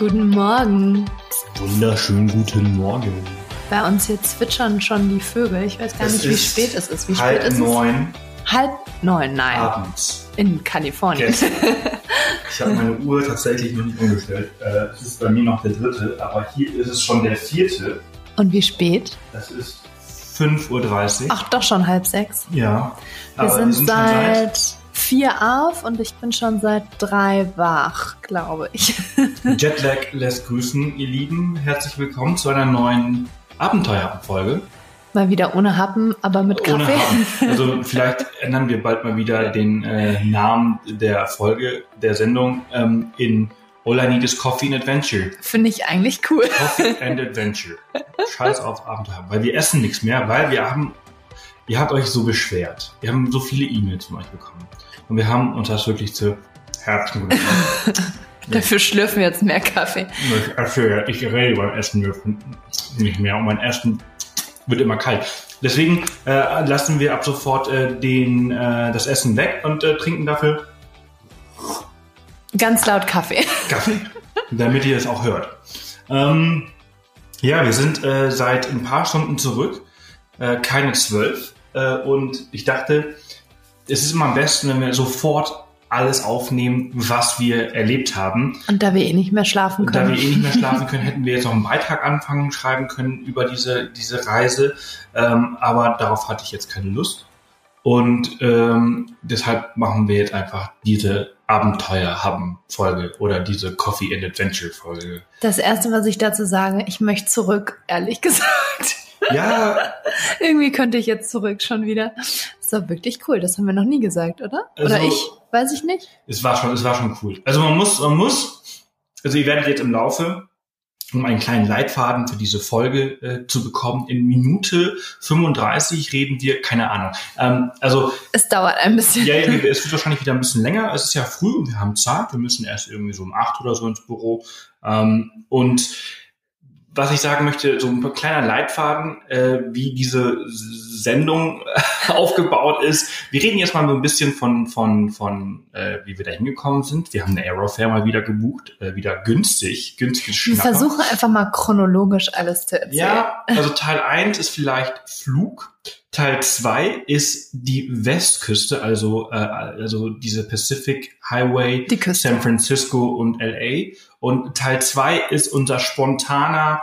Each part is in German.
Guten Morgen. Wunderschönen guten Morgen. Bei uns hier zwitschern schon die Vögel. Ich weiß gar Es nicht, wie spät es ist. Wie Halb spät ist neun es? Halb neun, nein. abends. In Kalifornien. Gestern. Ich habe meine Uhr tatsächlich noch nicht umgestellt. Äh, Es ist bei mir noch der dritte, aber hier ist es schon der vierte. Und wie spät? Das ist 5.30 Uhr. Ach, doch schon halb sechs. Ja. Wir sind, schon seit vier auf und ich bin schon seit drei wach, glaube ich. Jetlag lässt grüßen, ihr Lieben. Herzlich willkommen zu einer neuen Abenteuerfolge. Mal wieder ohne Happen, aber mit Ohne Kaffee. Haaren. Also vielleicht ändern wir bald mal wieder den äh, Namen der Folge, der Sendung ähm, in All I Need is Coffee and Adventure. Finde ich eigentlich cool. Coffee and Adventure. Scheiß auf Abenteuer. Weil wir essen nichts mehr, weil wir haben, ihr habt euch so beschwert. Wir haben so viele E-Mails von euch bekommen. Und wir haben uns das wirklich zu Herzen genommen. Dafür schlürfen wir jetzt mehr Kaffee. Ich, ich rede beim Essen nicht mehr und mein Essen wird immer kalt. Deswegen äh, lassen wir ab sofort äh, den, äh, das Essen weg und äh, trinken dafür Ganz laut Kaffee. Kaffee, damit ihr es auch hört. Ähm, ja, wir sind äh, seit ein paar Stunden zurück, äh, keine zwölf. Und ich dachte, es ist immer am besten, wenn wir sofort alles aufnehmen, was wir erlebt haben. Und da wir eh nicht mehr schlafen Und da können. wir eh nicht mehr schlafen können, hätten wir jetzt noch einen Beitrag anfangen, schreiben können über diese, diese Reise. Ähm, aber darauf hatte ich jetzt keine Lust. Und ähm, deshalb machen wir jetzt einfach diese Abenteuer-Haben-Folge oder diese Coffee and Adventure-Folge. Das erste, was ich dazu sage, ich möchte zurück, ehrlich gesagt. Ja, Irgendwie könnte ich jetzt zurück schon wieder. Das war wirklich cool. Das haben wir noch nie gesagt, oder? oder Also- ich? Weiß ich nicht. es war schon, es war schon cool. Also man muss, man muss, also ihr werdet jetzt im Laufe, um einen kleinen Leitfaden für diese Folge äh, zu bekommen, in Minute 35 reden wir, keine Ahnung. Ähm, also Es dauert ein bisschen. Ja, ja, es wird wahrscheinlich wieder ein bisschen länger. Es ist ja früh und wir haben Zeit. Wir müssen erst irgendwie so um acht oder so ins Büro. Ähm, und was ich sagen möchte, so ein kleiner Leitfaden, äh, wie diese Sendung aufgebaut ist. Wir reden jetzt mal so ein bisschen von, von, von äh, wie wir da hingekommen sind. Wir haben eine Aerofair mal wieder gebucht, äh, wieder günstig, günstiges Wir Schnapper. versuchen einfach mal chronologisch alles zu erzählen. Ja, also Teil 1 ist vielleicht Flug. Teil 2 ist die Westküste, also, äh, also diese Pacific Highway, Die Küste. San Francisco und LA. Und Teil 2 ist unser spontaner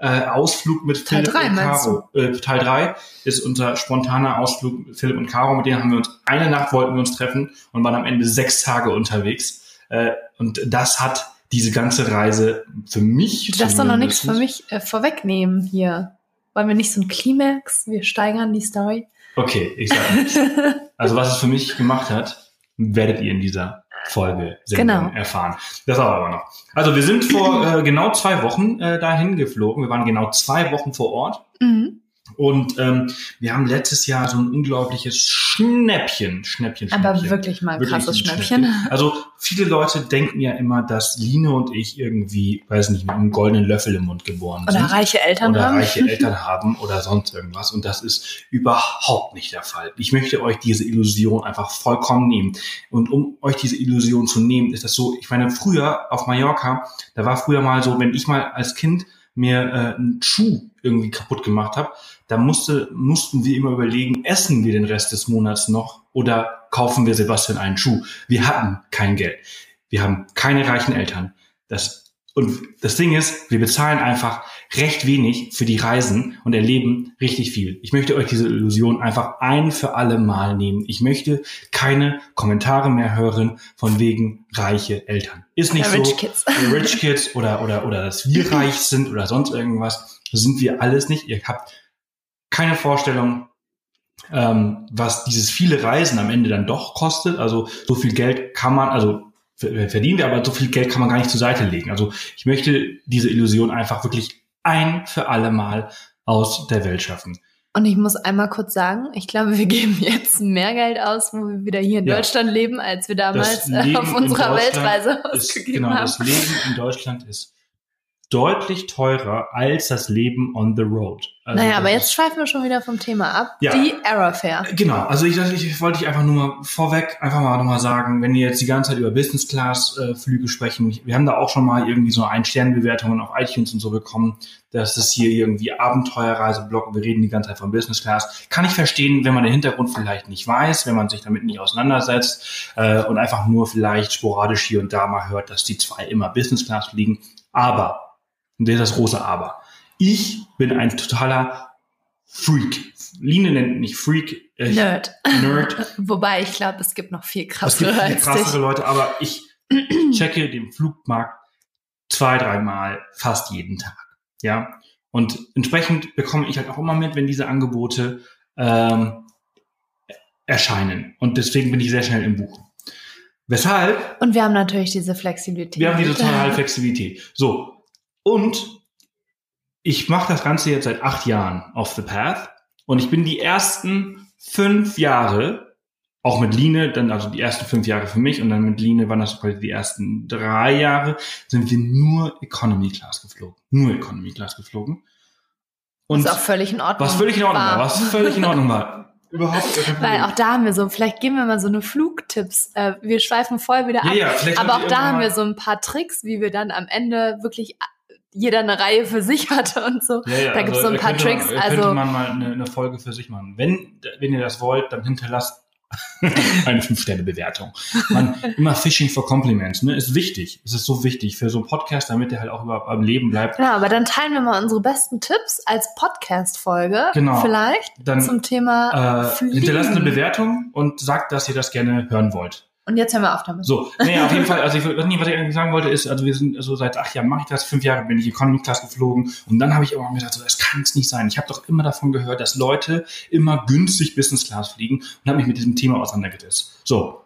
äh, Ausflug mit Teil Philipp drei, und Caro. Äh, Teil 3 ist unser spontaner Ausflug mit Philipp und Caro. Mit denen haben wir uns, eine Nacht wollten wir uns treffen und waren am Ende sechs Tage unterwegs. Äh, und das hat diese ganze Reise für mich. Du darfst doch noch nichts für mich äh, vorwegnehmen hier. Wollen wir nicht so ein Klimax? Wir steigern die Story. Okay, ich sag nichts. Also was es für mich gemacht hat, werdet ihr in dieser Folge Genau. erfahren. Das dauert aber noch. Also wir sind vor äh, genau zwei Wochen äh, dahin geflogen. Wir waren genau zwei Wochen vor Ort. Mhm. Und ähm, wir haben letztes Jahr so ein unglaubliches Schnäppchen, Schnäppchen, Aber Schnäppchen. wirklich mal ein Wirklich krasses ein Schnäppchen. Also viele Leute denken ja immer, dass Line und ich irgendwie, weiß nicht, mit einem goldenen Löffel im Mund geboren Oder sind reiche Eltern oder haben. reiche Eltern haben oder sonst irgendwas. Und das ist überhaupt nicht der Fall. Ich möchte euch diese Illusion einfach vollkommen nehmen. Und um euch diese Illusion zu nehmen, ist das so, ich meine, früher auf Mallorca, da war früher mal so, wenn ich mal als Kind mir äh, einen Schuh irgendwie kaputt gemacht habe, da musste, mussten wir immer überlegen, essen wir den Rest des Monats noch oder kaufen wir Sebastian einen Schuh? Wir hatten kein Geld. Wir haben keine reichen Eltern. Das und das Ding ist, wir bezahlen einfach recht wenig für die Reisen und erleben richtig viel. Ich möchte euch diese Illusion einfach ein für alle Mal nehmen. Ich möchte keine Kommentare mehr hören von wegen reiche Eltern. Ist nicht Ja, so. Rich Kids. Rich Kids oder, oder, oder dass wir reich sind oder sonst irgendwas. Sind wir alles nicht. Ihr habt keine Vorstellung, ähm, was dieses viele Reisen am Ende dann doch kostet. Also so viel Geld kann man, also ver- verdienen wir, aber so viel Geld kann man gar nicht zur Seite legen. Also ich möchte diese Illusion einfach wirklich ein für alle Mal aus der Welt schaffen. Und ich muss einmal kurz sagen, ich glaube, wir geben jetzt mehr Geld aus, wo wir wieder hier in Ja. Deutschland leben, als wir damals äh, auf unserer Weltreise ist, ausgegeben genau, haben. das Leben in Deutschland ist deutlich teurer als das Leben on the road. Also naja, aber jetzt schweifen wir schon wieder vom Thema ab. Ja. Die Error Fair. Genau, also ich, ich, ich wollte dich einfach nur mal vorweg einfach mal nochmal sagen, wenn wir jetzt die ganze Zeit über Business Class äh, Flüge sprechen, wir haben da auch schon mal irgendwie so ein Sternbewertungen auf iTunes und so bekommen, dass das hier irgendwie Abenteuerreiseblog und wir reden die ganze Zeit von Business Class. Kann ich verstehen, wenn man den Hintergrund vielleicht nicht weiß, wenn man sich damit nicht auseinandersetzt äh, und einfach nur vielleicht sporadisch hier und da mal hört, dass die zwei immer Business Class fliegen. Aber, und das ist das große Aber, ich bin ein totaler Freak. Line nennt mich Freak. Ich, Nerd. Nerd. Wobei ich glaube, es gibt noch viel Es gibt krassere viel krassere. Leute, aber ich checke den Flugmarkt zwei, dreimal fast jeden Tag. Ja. Und entsprechend bekomme ich halt auch immer mit, wenn diese Angebote ähm, erscheinen. Und deswegen bin ich sehr schnell im Buch. Weshalb Und wir haben natürlich diese Flexibilität. wir haben diese totale Flexibilität. So. Und ich mache das Ganze jetzt seit acht Jahren auf The Path. Und ich bin die ersten fünf Jahre, auch mit Line, dann also die ersten fünf Jahre für mich und dann mit Line waren das quasi die ersten drei Jahre, sind wir nur Economy Class geflogen. Nur Economy Class geflogen. Und was auch völlig in Ordnung was völlig in Ordnung war. war. Was völlig in Ordnung war. Überhaupt. Weil auch da haben wir so, vielleicht geben wir mal so eine Flugtipps. Äh, wir schweifen voll wieder ja, ab. ja, vielleicht Aber auch da haben wir so ein paar Tricks, wie wir dann am Ende wirklich jeder eine Reihe für sich hatte und so. Ja, ja, Da gibt's so ein paar Tricks, Man, also- könnte man mal eine, eine Folge für sich machen. Wenn, wenn ihr das wollt, dann hinterlasst eine Fünf-Sterne-Bewertung. Immer Fishing for Compliments, ne, ist wichtig. Es ist so wichtig für so einen Podcast, damit der halt auch überhaupt am Leben bleibt. Genau, aber dann teilen wir mal unsere besten Tipps als Podcast-Folge. Genau. Vielleicht Dann zum Thema äh, hinterlasst eine Bewertung und sagt, dass ihr das gerne hören wollt. Und jetzt hören wir auf damit. So, nee, auf jeden Fall, also ich, was ich eigentlich sagen wollte, ist, also wir sind so seit acht Jahren mache ich das, fünf Jahre bin ich Economy Class geflogen und dann habe ich irgendwann gesagt, so, das kann es nicht sein. Ich habe doch immer davon gehört, dass Leute immer günstig Business Class fliegen und habe mich mit diesem Thema auseinandergesetzt. So,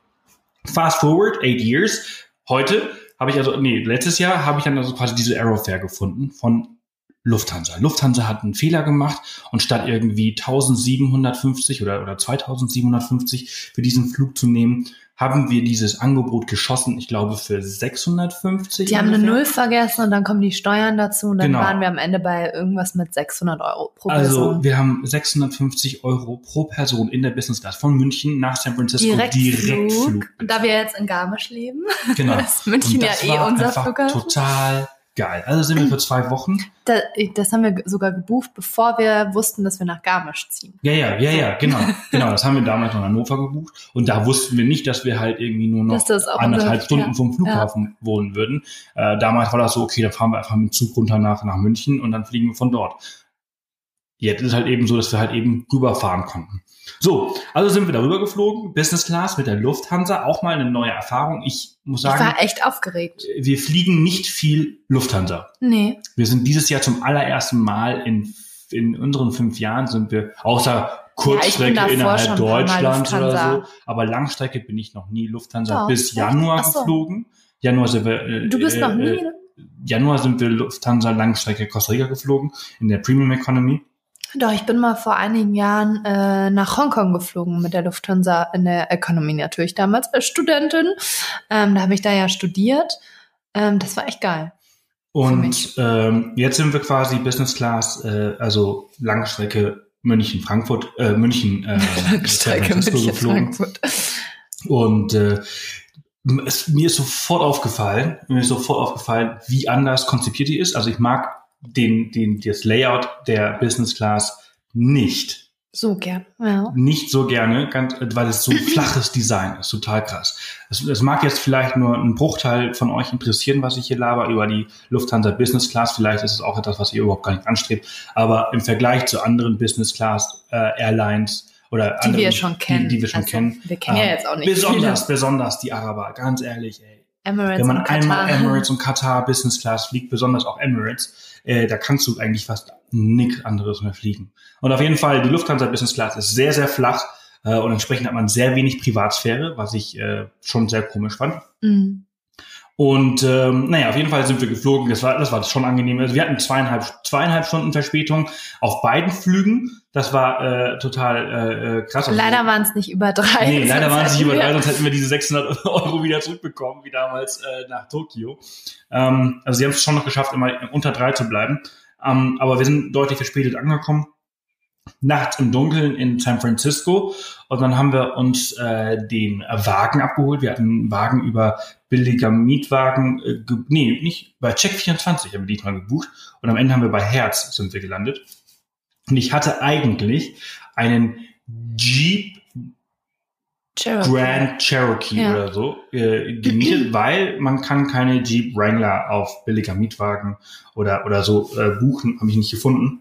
fast forward, eight years. Heute habe ich also, nee, letztes Jahr habe ich dann also quasi diese Aero Fair gefunden von Lufthansa. Lufthansa hat einen Fehler gemacht und statt irgendwie 1750 oder, oder 2750 für diesen Flug zu nehmen, haben wir dieses Angebot geschossen, ich glaube für 650. Die haben eine ungefähr. Null vergessen und dann kommen die Steuern dazu und dann Genau. waren wir am Ende bei irgendwas mit 600 Euro pro Also Person. wir haben 650 Euro pro Person in der Business Class von München nach San Francisco Direktflug. Direktflug. Und da wir jetzt in Garmisch leben, Genau. ist München ja eh unser Flughafen. total geil. Also sind wir für zwei Wochen. Da, das haben wir sogar gebucht, bevor wir wussten, dass wir nach Garmisch ziehen. Ja, ja, ja, ja, genau. Genau, das haben wir damals noch in Hannover gebucht. Und da wussten wir nicht, dass wir halt irgendwie nur noch anderthalb Stunden ja. vom Flughafen wohnen würden. Äh, damals war das so, okay, dann fahren wir einfach mit dem Zug runter nach, nach München und dann fliegen wir von dort. Jetzt ist es halt eben so, dass wir halt eben rüberfahren konnten. So, also sind wir darüber geflogen, Business Class mit der Lufthansa, auch mal eine neue Erfahrung. Ich muss Ich sagen, war echt aufgeregt. wir fliegen nicht viel Lufthansa. Nee. Wir sind dieses Jahr zum allerersten Mal in, in unseren fünf Jahren sind wir, außer Kurzstrecke davor innerhalb Deutschlands oder so, aber Langstrecke bin ich noch nie Lufthansa Doch, bis? Januar so. geflogen. Januar sind wir, äh, Du bist äh, noch nie, äh? Januar sind wir Lufthansa Langstrecke Costa Rica geflogen in der Premium Economy. Doch, ich bin mal vor einigen Jahren äh, nach Hongkong geflogen mit der Lufthansa in der Economy natürlich damals als Studentin. Ähm, da habe ich da ja studiert. Ähm, das war echt geil. Und ähm, jetzt sind wir quasi Business Class, äh, also Langstrecke München Frankfurt, äh, München äh, San Strecke Francisco München, geflogen. Frankfurt. Und äh, es, mir ist sofort aufgefallen, mir ist sofort aufgefallen, wie anders konzipiert die ist. Also ich mag den, den, das Layout der Business Class nicht. So gern, ja. Nicht so gerne, ganz, weil es so ein flaches Design ist, total krass. Es, es mag jetzt vielleicht nur ein Bruchteil von euch interessieren, was ich hier laber über die Lufthansa Business Class. Vielleicht ist es auch etwas, was ihr überhaupt gar nicht anstrebt. Aber im Vergleich zu anderen Business Class äh, Airlines oder Die anderen, wir schon kennen. die, die wir schon Also, kennen, Wir kennen ja ähm, jetzt auch nicht Besonders, viele. besonders die Araber, ganz ehrlich, ey. Emirates Wenn man einmal Katar. Emirates und Katar Business Class fliegt, besonders auch Emirates, äh, da kannst du eigentlich fast nichts anderes mehr fliegen. Und auf jeden Fall, die Lufthansa Business Class ist sehr, sehr flach äh, und entsprechend hat man sehr wenig Privatsphäre, was ich äh, schon sehr komisch fand. Mhm. Und ähm, naja, auf jeden Fall sind wir geflogen. Das war, das war schon angenehm. Also wir hatten zweieinhalb, zweieinhalb Stunden Verspätung auf beiden Flügen. Das war äh, total äh, äh, krass. Also- Leider waren es nicht über drei. Nee, leider waren es nicht über drei, sonst hätten wir diese 600 Euro wieder zurückbekommen, wie damals äh, nach Tokio. Ähm, also sie haben es schon noch geschafft, immer unter drei zu bleiben. Ähm, aber wir sind deutlich verspätet angekommen. nachts im Dunkeln in San Francisco und dann haben wir uns äh, den Wagen abgeholt. Wir hatten einen Wagen über billiger Mietwagen, äh, nee, nicht, bei Check24 haben wir die mal gebucht und am Ende haben wir bei Herz sind wir gelandet. Und ich hatte eigentlich einen Jeep Cherokee. Grand Cherokee Ja. oder so äh, gemietet, weil man kann keine Jeep Wrangler auf billiger Mietwagen oder oder so äh, buchen, habe ich nicht gefunden.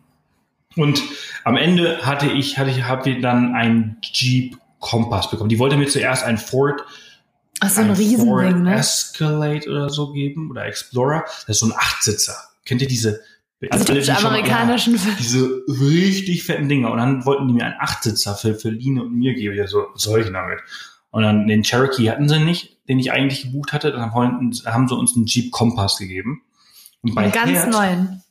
Und am Ende hatte ich hatte ich habe dann einen Jeep Kompass bekommen. Die wollte mir zuerst ein Ford Ach, so ein Ford Riesending, ne? Escalade oder so geben oder Explorer. Das ist so ein Achtsitzer. Kennt ihr diese? Also alle, typisch schon mal- ja, amerikanischen diese richtig fetten Dinger. Und dann wollten die mir einen Achtsitzer für, für Line und mir geben. Ja, so, was soll ich damit? Und dann den Cherokee hatten sie nicht, den ich eigentlich gebucht hatte. Dann haben sie uns einen Jeep Kompass gegeben. Und bei Einen ganz Hertz, neuen.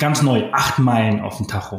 ganz neu, acht Meilen auf dem Tacho.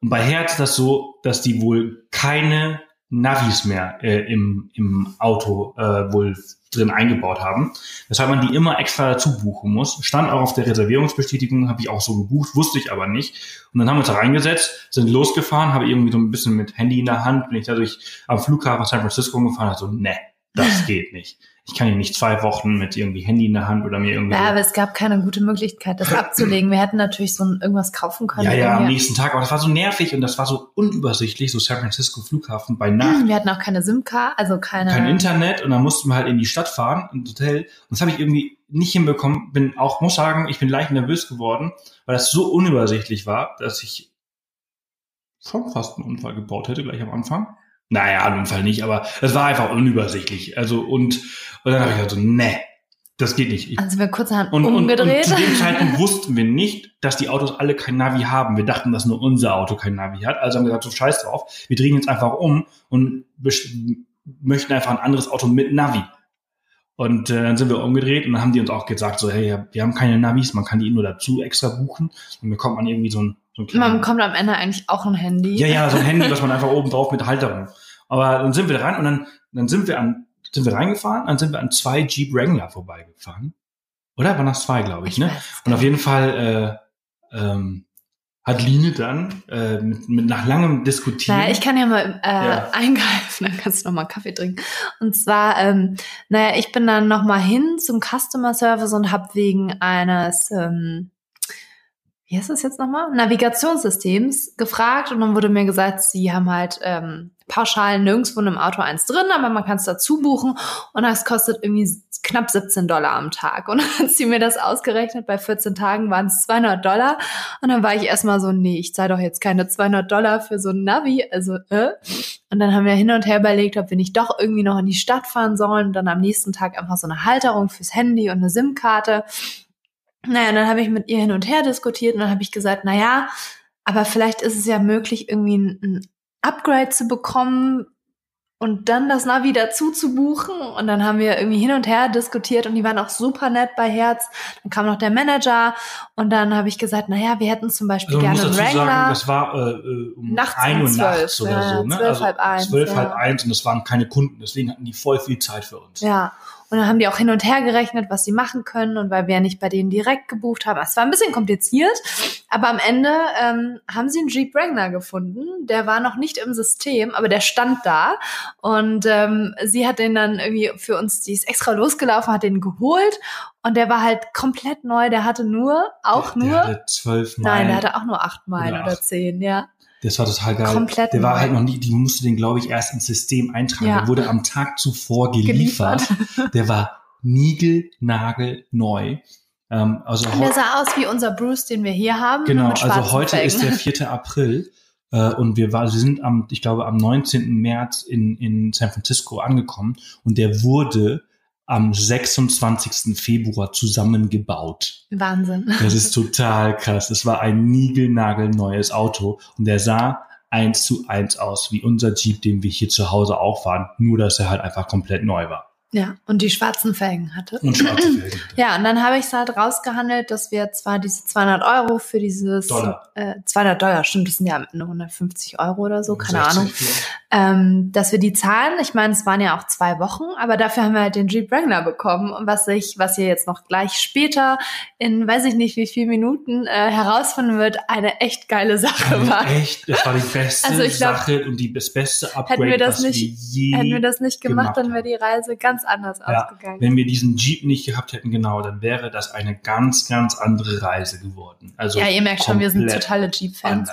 Und bei Hertz ist das so, dass die wohl keine Navis mehr äh, im, im Auto äh, wohl drin eingebaut haben. Weshalb man die immer extra dazu buchen muss. Stand auch auf der Reservierungsbestätigung, habe ich auch so gebucht, wusste ich aber nicht. Und dann haben wir uns da reingesetzt, sind losgefahren, habe irgendwie so ein bisschen mit Handy in der Hand, bin ich dadurch am Flughafen San Francisco gefahren, also ne, das geht nicht. Ich kann hier nicht zwei Wochen mit irgendwie Handy in der Hand oder mir irgendwie Ja, aber es gab keine gute Möglichkeit, das abzulegen. Wir hätten natürlich so ein, irgendwas kaufen können. Ja, ja, am nächsten Tag. Aber das war so nervig und das war so unübersichtlich, so San Francisco Flughafen bei Nacht. Wir hatten auch keine SIM-Card, also keine. Kein Internet und dann mussten wir halt in die Stadt fahren, ins Hotel. Und das habe ich irgendwie nicht hinbekommen. Bin auch, muss sagen, ich bin leicht nervös geworden, weil das so unübersichtlich war, dass ich schon fast einen Unfall gebaut hätte, gleich am Anfang. Naja, einen Unfall nicht, aber es war einfach unübersichtlich. Also und, und dann habe ich gesagt so, nee, das geht nicht. Ich Also wir kurzerhand und, und, und umgedreht. zu dem Zeitpunkt wussten wir nicht, dass die Autos alle kein Navi haben. Wir dachten, dass nur unser Auto kein Navi hat. Also haben wir gesagt, so scheiß drauf. Wir drehen jetzt einfach um und möchten einfach ein anderes Auto mit Navi. Und äh, dann sind wir umgedreht und dann haben die uns auch gesagt, so, hey, wir haben keine Navis, man kann die nur dazu extra buchen. Und bekommt man irgendwie so ein, so Man bekommt am Ende eigentlich auch ein Handy. ja, ja, so ein Handy, was man einfach oben drauf mit Halterung. Aber dann sind wir dran und dann, dann sind wir an, sind wir reingefahren, dann sind wir an zwei Jeep Wrangler vorbeigefahren. Oder? Waren das zwei, glaube ich, Ich ne? Und auf jeden Fall äh, ähm, hat Line dann äh, mit, mit nach langem Diskutieren. Naja, ich kann ja mal äh, Ja. eingreifen, dann kannst du noch mal Kaffee trinken. Und zwar, ähm, naja, ich bin dann noch mal hin zum Customer Service und habe wegen eines, ähm, wie heißt das jetzt nochmal, Navigationssystems gefragt und dann wurde mir gesagt, sie haben halt ähm, pauschal nirgendwo in einem Auto eins drin, aber man kann es dazu buchen und das kostet irgendwie knapp 17 Dollar am Tag. Und dann hat sie mir das ausgerechnet, bei 14 Tagen waren es 200 Dollar und dann war ich erstmal so, nee, ich zahle doch jetzt keine 200 Dollar für so ein Navi. Also, äh. Und dann haben wir hin und her überlegt, ob wir nicht doch irgendwie noch in die Stadt fahren sollen und dann am nächsten Tag einfach so eine Halterung fürs Handy und eine SIM-Karte. Naja, und dann habe ich mit ihr hin und her diskutiert und dann habe ich gesagt, naja, aber vielleicht ist es ja möglich, irgendwie ein, ein Upgrade zu bekommen und dann das Navi dazu zu buchen. Und dann haben wir irgendwie hin und her diskutiert und die waren auch super nett bei Herz. Dann kam noch der Manager und dann habe ich gesagt, naja, wir hätten zum Beispiel also gerne einen Wrangler. sagen, das war äh, äh, um Nachts ein Uhr zwölf, nachts oder ja, so, ne? zwölf, also halb eins, zwölf, ja. halb eins und das waren keine Kunden, deswegen hatten die voll viel Zeit für uns. Ja, und dann haben die auch hin und her gerechnet, was sie machen können und weil wir ja nicht bei denen direkt gebucht haben. Es war ein bisschen kompliziert, aber am Ende ähm, haben sie einen Jeep Wrangler gefunden. Der war noch nicht im System, aber der stand da und ähm, sie hat den dann irgendwie für uns, die ist extra losgelaufen, hat den geholt und der war halt komplett neu. Der hatte nur, auch der, nur, Der hatte zwölf Meilen. nein, der hatte auch nur acht Meilen Oder oder, zehn, ja. Das war total geil. Komplett der war halt noch nie, die musste den, glaube ich, erst ins System eintragen. Ja. Der wurde am Tag zuvor geliefert. Der war niegelnagelneu. Ähm, also Und der sah aus wie unser Bruce, den wir hier haben. genau, also heute Felgen. ist der 4. April. Äh, und wir, war, wir sind am, ich glaube, am 19. März in, in San Francisco angekommen. Und der wurde am 26. Februar zusammengebaut. Wahnsinn. Das ist total krass. Das war ein niegelnagelneues Auto und der sah eins zu eins aus wie unser Jeep, den wir hier zu Hause auch fahren, nur dass er halt einfach komplett neu war Ja, und die schwarzen Felgen hatte. und schwarze Felgen. Ja, und dann habe ich es halt rausgehandelt, dass wir zwar diese 200 Euro für dieses Dollar. Äh, 200 Dollar, stimmt, das sind ja am Ende 150 Euro oder so, keine 60 Ahnung. Ähm, dass wir die zahlen. Ich meine, es waren ja auch zwei Wochen, aber dafür haben wir halt den Jeep Wrangler bekommen, was ich, was ihr jetzt noch gleich später in weiß ich nicht wie viele Minuten äh, herausfinden wird, eine echt geile Sache war. Echt, das war die beste Also ich glaub, Sache und die, das beste Upgrade, Hätten wir das was nicht, wir je hätten wir das nicht gemacht, gemacht dann wäre die Reise ganz anders Ja, ausgegangen. Wenn wir diesen Jeep nicht gehabt hätten, genau, dann wäre das eine ganz, ganz andere Reise geworden. Also ja, ihr merkt schon, wir sind totale Jeep-Fans.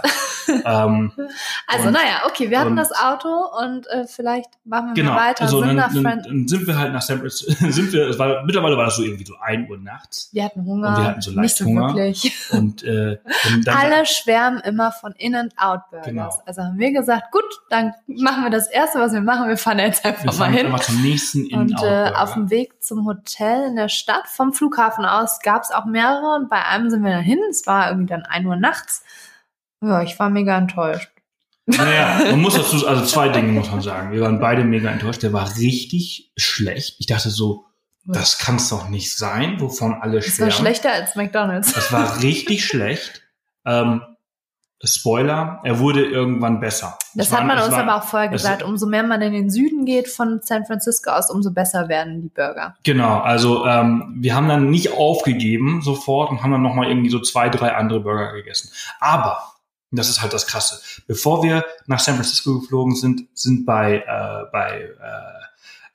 ähm, Also Und- naja, okay, wir hatten und- das Auto und äh, vielleicht machen wir genau, weiter. also sind dann, nach dann, dann sind wir halt nach San Francisco, sind wir, es war, mittlerweile war das so irgendwie so 1 Uhr nachts wir hatten Hunger, Und wir hatten so leicht nicht so Hunger. wirklich. und äh, dann Alle schwärmen immer von In-and-Out-Burgers. Genau. Also haben wir gesagt, gut, dann machen wir das Erste, was wir machen. Wir fahren jetzt einfach wir mal hin. einfach zum nächsten Und in äh, auf dem Weg zum Hotel in der Stadt, vom Flughafen aus, gab es auch mehrere. Und bei einem sind wir dann hin. Es war irgendwie dann 1 Uhr nachts. Ja, ich war mega enttäuscht. Naja, man muss dazu, also zwei Dinge muss man sagen. Wir waren beide mega enttäuscht. Der war richtig schlecht. Ich dachte so, das kann es doch nicht sein, wovon alle Es war schwärmen. schlechter als McDonalds. Das war richtig schlecht. Ähm, Spoiler, er wurde irgendwann besser. Das Es war- hat man es uns war- aber auch vorher es- gesagt. Umso mehr man in den Süden geht von San Francisco aus, umso besser werden die Burger. Genau, also ähm, wir haben dann nicht aufgegeben sofort und haben dann nochmal irgendwie so zwei, drei andere Burger gegessen. Aber, und das ist halt das Krasse, bevor wir nach San Francisco geflogen sind, sind bei, äh, bei äh,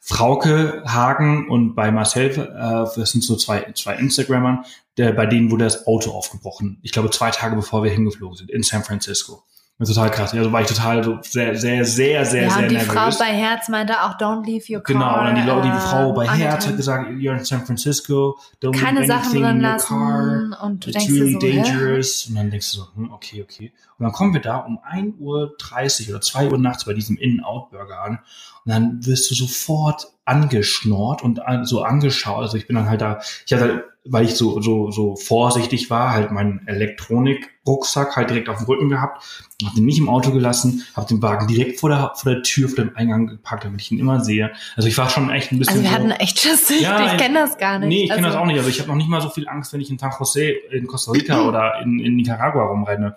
Frauke Hagen und bei Marcel, äh, das sind so zwei, zwei Instagrammern, der, bei denen wurde das Auto aufgebrochen. Ich glaube, zwei Tage bevor wir hingeflogen sind, in San Francisco. Total krass. Also war ich total so sehr, sehr, sehr, sehr, ja, sehr und die nervös. Frau bei Herz meinte auch, don't leave your car. Genau, und dann die, Leute, die äh, Frau bei Herz hat gesagt, you're in San Francisco, don't keine leave Sachen anything drin in your lassen. car. Und du It's denkst really so, hä? dangerous. Und dann denkst du so, hm, okay, okay. Und dann kommen wir da um 1.30 Uhr oder 2 Uhr nachts bei diesem In-Out-Burger an. Und dann wirst du sofort angeschnort und so angeschaut. Also ich bin dann halt da, ich hatte, weil ich so, so, so vorsichtig war, halt meinen Elektronik-Rucksack halt direkt auf dem Rücken gehabt, hab den nicht im Auto gelassen, hab den Wagen direkt vor der, vor der Tür, vor dem Eingang geparkt, damit ich ihn immer sehe. Also ich war schon echt ein bisschen Also wir so, hatten echt Schiss. Ja, ich kenne das gar nicht. Nee, ich kenne also, das auch nicht. Also ich habe noch nicht mal so viel Angst, wenn ich in San Jose, in Costa Rica oder in, in Nicaragua rumrenne.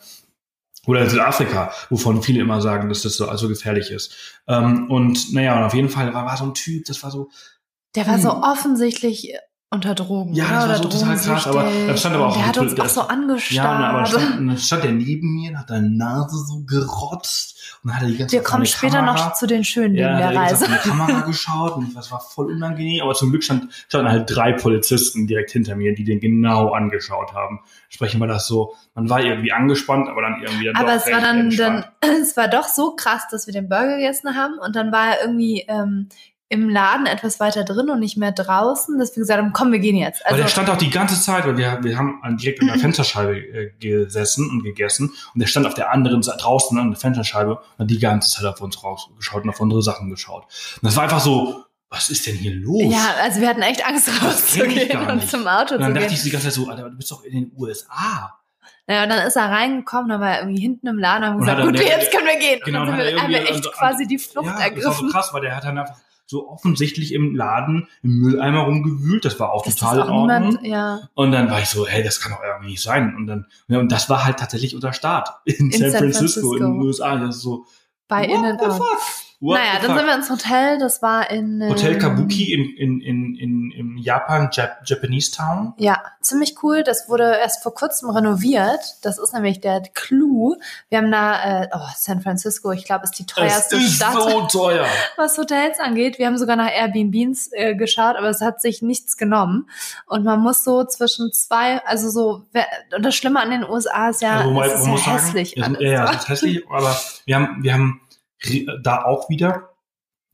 Oder in Südafrika, wovon viele immer sagen, dass das so also gefährlich ist. Ähm, und naja, und auf jeden Fall war, war so ein Typ, das war so, Der war so Hm. offensichtlich unter Drogen. Ja, das war so total krass, aber da stand aber auch Der ein hat uns Typ, auch so angestarrt. ja, aber stand, stand der neben mir und hat seine Nase so gerotzt und hat er die ganze Wir Zeit kommen später Kamera, noch zu den schönen Dingen ja, der er Reise. Zeit auf die Kamera geschaut und das war voll unangenehm, aber zum Glück stand, standen halt drei Polizisten direkt hinter mir, die den genau angeschaut haben. Sprechen wir das so, man war irgendwie angespannt, aber dann irgendwie dann Aber es war dann, entspannt. dann, es war doch so krass, dass wir den Burger gegessen haben und dann war er irgendwie ähm, im Laden etwas weiter drin und nicht mehr draußen, dass wir gesagt haben, komm, wir gehen jetzt. Also der stand auch die ganze Zeit, weil wir, wir haben direkt an der Fensterscheibe äh, gesessen und gegessen und der stand auf der anderen Seite draußen an der Fensterscheibe und hat die ganze Zeit auf uns rausgeschaut und auf unsere Sachen geschaut. Und das war einfach so, was ist denn hier los? ja, also wir hatten echt Angst rauszugehen und zum Auto und dann zu dachte gehen. ich die ganze Zeit so, Alter, du bist doch in den USA. Naja, und dann ist er reingekommen, dann war er irgendwie hinten im Laden und haben gesagt, dann gut, der- jetzt können wir gehen. Genau, und dann wir, haben wir echt quasi die Flucht ja, das war so ergriffen. krass, weil der hat dann einfach so offensichtlich im Laden im Mülleimer rumgewühlt. Das war auch Dass total das in auch Ordnung. niemand, ja. Und dann war ich so, hey, das kann doch irgendwie nicht sein. Und dann, ja, und das war halt tatsächlich unser Start in, In San, San Francisco, in den Francisco. USA. Das ist so, Bei what the fuck? What Naja, dann sind wir ins Hotel, das war in Hotel ähm, Kabuki in, in, in, in, in Japan, Jap Japanese Town. Ja, ziemlich cool. Das wurde erst vor kurzem renoviert. Das ist nämlich der Clou. Wir haben da, äh, oh, San Francisco, ich glaube, ist die teuerste es ist Stadt, so teuer. was Hotels angeht. Wir haben sogar nach Airbnbs äh, geschaut, aber es hat sich nichts genommen. Und man muss so zwischen zwei, also so, und das Schlimme an den USA ist ja, Also, es ist man ja muss sagen, hässlich ja. Ja, ja, es ist hässlich, aber wir haben, wir haben da auch wieder,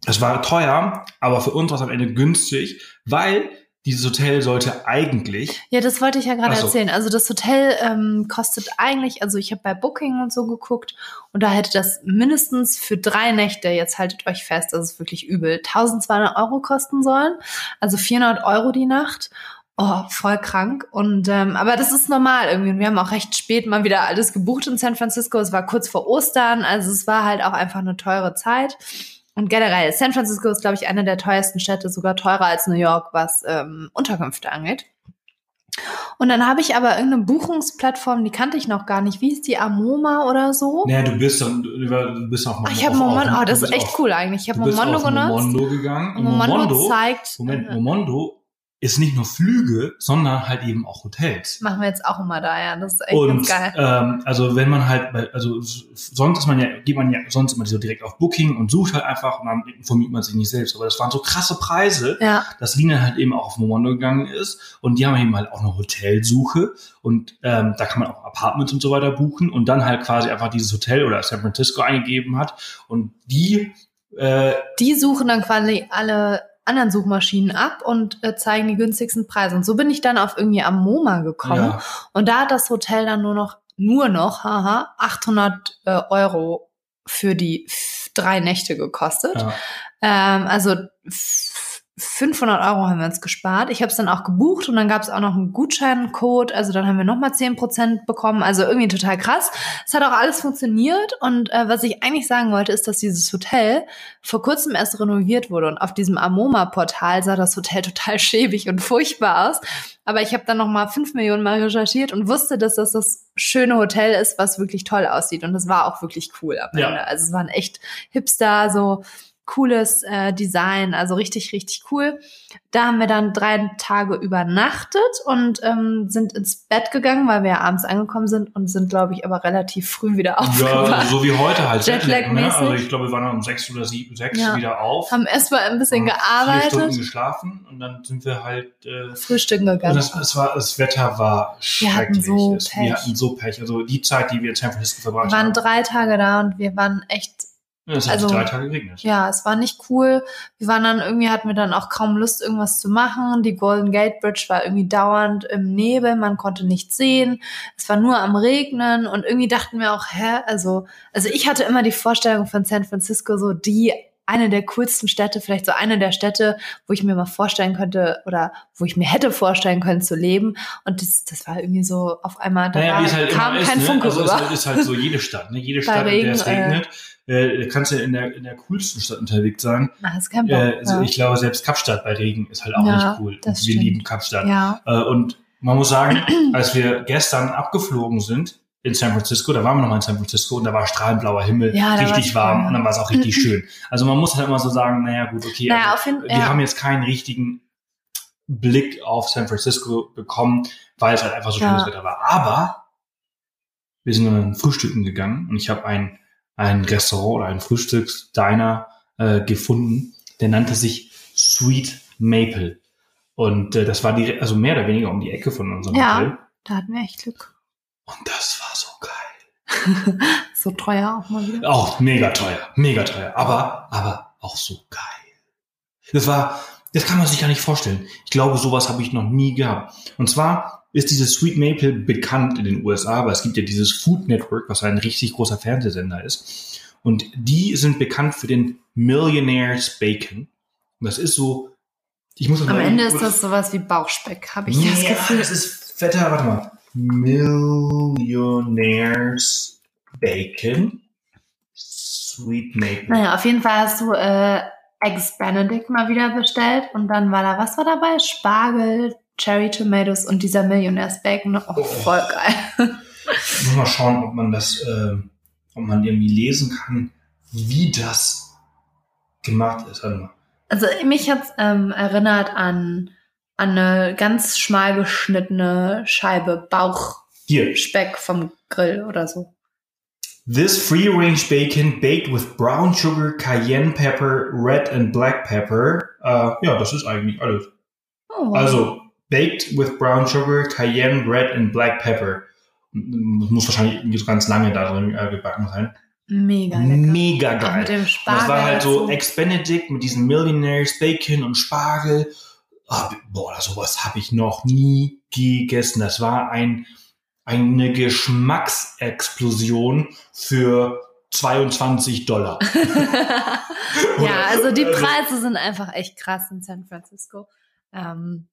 es war teuer, aber für uns war es am Ende günstig, weil dieses Hotel sollte eigentlich, Ja, das wollte ich ja gerade so. erzählen. Also das Hotel ähm, kostet eigentlich, also ich habe bei Booking und so geguckt und da hätte das mindestens für drei Nächte, jetzt haltet euch fest, das ist wirklich übel, 1200 Euro kosten sollen. Also 400 Euro die Nacht. Oh, voll krank. Und ähm, aber das ist normal irgendwie. Und wir haben auch recht spät mal wieder alles gebucht in San Francisco. Es war kurz vor Ostern, also es war halt auch einfach eine teure Zeit. Und generell, San Francisco ist, glaube ich, eine der teuersten Städte, sogar teurer als New York, was ähm, Unterkünfte angeht. Und dann habe ich aber irgendeine Buchungsplattform, die kannte ich noch gar nicht. Wie ist die Amoma oder so? Naja, du bist, dann- du bist auf Ah, ich habe Momondo, oh, das ist echt auf- cool eigentlich. Ich habe Momondo genutzt. Momondo gegangen. Und Momondo, zeigt, Moment, äh, Momondo ist nicht nur Flüge, sondern halt eben auch Hotels. machen wir jetzt auch immer da, ja. Das ist echt Und ganz geil. ähm, also wenn man halt, bei, also sonst ist man ja, geht man ja sonst immer so direkt auf Booking und sucht halt einfach und dann informiert man sich nicht selbst. Aber das waren so krasse Preise, Ja, dass Lina halt eben auch auf Momondo gegangen ist und die haben eben halt auch eine Hotelsuche und ähm, da kann man auch Apartments und so weiter buchen und dann halt quasi einfach dieses Hotel oder San Francisco eingegeben hat und die äh, die suchen dann quasi alle anderen Suchmaschinen ab und äh, zeigen die günstigsten Preise. Und so bin ich dann auf irgendwie am MoMA gekommen. ja, Und da hat das Hotel dann nur noch, nur noch, haha, 800 äh, Euro für die drei Nächte gekostet. ja, Ähm, also 500 Euro haben wir uns gespart. Ich habe es dann auch gebucht und dann gab es auch noch einen Gutscheincode. Also dann haben wir nochmal 10% bekommen. Also irgendwie total krass. Es hat auch alles funktioniert. Und äh, was ich eigentlich sagen wollte, ist, dass dieses Hotel vor kurzem erst renoviert wurde. Und auf diesem Amoma-Portal sah das Hotel total schäbig und furchtbar aus. Aber ich habe dann nochmal fünf Millionen Mal recherchiert und wusste, dass das das schöne Hotel ist, was wirklich toll aussieht. Und das war auch wirklich cool am Ja. Ende. Also es waren echt Hipster, so cooles äh, Design, also richtig, richtig cool. Da haben wir dann drei Tage übernachtet und ähm, sind ins Bett gegangen, weil wir ja abends angekommen sind und sind, glaube ich, aber relativ früh wieder ja, aufgewacht. so wie heute halt. Jetlag-mäßig. Ne? Also ich glaube, wir waren um sechs oder sieben, sechs Ja. wieder auf. Haben erstmal ein bisschen haben Vier Stunden gearbeitet, geschlafen und dann sind wir halt äh, frühstücken Und gegangen. das, es war, das Wetter war Wir hatten schrecklich. so Es- Pech. Wir hatten so Pech. Also die Zeit, die wir in San Francisco Wir verbracht waren haben. drei Tage da und wir waren echt Ja, es hat also- drei Tage geregnet. Ja, es war nicht cool. Wir waren dann irgendwie, hatten wir dann auch kaum Lust, irgendwas zu machen. Die Golden Gate Bridge war irgendwie dauernd im Nebel, man konnte nichts sehen. Es war nur am Regnen und irgendwie dachten wir auch, hä, also, also ich hatte immer die Vorstellung von San Francisco so die eine der coolsten Städte, vielleicht so eine der Städte, wo ich mir mal vorstellen könnte oder wo ich mir hätte vorstellen können zu leben. Und das, das war irgendwie so auf einmal, da Naja, war, es halt kam immer ist, kein ne? Funke also es rüber. ist, halt- ist halt so jede Stadt, ne? Jede Stadt, in der es Regen, äh, regnet, äh, kannst du in der, in der coolsten Stadt unterwegs sein. Ach, kein Bock. Äh, also ja. Ich glaube, selbst Kapstadt bei Regen ist halt auch Ja, nicht cool. das wir stimmt. lieben Kapstadt. ja. Äh, und man muss sagen, als wir gestern abgeflogen sind in San Francisco, da waren wir noch mal in San Francisco und da war strahlend blauer Himmel, Ja, richtig warm schön. und dann war es auch richtig schön. Also man muss halt immer so sagen, naja gut, okay, Naja, also, jeden wir ja. haben jetzt keinen richtigen Blick auf San Francisco bekommen, weil es halt einfach so Ja. schönes Wetter war. Aber wir sind dann frühstücken gegangen und ich habe ein, ein Restaurant oder ein Frühstücksdiner äh, gefunden, der nannte sich Sweet Maple. Und äh, das war die, also mehr oder weniger um die Ecke von unserem Ja. Hotel. Da hatten wir echt Glück. Und das war so geil. so teuer auch mal wieder. Auch mega teuer, mega teuer, aber, aber auch so geil. Das war, das kann man sich gar nicht vorstellen. Ich glaube, sowas habe ich noch nie gehabt. Und zwar ist dieses Sweet Maple bekannt in den USA, aber es gibt ja dieses Food Network, was ein richtig großer Fernsehsender ist. Und die sind bekannt für den Millionaire's Bacon. Und das ist so, ich muss das Am mal- Ende ist das sowas wie Bauchspeck, habe ich das ja, Gefühl. das ist fetter, warte mal. Millionaire's Bacon. Sweet Maple. Naja, auf jeden Fall hast du äh, Eggs Benedict mal wieder bestellt und dann war da, was war dabei? Spargel, Cherry Tomatoes und dieser Millionärs Bacon. Oh, Oh. voll geil. Ich muss mal schauen, ob man das, äh, ob man irgendwie lesen kann, wie das gemacht ist. Mal. Also mich hat's ähm, erinnert an, an eine ganz schmal geschnittene Scheibe Bauchspeck Hier. vom Grill oder so. This free-range bacon baked with brown sugar, cayenne pepper, red and black pepper. Äh, ja, das ist eigentlich alles. Oh, Also, baked with brown sugar, cayenne, red and black pepper. Das muss wahrscheinlich ganz lange da drin äh, gebacken sein. mega lecker. Mega geil. mit dem Und Spargel. das war halt so. Ex Benedict mit diesen Millionaires Bacon und Spargel. Ah, boah, sowas habe ich noch nie gegessen. Das war ein eine Geschmacksexplosion für 22 Dollar. ja, also die Also- Preise sind einfach echt krass in San Francisco. Ähm,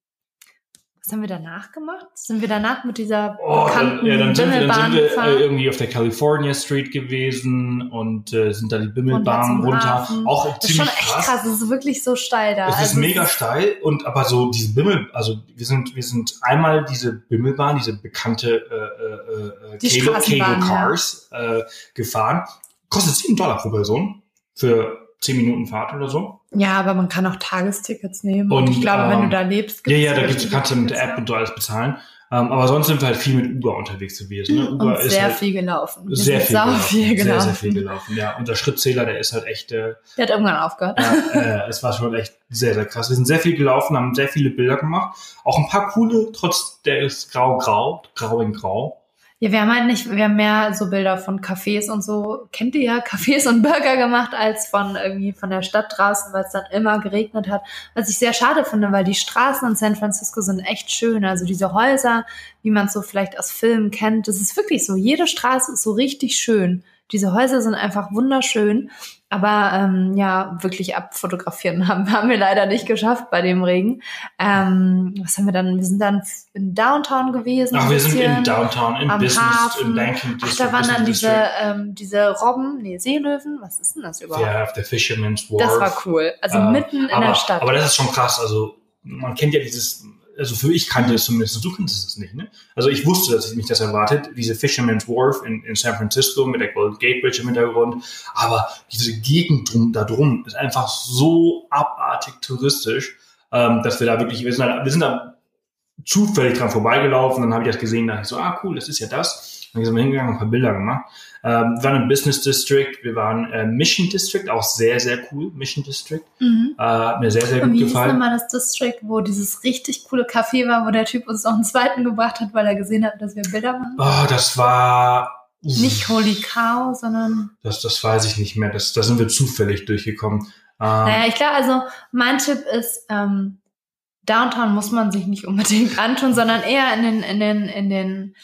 Was haben wir danach gemacht? Sind wir danach mit dieser Oh, dann, bekannten ja, dann sind wir, dann sind wir äh, irgendwie auf der California Street gewesen und äh, sind da die Bimmelbahn runter. Hafen. Auch das ist ziemlich schon echt krass. Es ist wirklich so steil da. Es ist Also mega es- steil und aber so diese Bimmel, also wir sind wir sind einmal diese Bimmelbahn, diese bekannte äh, äh, äh, Die Cable, Cable ja. Cars äh, gefahren. Kostet 7 Dollar pro Person für 10 Minuten Fahrt oder so. Ja, aber man kann auch Tagestickets nehmen. Und, Und, ich glaube, wenn ähm, du da lebst, Ja, gibt's ja, da gibt's, kannst du mit der App und alles bezahlen. Ähm, aber sonst sind wir halt viel mit Uber unterwegs gewesen. Ne? ja. Uber Und sehr halt viel gelaufen. Wir sehr viel gelaufen. viel gelaufen. Sehr, sehr viel gelaufen. Ja, unser Schrittzähler, der ist halt echt, äh, Der hat irgendwann aufgehört. ja, äh, es war schon echt sehr, sehr krass. Wir sind sehr viel gelaufen, haben sehr viele Bilder gemacht. Auch ein paar coole, trotz der ist grau-grau, grau in grau. Ja, wir haben halt nicht, wir haben mehr so Bilder von Cafés und so, kennt ihr ja, Cafés und Burger gemacht, als von irgendwie von der Stadt draußen, weil es dann immer geregnet hat. Was ich sehr schade finde, weil die Straßen in San Francisco sind echt schön. Also diese Häuser, wie man es so vielleicht aus Filmen kennt, das ist wirklich so. Jede Straße ist so richtig schön. Diese Häuser sind einfach wunderschön. Aber ähm, ja, wirklich abfotografieren haben, haben wir leider nicht geschafft bei dem Regen. Ähm, was haben wir dann? Wir sind dann in Downtown gewesen. Ach, wir sind in Downtown, im Business, Hafen. im Banking Ach, District. da waren dann diese, ähm, diese Robben, nee, Seelöwen, was ist denn das überhaupt? Ja, auf der Fisherman's Wharf. das war cool. Also Äh, mitten in aber, der Stadt. Aber das ist schon krass. Also man kennt ja dieses, also für ich kannte es zumindest, du kanntest es nicht, ne? Also ich wusste, dass ich mich das erwartet, diese Fisherman's Wharf in, in San Francisco mit der Golden Gate Bridge im Hintergrund. Aber diese Gegend drum, da drum ist einfach so abartig touristisch, ähm, dass wir da wirklich, wir sind da, wir sind da zufällig dran vorbeigelaufen, dann habe ich das gesehen, dachte ich so, ah cool, das ist ja das. Dann sind wir hingegangen, ein paar Bilder gemacht. Ähm, wir waren im Business District, wir waren äh, Mission District, auch sehr, sehr cool, Mission District. mhm. Äh, mir sehr, sehr Und gut wie gefallen. nochmal das District, wo dieses richtig coole Café war, wo der Typ uns noch einen zweiten gebracht hat, weil er gesehen hat, dass wir Bilder machen? Oh, das war. Nicht Holy Cow, sondern Das, das weiß ich nicht mehr. Das, da sind wir zufällig durchgekommen. Ähm, Naja, ich glaube, also mein Tipp ist, ähm, Downtown muss man sich nicht unbedingt antun, sondern eher in den, in den, in den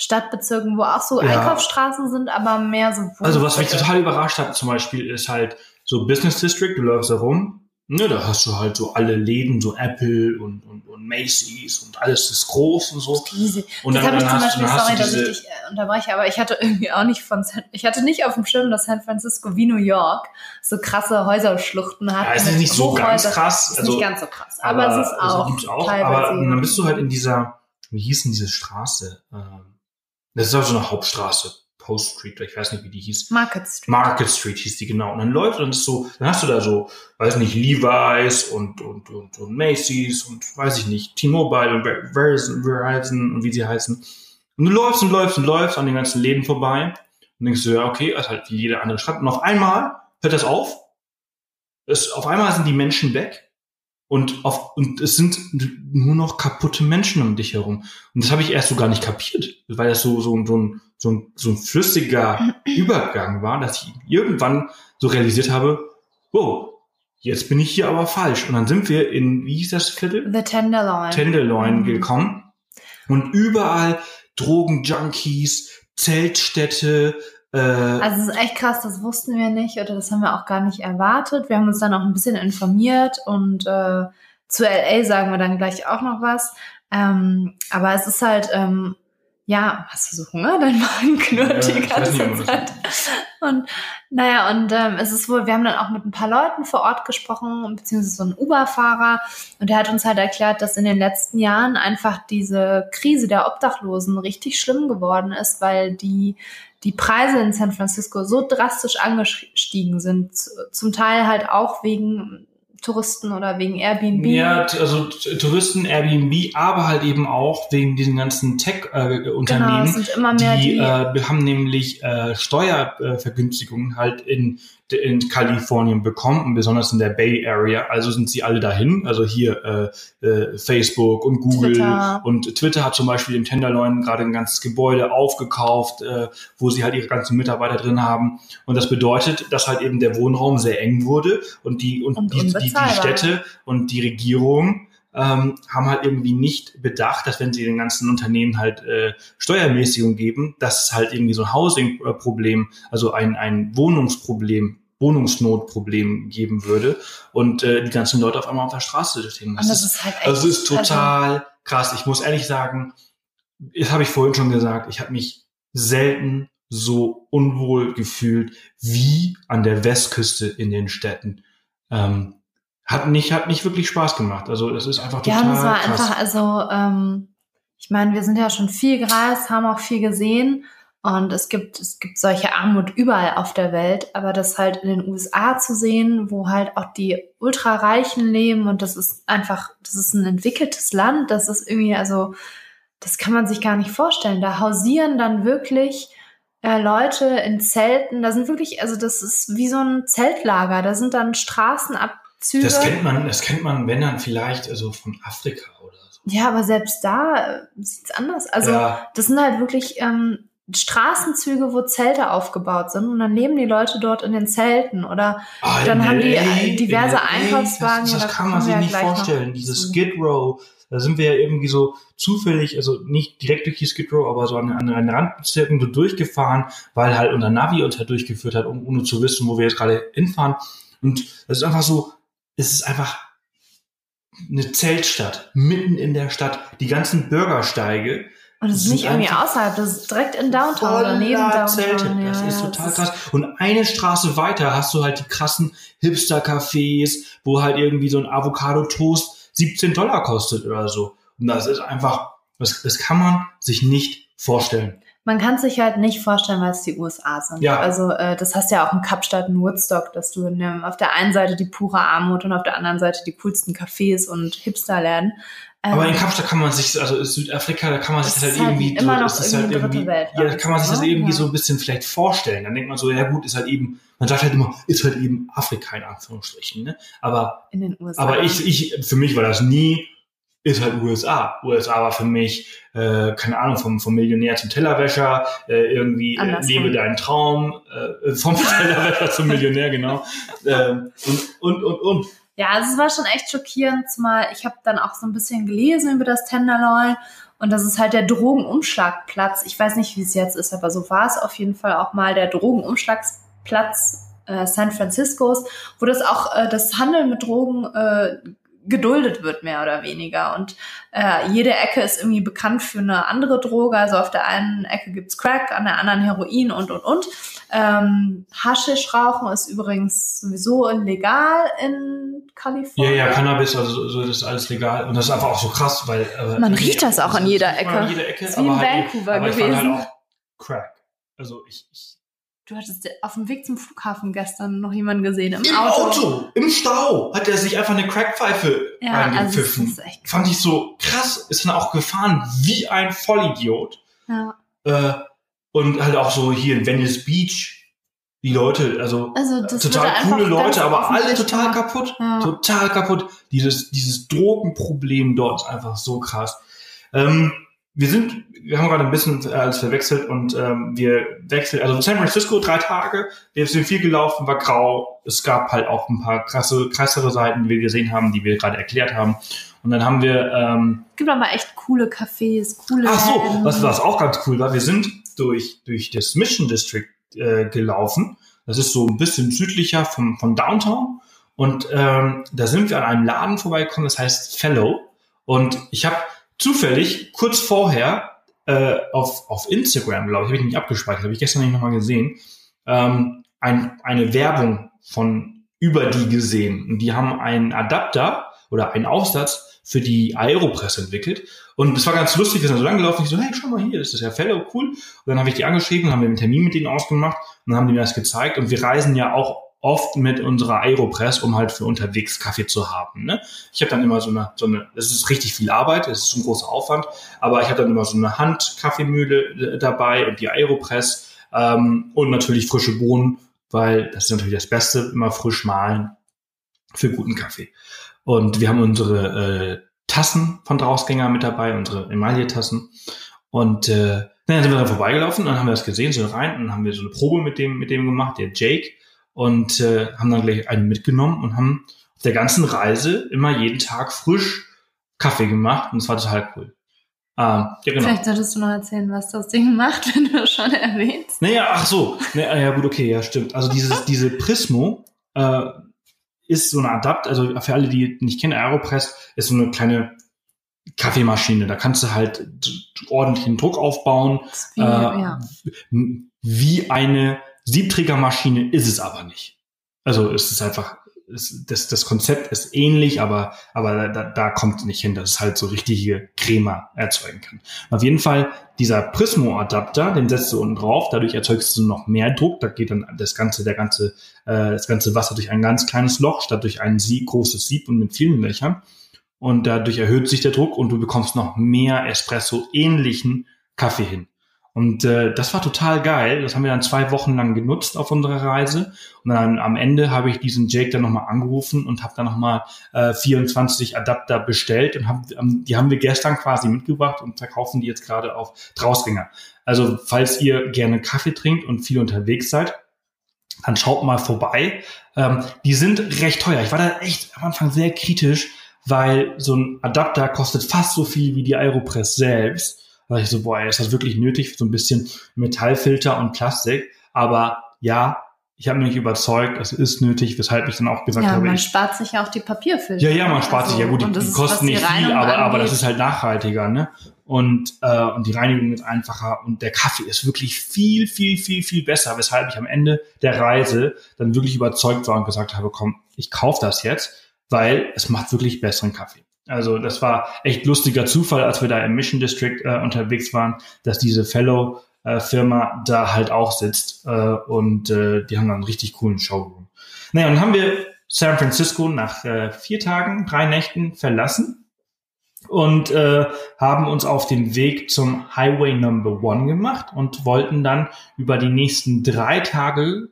Stadtbezirken, wo auch so Ja. Einkaufsstraßen sind, aber mehr so. also was mich total überrascht hat zum Beispiel, ist halt so Business District, du läufst da rum, ne, da hast du halt so alle Läden, so Apple und, und, und Macy's und alles ist groß und so. Riesig. Und das dann, dann zum hast, Beispiel, dann hast sorry, dass ich dich äh, unterbreche, aber ich hatte irgendwie auch nicht von San, ich hatte nicht auf dem Schirm, dass San Francisco wie New York so krasse Häuserschluchten hat. ja, es ist nicht so ganz krass. Ist also, nicht ganz so krass, aber, es ist also auch, gibt's auch aber dann bist du halt in dieser, wie hieß denn diese Straße? Ähm, Das ist auch so eine Hauptstraße, Post Street, ich weiß nicht, wie die hieß. Market Street. Market Street hieß die genau. Und dann läuft und ist so, dann hast du da so, weiß nicht, Levi's und, und, und, und Macy's und weiß ich nicht, T-Mobile und Ver- Verizon, und wie sie heißen. Und du läufst und läufst und läufst an den ganzen Läden vorbei und denkst du, ja, okay, das ist halt wie jede andere Stadt. Und auf einmal hört das auf. Es, auf einmal sind die Menschen weg. Und, auf, und es sind nur noch kaputte Menschen um dich herum. Und das habe ich erst so gar nicht kapiert, weil das so, so, so, ein, so, ein, so ein flüssiger Übergang war, dass ich irgendwann so realisiert habe, wow, jetzt bin ich hier aber falsch. Und dann sind wir in, wie hieß das Viertel? The Tenderloin. Tenderloin Mhm. gekommen. Und überall Drogenjunkies, Zeltstädte, äh, Also es ist echt krass, das wussten wir nicht oder das haben wir auch gar nicht erwartet. Wir haben uns dann auch ein bisschen informiert und äh, zu LA sagen wir dann gleich auch noch was. Ähm, aber es ist halt, ähm, ja, hast du so Hunger? Dein Magen knurrt Ja, die nicht, ganze man Zeit. Und naja, und ähm, es ist wohl, wir haben dann auch mit ein paar Leuten vor Ort gesprochen, beziehungsweise so ein Uber-Fahrer, und der hat uns halt erklärt, dass in den letzten Jahren einfach diese Krise der Obdachlosen richtig schlimm geworden ist, weil die die Preise in San Francisco so drastisch angestiegen sind, zum Teil halt auch wegen Touristen oder wegen Airbnb. Ja, also Touristen, Airbnb, aber halt eben auch wegen diesen ganzen genau, Tech-Unternehmen. immer mehr die, die, äh, wir haben nämlich äh, Steuervergünstigungen halt in, in Kalifornien bekommen, und besonders in der Bay Area. Also sind sie alle dahin. Also hier äh, äh, Facebook und Google Twitter. und Twitter hat zum Beispiel im Tenderloin gerade ein ganzes Gebäude aufgekauft, äh, wo sie halt ihre ganzen Mitarbeiter drin haben. Und das bedeutet, dass halt eben der Wohnraum sehr eng wurde und die und, Und die, die, die. Städte und die Regierung ähm, haben halt irgendwie nicht bedacht, dass wenn sie den ganzen Unternehmen halt äh, Steuermäßigung geben, dass es halt irgendwie so ein Housing-Problem, also ein, ein Wohnungsproblem, Wohnungsnotproblem geben würde und äh, die ganzen Leute auf einmal auf der Straße stehen. und das ist halt also ist total krass. Ich muss ehrlich sagen, das habe ich vorhin schon gesagt, ich habe mich selten so unwohl gefühlt wie an der Westküste in den Städten. Ähm, hat nicht, hat nicht wirklich Spaß gemacht. Also es ist einfach total. Ja, es war krass. einfach, also ähm, ich meine, wir sind ja schon viel gereist, haben auch viel gesehen und es gibt, es gibt solche Armut überall auf der Welt, aber das halt in den USA zu sehen, wo halt auch die Ultrareichen leben und das ist einfach, das ist ein entwickeltes Land, das ist irgendwie, also das kann man sich gar nicht vorstellen. Da hausieren dann wirklich äh, Leute in Zelten, da sind wirklich, also das ist wie so ein Zeltlager, da sind dann Straßenabzüge. Das kennt man, das kennt man, wenn dann vielleicht also von Afrika oder so. Ja, aber selbst da sieht's anders. Also ja, das sind halt wirklich ähm, Straßenzüge, wo Zelte aufgebaut sind und dann leben die Leute dort in den Zelten oder Ah, dann haben die, LA, äh, diverse LA, Einkaufswagen, Das, das da kann man sich nicht vorstellen. Dieses. Skid Row, da sind wir ja irgendwie so zufällig, also nicht direkt durch die Skid Row, aber so an, an den Randbezirken so durchgefahren, weil halt unser Navi uns halt durchgeführt hat, um, ohne zu wissen, wo wir jetzt gerade hinfahren. Und das ist einfach so, es ist einfach eine Zeltstadt, mitten in der Stadt. Die ganzen Bürgersteige, Und das ist nicht irgendwie außerhalb, das ist direkt in Downtown oder neben Downtown. Zelte. Ja, Das ist total das krass. Und eine Straße weiter hast du halt die krassen Hipster-Cafés, wo halt irgendwie so ein Avocado-Toast 17 Dollar kostet oder so. Und das ist einfach, das, das kann man sich nicht vorstellen. Man kann es sich halt nicht vorstellen, weil es die USA sind. Ja. Also äh, das hast ja auch in Kapstadt in Woodstock, dass du dem, auf der einen Seite die pure Armut und auf der anderen Seite die coolsten Cafés und Hipsterläden. Ähm, Aber in Kapstadt kann man sich, also in Südafrika, da kann man sich Das halt halt irgendwie, immer so, noch das irgendwie halt dritte irgendwie, Welt, ja, da kann man sich das ne? irgendwie Ja. so ein bisschen vielleicht vorstellen. Dann denkt man so, ja gut, ist halt eben, man sagt halt immer, ist halt eben Afrika in Anführungsstrichen, ne? Aber in den USA. Aber ich, ich, für mich war das nie, ist halt USA. USA war für mich, äh, keine Ahnung, vom, vom Millionär zum Tellerwäscher, äh, irgendwie äh, lebe deinen Traum, äh, vom Tellerwäscher zum Millionär, genau. Ähm, und, und, und, und. Ja, also es war schon echt schockierend, zumal ich habe dann auch so ein bisschen gelesen über das Tenderloin und das ist halt der Drogenumschlagplatz. Ich weiß nicht, wie es jetzt ist, aber so war es auf jeden Fall auch mal der Drogenumschlagsplatz äh, San Franciscos, wo das auch äh, das Handeln mit Drogen äh, geduldet wird, mehr oder weniger. Und äh, jede Ecke ist irgendwie bekannt für eine andere Droge. Also auf der einen Ecke gibt's Crack, an der anderen Heroin und, und, und. Ähm, Haschischrauchen ist übrigens sowieso illegal in Ja, Kalifornien. ja, Cannabis, also so, das ist alles legal. Und das ist einfach auch so krass, weil. Äh, Man riecht das auch an jeder das Ecke. An jeder Ecke Ist wie in halt, Vancouver ich fand gewesen. halt Crack. Also ich, ich Du hattest auf dem Weg zum Flughafen gestern noch jemanden gesehen im, Im Auto. im Stau, hat er sich einfach eine Crackpfeife Ja, also ist echt Fand ich so krass, ist dann auch gefahren wie ein Vollidiot. ja. Äh, und halt auch so hier in Venice Beach, die Leute, also, Also das total coole Leute, aber alle total kaputt. Ja. Total kaputt. Dieses, dieses Drogenproblem dort ist einfach so krass. Ähm, wir sind, wir haben gerade ein bisschen äh, alles verwechselt und ähm, wir wechseln, also San Francisco drei Tage, wir sind viel gelaufen, war grau. Es gab halt auch ein paar krasse, krassere Seiten, die wir gesehen haben, die wir gerade erklärt haben. Und dann haben wir ähm, Es gibt aber echt coole Cafés, coole Ach so, was, was auch ganz cool war, wir sind durch, durch das Mission District äh, gelaufen. Das ist so ein bisschen südlicher vom, von Downtown. Und ähm, da sind wir an einem Laden vorbeigekommen, das heißt Fellow. Und ich habe zufällig kurz vorher äh, auf, auf Instagram, glaube ich, habe ich nicht abgespeichert, habe ich gestern nicht nochmal gesehen, ähm, ein, eine Werbung von über die gesehen. Und die haben einen Adapter oder einen Aufsatz für die Aeropress entwickelt. Und es war ganz lustig, wir sind so lang gelaufen, ich so, hey, schau mal hier, das ist ja Fellow, cool. Und dann habe ich die angeschrieben, haben wir einen Termin mit denen ausgemacht und dann haben die mir das gezeigt. Und wir reisen ja auch oft mit unserer Aeropress, um halt für unterwegs Kaffee zu haben. Ne? Ich habe dann immer so eine, so eine, das ist richtig viel Arbeit, das ist ein großer Aufwand, aber ich habe dann immer so eine Handkaffeemühle äh, dabei und die Aeropress ähm, und natürlich frische Bohnen, weil das ist natürlich das Beste, immer frisch mahlen für guten Kaffee. Und wir haben unsere äh, Tassen von Drausgänger mit dabei, unsere Emaille-Tassen. Und äh, dann sind wir dann vorbeigelaufen, dann haben wir das gesehen, so rein, dann haben wir so eine Probe mit dem, mit dem gemacht, der Jake, und äh, haben dann gleich einen mitgenommen und haben auf der ganzen Reise immer jeden Tag frisch Kaffee gemacht und das war total cool. Ähm, ja, genau. Vielleicht solltest du noch erzählen, was das Ding macht, wenn du es schon erwähnst. Naja, ach so. Naja, ja, gut, okay, ja, stimmt. Also dieses, diese Prismo äh, ist so ein Adapt, also für alle, die nicht kennen, Aeropress ist so eine kleine Kaffeemaschine. Da kannst du halt ordentlichen Druck aufbauen. Wie, Äh, ja. Wie eine Siebträgermaschine ist es aber nicht. Also es ist einfach, es, das, das Konzept ist ähnlich, aber, aber da, da kommt es nicht hin, dass es halt so richtige Crema erzeugen kann. Auf jeden Fall, dieser Prismo-Adapter, den setzt du unten drauf, dadurch erzeugst du noch mehr Druck, da geht dann das ganze, der ganze, äh, das ganze Wasser durch ein ganz kleines Loch, statt durch ein Sieb, großes Sieb und mit vielen Löchern. Und dadurch erhöht sich der Druck und du bekommst noch mehr Espresso-ähnlichen Kaffee hin. Und äh, das war total geil. Das haben wir dann zwei Wochen lang genutzt auf unserer Reise. Und dann am Ende habe ich diesen Jake dann nochmal angerufen und habe dann nochmal äh, 24 Adapter bestellt und hab, ähm, die haben wir gestern quasi mitgebracht und verkaufen die jetzt gerade auf Drausgänger. Also falls ihr gerne Kaffee trinkt und viel unterwegs seid, dann schaut mal vorbei. Ähm, die sind recht teuer. Ich war da echt am Anfang sehr kritisch, weil so ein Adapter kostet fast so viel wie die Aeropress selbst. Da dachte ich so, boah, ist das wirklich nötig? So ein bisschen Metallfilter und Plastik. Aber ja, ich habe mich überzeugt, es ist nötig, weshalb ich dann auch gesagt Ja, habe, man ich, spart sich ja auch die Papierfilter. ja, ja, man spart sich ja gut, die, das die kosten was die nicht viel, aber, aber das ist halt nachhaltiger, ne? Und, äh, und die Reinigung ist einfacher und der Kaffee ist wirklich viel, viel, viel, viel besser, weshalb ich am Ende der Reise dann wirklich überzeugt war und gesagt habe, komm, ich kaufe das jetzt, weil es macht wirklich besseren Kaffee. Also das war echt lustiger Zufall, als wir da im Mission District äh, unterwegs waren, dass diese Fellow äh, Firma da halt auch sitzt äh, und äh, die haben dann einen richtig coolen Showroom. Naja, und dann haben wir San Francisco nach äh, vier Tagen, drei Nächten verlassen und äh, haben uns auf den Weg zum Highway Number One gemacht und wollten dann über die nächsten drei Tage,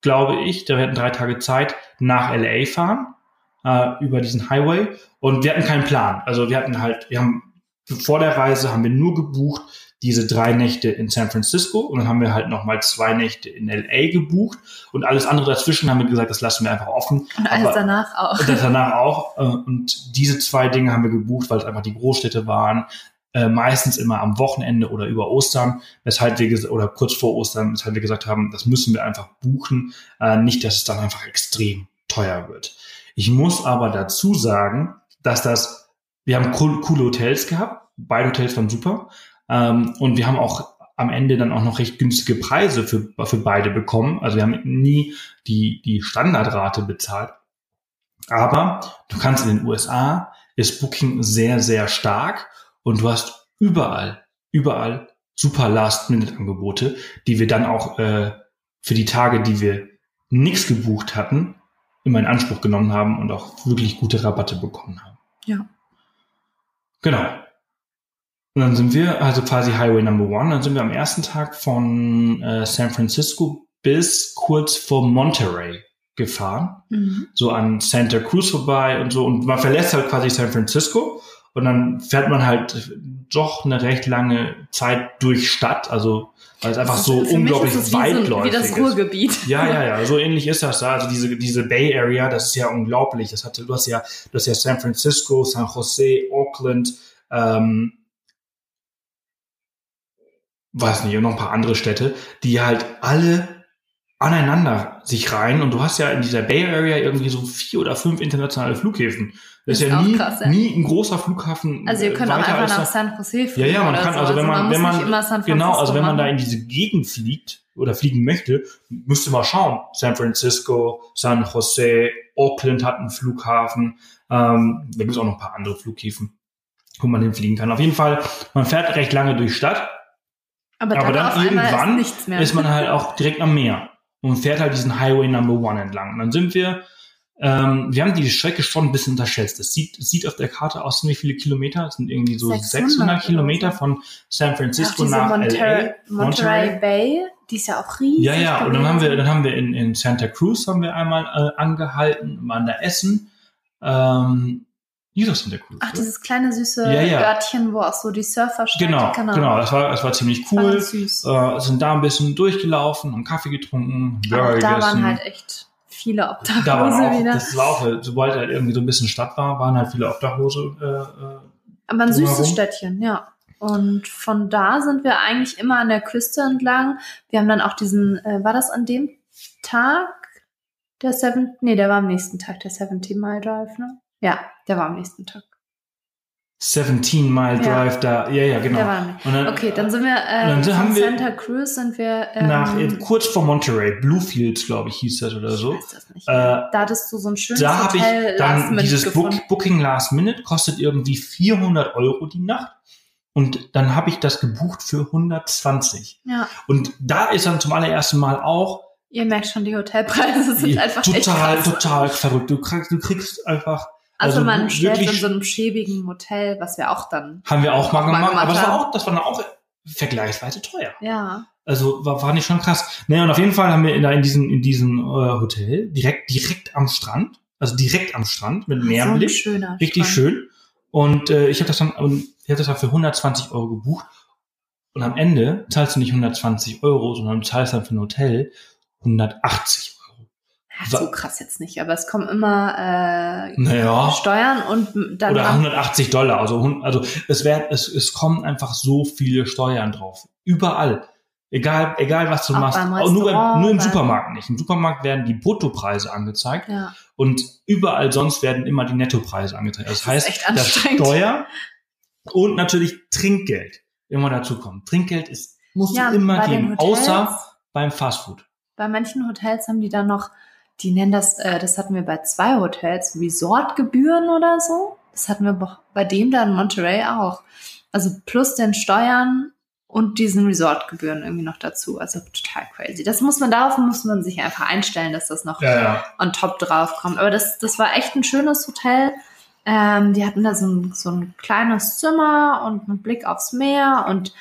glaube ich, da wir hatten drei Tage Zeit, nach LA fahren äh, über diesen Highway und wir hatten keinen Plan. Also wir hatten halt, wir haben vor der Reise haben wir nur gebucht diese drei Nächte in San Francisco und dann haben wir halt nochmal zwei Nächte in LA gebucht und alles andere dazwischen haben wir gesagt, das lassen wir einfach offen. Und alles Aber- danach auch. und das danach auch. Äh, Und diese zwei Dinge haben wir gebucht, weil es einfach die Großstädte waren. Äh, meistens immer am Wochenende oder über Ostern, weshalb wir oder kurz vor Ostern, weshalb wir gesagt haben, das müssen wir einfach buchen, äh, nicht, dass es dann einfach extrem teuer wird. Ich muss aber dazu sagen, dass das, wir haben cool, coole Hotels gehabt, beide Hotels waren super, ähm, und wir haben auch am Ende dann auch noch recht günstige Preise für, für beide bekommen. Also wir haben nie die, die Standardrate bezahlt. Aber du kannst in den USA ist Booking sehr, sehr stark und du hast überall, überall super Last-Minute-Angebote, die wir dann auch äh, für die Tage, die wir nichts gebucht hatten, immer in Anspruch genommen haben und auch wirklich gute Rabatte bekommen haben. Ja. Genau. Und dann sind wir, also quasi Highway Number One, dann sind wir am ersten Tag von äh, San Francisco bis kurz vor Monterey gefahren Mhm. so an Santa Cruz vorbei und so. Und man verlässt halt quasi San Francisco und dann fährt man halt doch eine recht lange Zeit durch Stadt. Also weil es einfach ist- so unglaublich ist weitläufig wie das ist. Ruhrgebiet. Ja, ja, ja, so ähnlich ist das da. Also diese, diese Bay Area, das ist ja unglaublich. Das hatte, du hast ja, du hast ja San Francisco, San Jose, Oakland, ähm, weiß nicht, und noch ein paar andere Städte, die halt alle aneinander sich rein und du hast ja in dieser Bay Area irgendwie so vier oder fünf internationale Flughäfen. Das ist, Ist ja nie, krass, ja. nie ein großer Flughafen. Also ihr äh, könnt auch einfach nach da- San Jose ja, fliegen ja, man oder kann, so. also wenn man, wenn man, nicht immer San Francisco genau, also wenn man da machen. in diese Gegend fliegt oder fliegen möchte, müsste man schauen. San Francisco, San Jose, Oakland hat einen Flughafen, ähm, da gibt es auch noch ein paar andere Flughäfen, wo man hinfliegen kann. Auf jeden Fall, man fährt recht lange durch Stadt, aber dann, aber dann einmal irgendwann ist ist man halt auch direkt am Meer und fährt halt diesen Highway Number One entlang. Und dann sind wir, ähm, wir haben die Strecke schon ein bisschen unterschätzt. Es sieht, sieht auf der Karte aus, wie viele Kilometer? Es sind irgendwie so 600 600, oder Kilometer von San Francisco nach Monterey, LA. Monterey Bay, die ist ja auch riesig. Ja, ja, und dann haben wir, dann haben wir in, in Santa Cruz haben wir einmal äh, angehalten, waren da essen. Ähm, das Santa Cruz? Ach, oder? dieses kleine süße Ja, ja. Örtchen, wo auch so die Surfer stehen. genau, genau, das war, das war ziemlich War cool. ganz süß. Äh, sind da ein bisschen durchgelaufen, haben Kaffee getrunken, Burger da gegessen. waren halt echt viele Obdachlose da waren auch, wieder. das war auch, sobald halt irgendwie so ein bisschen Stadt war, waren halt viele Obdachlose. Äh, äh, Aber ein süßes drumherum. Städtchen, ja. Und von da sind wir eigentlich immer an der Küste entlang. Wir haben dann auch diesen, äh, war das an dem Tag? Der Seven, nee, der war am nächsten Tag, der 70 Mile Drive, ne? Ja, der war am nächsten Tag. 17 Mile Ja. Drive da, ja, ja, genau. Da waren wir. Und dann, Okay, dann sind wir äh, dann von wir- Santa Cruz sind wir ähm, nach, kurz vor Monterey, Bluefields, glaube ich, hieß das oder so. Ich weiß das nicht. Äh, da hattest du so ein schönes Da habe ich dann dieses Book. Booking Last Minute, kostet irgendwie 400 Euro die Nacht. Und dann habe ich das gebucht für 120. Ja, Und da ist dann zum allerersten Mal auch ihr merkt schon, die Hotelpreise sind einfach echt total, krass. total verrückt. Du kriegst, du kriegst einfach, Also, also man schläft wirklich- in so einem schäbigen Hotel, was wir auch dann. haben wir auch mal Auch mal gemacht, gemacht aber das war auch, das war dann auch vergleichsweise teuer. Ja. Also war, war nicht schon krass. Naja, und auf jeden Fall haben wir in, in diesem, in diesem äh, Hotel direkt, direkt am Strand, also direkt am Strand mit So ein Meerblick. schöner. richtig Strand. schön. Und äh, ich habe das dann, ich habe das dann für 120 Euro gebucht. Und am Ende zahlst du nicht 120 Euro, sondern du zahlst dann für ein Hotel 180 Euro. Ja, so krass jetzt nicht, aber es kommen immer äh, Naja. Steuern und dann Oder haben- 180 Dollar. Also, also es, wär, es, es kommen einfach so viele Steuern drauf. Überall. Egal, egal was du Auch machst. beim Auch nur, beim, nur im Supermarkt nicht. Im Supermarkt werden die Bruttopreise angezeigt ja. und überall sonst werden immer die Nettopreise angezeigt. Das, Das heißt, anstrengend. Steuer und natürlich Trinkgeld immer dazu kommt. Trinkgeld ist, musst ja, du immer geben, Hotels, außer beim Fastfood. bei manchen Hotels haben die dann noch, die nennen das, äh, das hatten wir bei zwei Hotels, Resortgebühren oder so. Das hatten wir bei dem da in Monterey auch. Also plus den Steuern und diesen Resortgebühren irgendwie noch dazu. Also total crazy. Das muss man, darauf muss man sich einfach einstellen, dass das noch Ja, ja. on top drauf kommt. Aber das, das war echt ein schönes Hotel. Ähm, die hatten da so ein, so ein kleines Zimmer und mit Blick aufs Meer und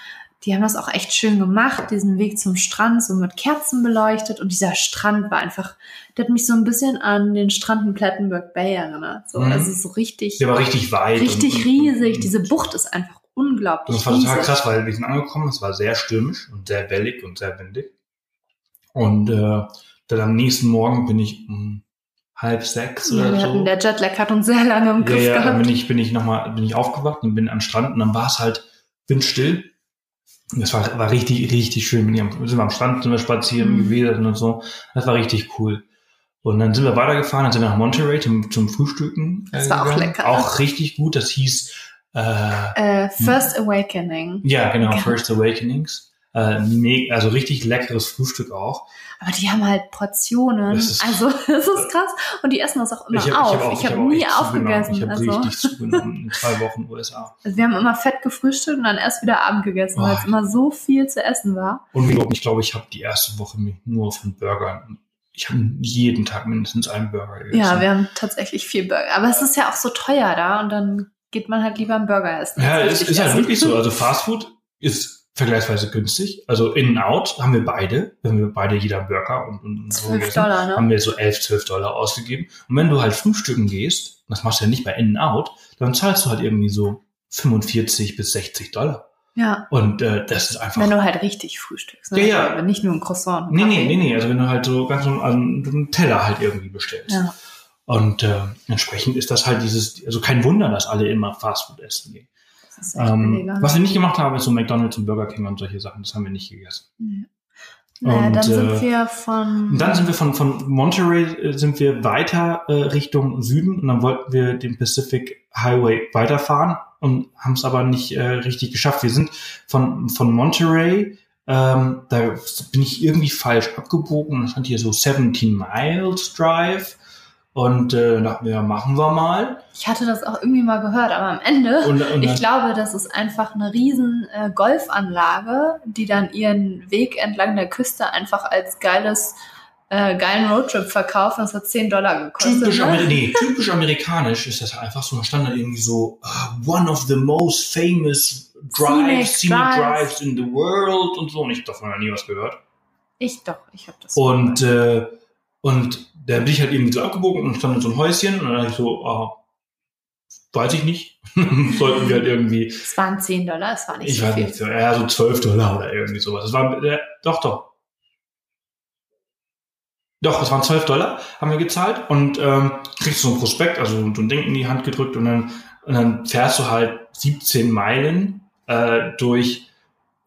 die haben das auch echt schön gemacht, diesen Weg zum Strand so mit Kerzen beleuchtet und dieser Strand war einfach, der hat mich so ein bisschen an den Strand in Plettenberg Bay erinnert. So, Mhm. also so richtig, Der war richtig weit. richtig und, riesig. Und, Diese Bucht ist einfach unglaublich das war total riesig. krass, weil wir sind angekommen, es war sehr stürmisch und sehr wellig und sehr windig. Und äh, dann am nächsten Morgen bin ich um halb sechs Ja, oder wir so. hatten, der Jetlag hat uns sehr lange im ja, Griff ja, dann gehabt. bin ich, bin ich nochmal, bin ich aufgewacht und bin den Strand und dann war es halt windstill. Das war, war richtig, richtig schön. Am, sind wir am Strand, sind wir spazieren Mhm. gewesen und so. Das war richtig cool. Und dann sind wir weitergefahren, dann sind wir nach Monterey zum, zum Frühstücken. äh, Das war auch gegangen. lecker, ne? Auch richtig gut. Das hieß, äh, Äh, First Awakening. ja, genau, Ja. First Awakenings. Äh, also richtig leckeres Frühstück auch. Aber die haben halt Portionen. Das ist- also, das ist krass. Und die essen das auch immer ich auf. hab auch, ich habe hab nie aufgegessen. Ich habe also, richtig zugenommen in zwei Wochen USA. also, wir haben immer fett gefrühstückt und dann erst wieder Abend gegessen, weil es immer so viel zu essen war. Und ich glaube, ich habe die erste Woche mich nur von Burgern. Ich habe jeden Tag mindestens einen Burger gegessen. Ja, wir haben tatsächlich viel Burger. Aber es ist ja auch so teuer da und dann geht man halt lieber einen Burger essen. ja richtig ist halt wirklich so. Also Fastfood ist vergleichsweise günstig. Also In-N-Out haben wir beide, wenn wir beide jeder Burger und, und so 12 gegessen, Dollar, ne? haben wir so 11, 12 Dollar ausgegeben. Und wenn du halt frühstücken gehst, das machst du ja nicht bei In-N-Out, dann zahlst du halt irgendwie so 45 bis 60 Dollar. Ja, Und äh, das ist einfach wenn du halt richtig frühstückst. Ne? Ja, ja. Also nicht nur ein Croissant. und Nee, nee, nee, nee. Also wenn du halt so ganz so einen, einen Teller halt irgendwie bestellst. Ja. Und äh, entsprechend ist das halt dieses, also kein Wunder, dass alle immer Fastfood essen gehen. Das Ähm, was wir nicht gemacht haben, ist so McDonalds und Burger King und solche Sachen. Das haben wir nicht gegessen. Naja, und, dann sind äh, wir von. Dann sind wir von, von Monterey äh, sind wir weiter äh, Richtung Süden und dann wollten wir den Pacific Highway weiterfahren und haben es aber nicht äh, richtig geschafft. Wir sind von, von Monterey, ähm, da bin ich irgendwie falsch abgebogen. Da stand hier so 17 Miles Drive. Und äh, dachten wir, machen wir mal. Ich hatte das auch irgendwie mal gehört, aber am Ende, Und, und ich glaube, das ist einfach eine riesen äh, Golfanlage, die dann ihren Weg entlang der Küste einfach als geiles, äh, geilen Roadtrip verkaufen. Das hat 10 Dollar gekostet. typisch, ne? Nee, typisch amerikanisch ist das einfach so. Da stand dann irgendwie so, uh, one of the most famous drives, Scenic scenic drives. drives in the world und so. Und ich davon noch nie was gehört. Ich doch, ich habe das. Und, äh, und da bin ich halt irgendwie so abgebogen und stand in so ein Häuschen und dann dachte ich so, ah, weiß ich nicht. Sollten wir halt irgendwie, es waren 10 Dollar, es war nicht ich so weiß viel. nicht, so, ja, so 12 Dollar oder irgendwie sowas. Das war, äh, doch, doch. Doch, es waren 12 Dollar, haben wir gezahlt und ähm, kriegst so ein Prospekt, also so ein Ding in die Hand gedrückt und dann, und dann fährst du halt 17 Meilen äh, durch,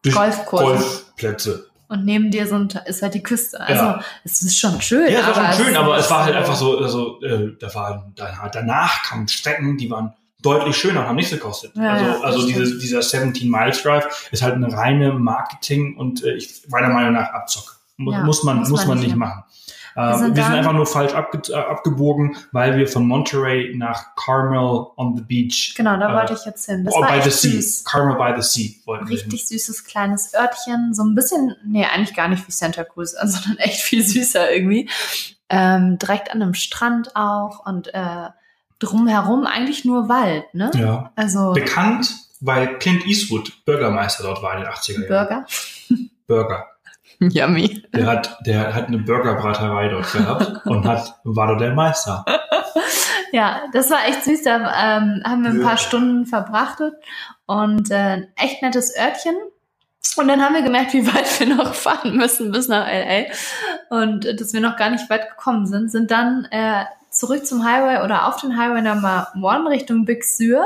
durch Golfkurse. Golfplätze. Und neben dir so ein, ist halt die Küste. Also Ja. es ist schon schön. Ja, es war aber schon schön, ist aber es war halt einfach so, also, äh, da waren, da, danach kamen Strecken, die waren deutlich schöner und haben nichts gekostet. Ja, also also diese, dieser 17 Miles Drive ist halt eine reine Marketing und äh, ich meiner Meinung nach Abzock. Mu Ja, muss man muss man, nicht nehmen. machen. Äh, wir sind sind, dann- einfach nur falsch abge äh, abgebogen, weil wir von Monterey nach Carmel on the Beach. Genau, da äh, wollte ich jetzt hin. Das oh, war by the sea. süß. Carmel by the Sea wollten wir. Richtig süßes kleines Örtchen, so ein bisschen, nee, eigentlich gar nicht wie Santa Cruz, sondern echt viel süßer irgendwie. Ähm, direkt an einem Strand auch und äh, drumherum eigentlich nur Wald, ne? Ja. Also Bekannt, weil Clint Eastwood Bürgermeister dort war in den 80er Jahren. Burger. Burger. Yummy. Der hat, der hat eine Burgerbraterei dort gehabt und hat, war dort der Meister. Ja, das war echt süß. Da ähm, haben wir ein Ja. paar Stunden verbracht und äh, ein echt nettes Örtchen. Und dann haben wir gemerkt, wie weit wir noch fahren müssen bis nach LA und äh, dass wir noch gar nicht weit gekommen sind, sind dann äh, zurück zum Highway oder auf den Highway Number One Richtung Big Sur.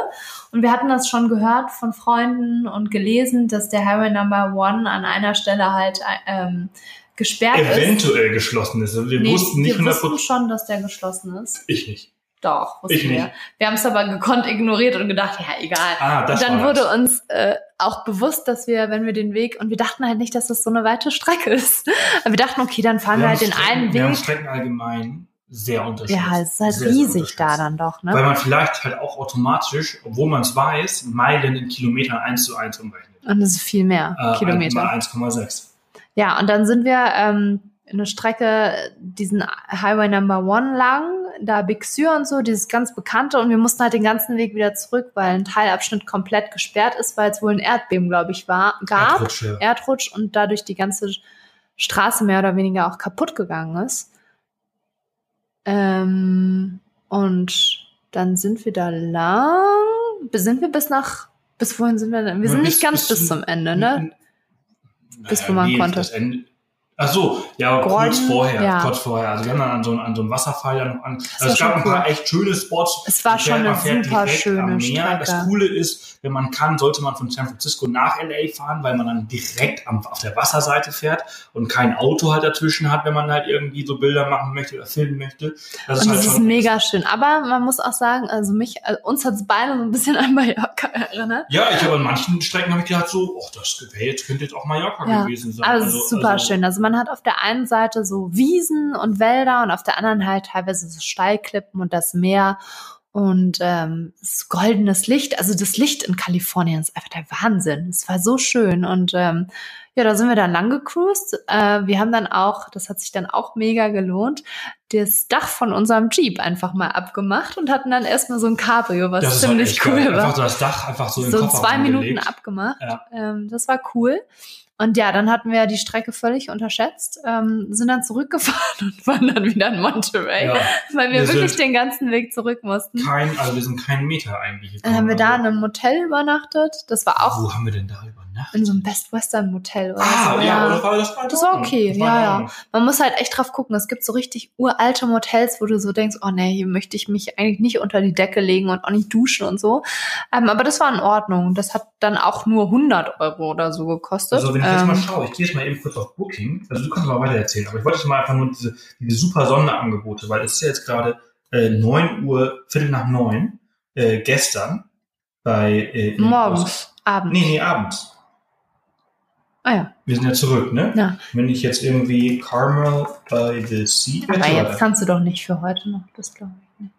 Und wir hatten das schon gehört von Freunden und gelesen, dass der Highway Number One an einer Stelle halt ähm, gesperrt ist. Eventuell geschlossen ist. Wir Nee, wussten nicht wir wussten 100%. schon, dass der geschlossen ist. Ich nicht. Doch, wussten Ich nicht. wir. Wir haben es aber gekonnt ignoriert und gedacht, ja, egal. Ah, das und dann wurde das. uns äh, auch bewusst, dass wir, wenn wir den Weg, und wir dachten halt nicht, dass das so eine weite Strecke ist. Aber wir dachten, okay, dann fahren wir, halt den Strecken- einen Wir haben Weg. Strecken allgemein sehr unterschiedlich. Ja, es ist halt Sehr, sehr riesig da unterschiedlich. dann doch, Weil ne? man vielleicht halt auch automatisch, obwohl man es weiß, Meilen in Kilometern 1 zu 1 umrechnet. Und das ist viel mehr Äh, Kilometer. Mal 1,6. Ja, und dann sind wir ähm, eine Strecke, diesen Highway Number One lang, da Big Sur und so, dieses ganz bekannte. Und wir mussten halt den ganzen Weg wieder zurück, weil ein Teilabschnitt komplett gesperrt ist, weil es wohl ein Erdbeben, glaube ich, war, gab. Erdrutsche. Erdrutsch und dadurch die ganze Straße mehr oder weniger auch kaputt gegangen ist. Ähm, und dann sind wir da lang. Sind wir bis nach, bis wohin sind wir denn? Wir sind bis- nicht ganz bis bis, zum- Ende, ne? Bis wo Naja, man nee, konnte. Das Ende. Ach so, ja, kurz Gordon, vorher, ja. kurz vorher. Also wir haben dann an so, einem- an so einem Wasserfall dann noch an. Also es gab ein paar cool. echt schöne Spots. Es war Man schon man eine super direkt schöne am Meer. Strecke. Das Coole ist, wenn man kann, sollte man von San Francisco nach LA fahren, weil man dann direkt am, auf der Wasserseite fährt und kein Auto halt dazwischen hat, wenn man halt irgendwie so Bilder machen möchte oder filmen möchte. Das Und halt das ist mega schön. Aber man muss auch sagen, also mich, also uns hat's beide so ein bisschen an Mallorca erinnert. Ja, ich habe an manchen Strecken habe ich gedacht so, oh, das wäre jetzt könnte jetzt auch Mallorca Ja, gewesen sein. Also, es ist super also, schön. Also man hat auf der einen Seite so Wiesen und Wälder und auf der anderen halt teilweise so Steilklippen und das Meer und ähm, ist goldenes Licht. Also das Licht in Kalifornien ist einfach der Wahnsinn. Es war so schön und ähm, ja, da sind wir dann lang gecruised. Äh, wir haben dann auch, das hat sich dann auch mega gelohnt, das Dach von unserem Jeep einfach mal abgemacht und hatten dann erstmal so ein Cabrio, was Das ziemlich cool geil. war Einfach das Dach einfach so in so den in Kofferraum zwei Minuten abgemacht. Ja. Ähm, das war cool. Und ja, dann hatten wir die Strecke völlig unterschätzt, ähm, sind dann zurückgefahren und waren dann wieder in Monterey, Ja, weil wir, Wir wirklich den ganzen Weg zurück mussten. kein, also wir sind keinen Meter eigentlich. Dann haben wir da in gekommen. einem Motel übernachtet. Das war auch Wo haben wir denn da übernachtet? In so einem Best Western Motel oder Ah, so. ja, das war, das war, Das war okay, Das war in ja, ja. Man muss halt echt drauf gucken. Es gibt so richtig uralte Motels, wo du so denkst, oh nee, hier möchte ich mich eigentlich nicht unter die Decke legen und auch nicht duschen und so. Ähm, aber das war in Ordnung. Das hat dann auch nur 100 Euro oder so gekostet. Also wenn ich jetzt mal Ähm, schaue, ich gehe jetzt mal eben kurz auf Booking, also du kannst mal weiter erzählen, aber ich wollte jetzt mal einfach nur diese, diese super Sonderangebote, weil es ist ja jetzt gerade äh, 9 Uhr, Viertel nach neun, äh, gestern bei äh, Morgens, abends. Nee, nee, abends. Ah ja. Wir sind ja zurück, ne? Ja. Wenn ich jetzt irgendwie Carmel by the Sea. Aber Erzähl jetzt weiter. kannst du doch nicht für heute noch, das glaube ich nicht.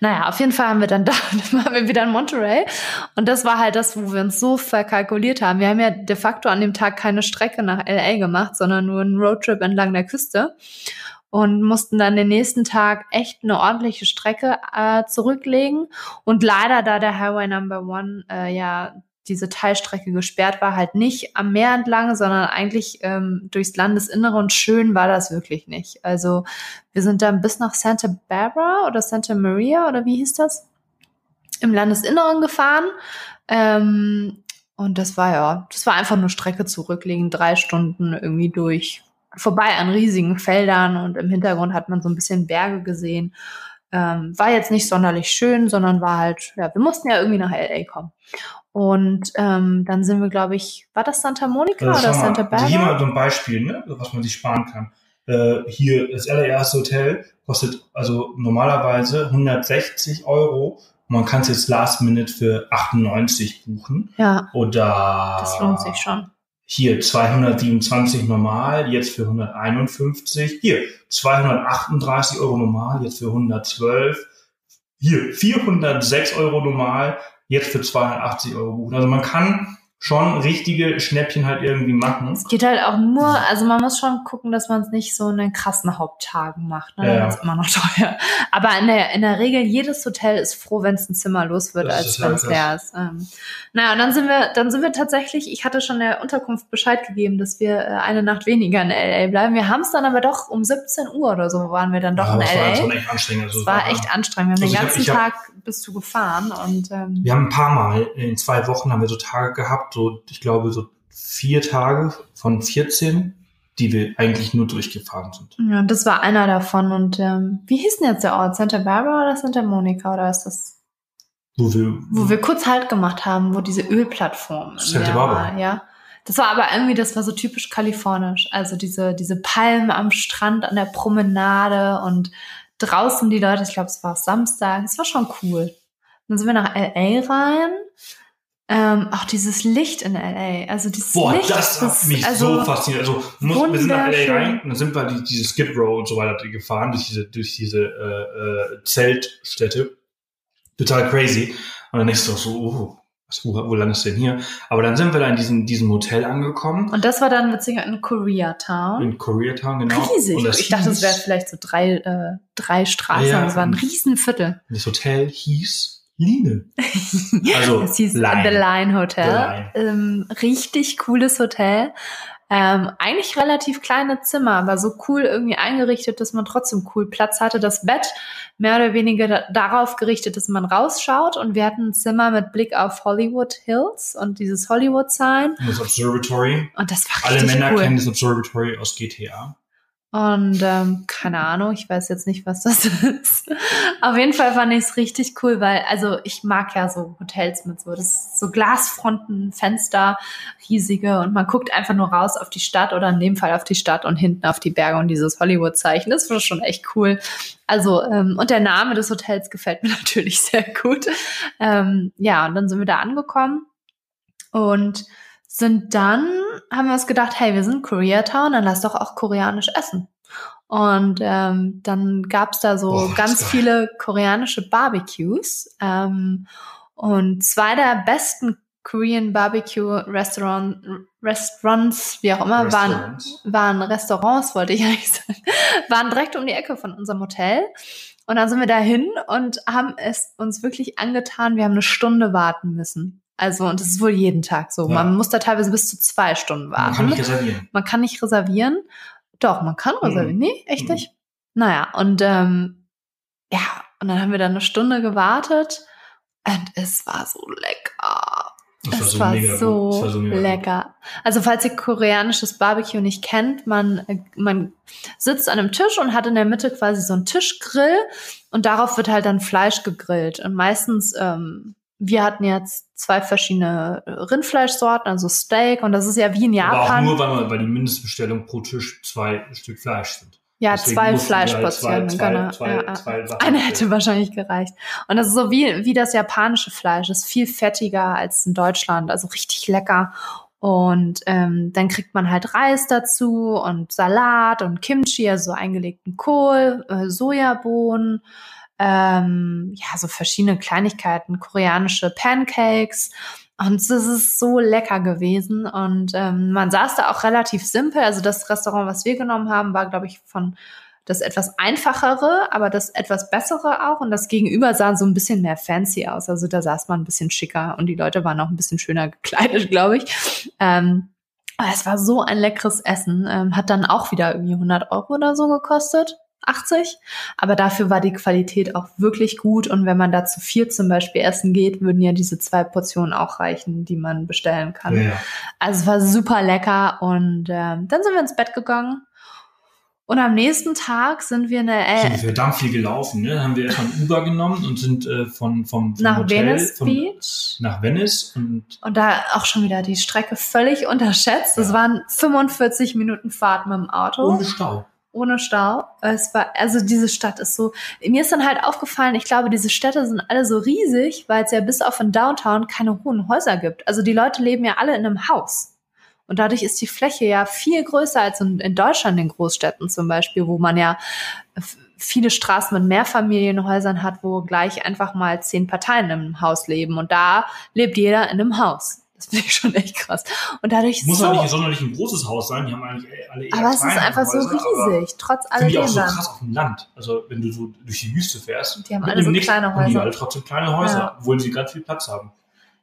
Naja, auf jeden Fall haben wir dann da, dann waren wir wieder in Monterey. Und das war halt das, wo wir uns so verkalkuliert haben. Wir haben ja de facto an dem Tag keine Strecke nach LA gemacht, sondern nur einen Roadtrip entlang der Küste. Und mussten dann den nächsten Tag echt eine ordentliche Strecke äh, zurücklegen. Und leider, da der Highway Number One äh, ja diese Teilstrecke gesperrt war, halt nicht am Meer entlang, sondern eigentlich ähm, durchs Landesinnere und schön war das wirklich nicht. Also wir sind dann bis nach Santa Barbara oder Santa Maria oder wie hieß das? Im Landesinneren gefahren. Ähm, und das war ja, das war einfach nur Strecke zurücklegen, drei Stunden irgendwie durch. Vorbei an riesigen Feldern und im Hintergrund hat man so ein bisschen Berge gesehen. Ähm, war jetzt nicht sonderlich schön, sondern war halt, ja, wir mussten ja irgendwie nach LA kommen. Und ähm, dann sind wir, glaube ich, war das Santa Monica Also oder Santa mal, also hier Barbara? mal so ein Beispiel, ne, was man sich sparen kann. Äh, hier das allererste Hotel kostet also normalerweise 160 Euro Man kann es jetzt Last Minute für 98 buchen. Ja, Oder das lohnt sich schon. hier 227 normal, jetzt für 151. Hier 238 Euro normal, jetzt für 112. Hier 406 Euro normal, jetzt für 280 Euro buchen. Also man kann schon richtige Schnäppchen halt irgendwie machen. Es geht halt auch nur, also man muss schon gucken, dass man es nicht so in den krassen Haupttagen macht. Ne? Ja, Dann ja. ist immer noch teuer. Aber in der, in der Regel, jedes Hotel ist froh, wenn es ein Zimmer los wird, Das als wenn halt es leer ist. Ähm, naja, und dann sind wir, dann sind wir tatsächlich, ich hatte schon der Unterkunft Bescheid gegeben, dass wir äh, eine Nacht weniger in LA bleiben. Wir haben es dann aber doch um 17 Uhr oder so waren wir dann doch Ja, in das war LA. echt anstrengend. Also, Es war echt anstrengend. Wir haben Also den hab- ganzen hab- Tag bist du gefahren und ähm, Wir haben ein paar Mal, in zwei Wochen haben wir so Tage gehabt, so, ich glaube, so vier Tage von 14, die wir eigentlich nur durchgefahren sind. ja, das war einer davon. Und ähm, wie hieß denn jetzt der Ort? Santa Barbara oder Santa Monica oder ist das? Wo wir, Wo wir kurz Halt gemacht haben, wo diese Ölplattform Santa Barbara. war, ja. Das war aber irgendwie, das war so typisch kalifornisch. Also diese, diese Palmen am Strand, an der Promenade und draußen die Leute, ich glaube, es war Samstag, es war schon cool. Dann sind wir nach LA rein. Ähm, auch dieses Licht in LA, also dieses Boah, Licht, das hat mich also, so fasziniert. Also muss, wir sind nach LA rein und dann sind wir die, diese Skid Row und so weiter gefahren, durch diese, durch diese äh, äh, Zeltstätte. Total crazy. Und dann denkst du auch so, oh, was, wo, wo landest du denn hier? Aber dann sind wir da in diesem, diesem Hotel angekommen. Und das war dann witziger in Koreatown. In Koreatown, genau. Riesig. Und das Ich dachte, es wäre vielleicht so drei, äh, drei Straßen. Ja, aber es war ein Riesenviertel. Das Hotel hieß Line. Also es hieß Line. The Line Hotel. The Line. Ähm, richtig cooles Hotel. Ähm, eigentlich relativ kleine Zimmer, aber so cool irgendwie eingerichtet, dass man trotzdem cool Platz hatte. Das Bett mehr oder weniger da darauf gerichtet, dass man rausschaut. Und wir hatten ein Zimmer mit Blick auf Hollywood Hills und dieses Hollywood Sign. Und das Observatory. Und das war Alle richtig Männer cool. kennen das Observatory aus GTA. Und ähm, keine Ahnung, ich weiß jetzt nicht, was das ist. Auf jeden Fall fand ich es richtig cool, weil, also ich mag ja so Hotels mit so, das so Glasfronten, Fenster, riesige und man guckt einfach nur raus auf die Stadt oder in dem Fall auf die Stadt und hinten auf die Berge und dieses Hollywood-Zeichen. Das war schon echt cool. Also, ähm, und der Name des Hotels gefällt mir natürlich sehr gut. Ähm, ja, und dann sind wir da angekommen und sind dann, haben wir uns gedacht, hey, wir sind in Koreatown, dann lass doch auch koreanisch essen. Und ähm, dann gab's da so Boah, ganz geil. viele koreanische Barbecues. Ähm, und zwei der besten Korean Barbecue Restaurant, Restaurants, wie auch immer, waren, Restaurants. waren Restaurants, wollte ich eigentlich sagen, waren direkt um die Ecke von unserem Hotel. Und dann sind wir dahin und haben es uns wirklich angetan. Wir haben eine Stunde warten müssen. Also, und das ist wohl jeden Tag so. Ja. Man muss da teilweise bis zu zwei Stunden Man warten. kann nicht reservieren. Man kann nicht reservieren. Doch, man kann reservieren. Mhm. Nee, echt Mhm. nicht? Naja, und ähm, ja, und dann haben wir da eine Stunde gewartet und es war so lecker. Das Es war so, gut. Das war so lecker. Also falls ihr koreanisches Barbecue nicht kennt, man, äh, man sitzt an einem Tisch und hat in der Mitte quasi so einen Tischgrill und darauf wird halt dann Fleisch gegrillt. Und meistens, ähm, wir hatten jetzt zwei verschiedene Rindfleischsorten, also Steak und das ist ja wie in Aber auch Japan. nur, weil, man, weil die Mindestbestellung pro Tisch zwei Stück Fleisch sind. Ja, Deswegen zwei halt Fleischportionen, zwei- genau. zwei- ja, zwei Eine hätte wahrscheinlich gereicht. Und das ist so wie, wie das japanische Fleisch. Das ist viel fettiger als in Deutschland, also richtig lecker. Und ähm, dann kriegt man halt Reis dazu und Salat und Kimchi, also eingelegten Kohl, äh, Sojabohnen, ähm, ja, so verschiedene Kleinigkeiten, koreanische Pancakes. Und es ist so lecker gewesen. Und ähm, man saß da auch relativ simpel. Also das Restaurant, was wir genommen haben, war, glaube ich, von das etwas einfachere, aber das etwas bessere auch. Und das Gegenüber sah so ein bisschen mehr fancy aus. Also da saß man ein bisschen schicker und die Leute waren auch ein bisschen schöner gekleidet, glaube ich. Ähm, aber es war so ein leckeres Essen. Ähm, hat dann auch wieder irgendwie 100 Euro oder so gekostet. 80. Aber dafür war die Qualität auch wirklich gut. Und wenn man da zu vier zum Beispiel essen geht, würden ja diese zwei Portionen auch reichen, die man bestellen kann. Ja. Also es war super lecker. Und ähm, dann sind wir ins Bett gegangen. Und am nächsten Tag sind wir in der Sind wir äh, verdammt viel gelaufen. Ne? Haben wir erstmal ein Uber genommen und sind äh, von, vom, vom nach Hotel Venice von, Beach. nach Venice und Und da auch schon wieder die Strecke völlig unterschätzt. Es Ja. waren 45 Minuten Fahrt mit dem Auto. ohne Stau. Ohne Stau. Es war, also diese Stadt ist so, mir ist dann halt aufgefallen, ich glaube, diese Städte sind alle so riesig, weil es ja bis auf in Downtown keine hohen Häuser gibt. Also die Leute leben ja alle in einem Haus. Und dadurch ist die Fläche ja viel größer als in, in Deutschland in Großstädten zum Beispiel, wo man ja viele Straßen mit Mehrfamilienhäusern hat, wo gleich einfach mal zehn Parteien im Haus leben. Und da lebt jeder in einem Haus. Das finde ich schon echt krass. Und dadurch Muss so, ja nicht sonderlich ein großes Haus sein, die haben eigentlich alle eher aber es ist einfach so Häuser, aber riesig, trotz Finde ich auch alledem so krass auf dem Land. Also wenn du so durch die Wüste fährst, Die haben mit alle so Nichts kleine haben die Häuser. alle trotzdem kleine Häuser, Ja. obwohl sie ganz viel Platz haben.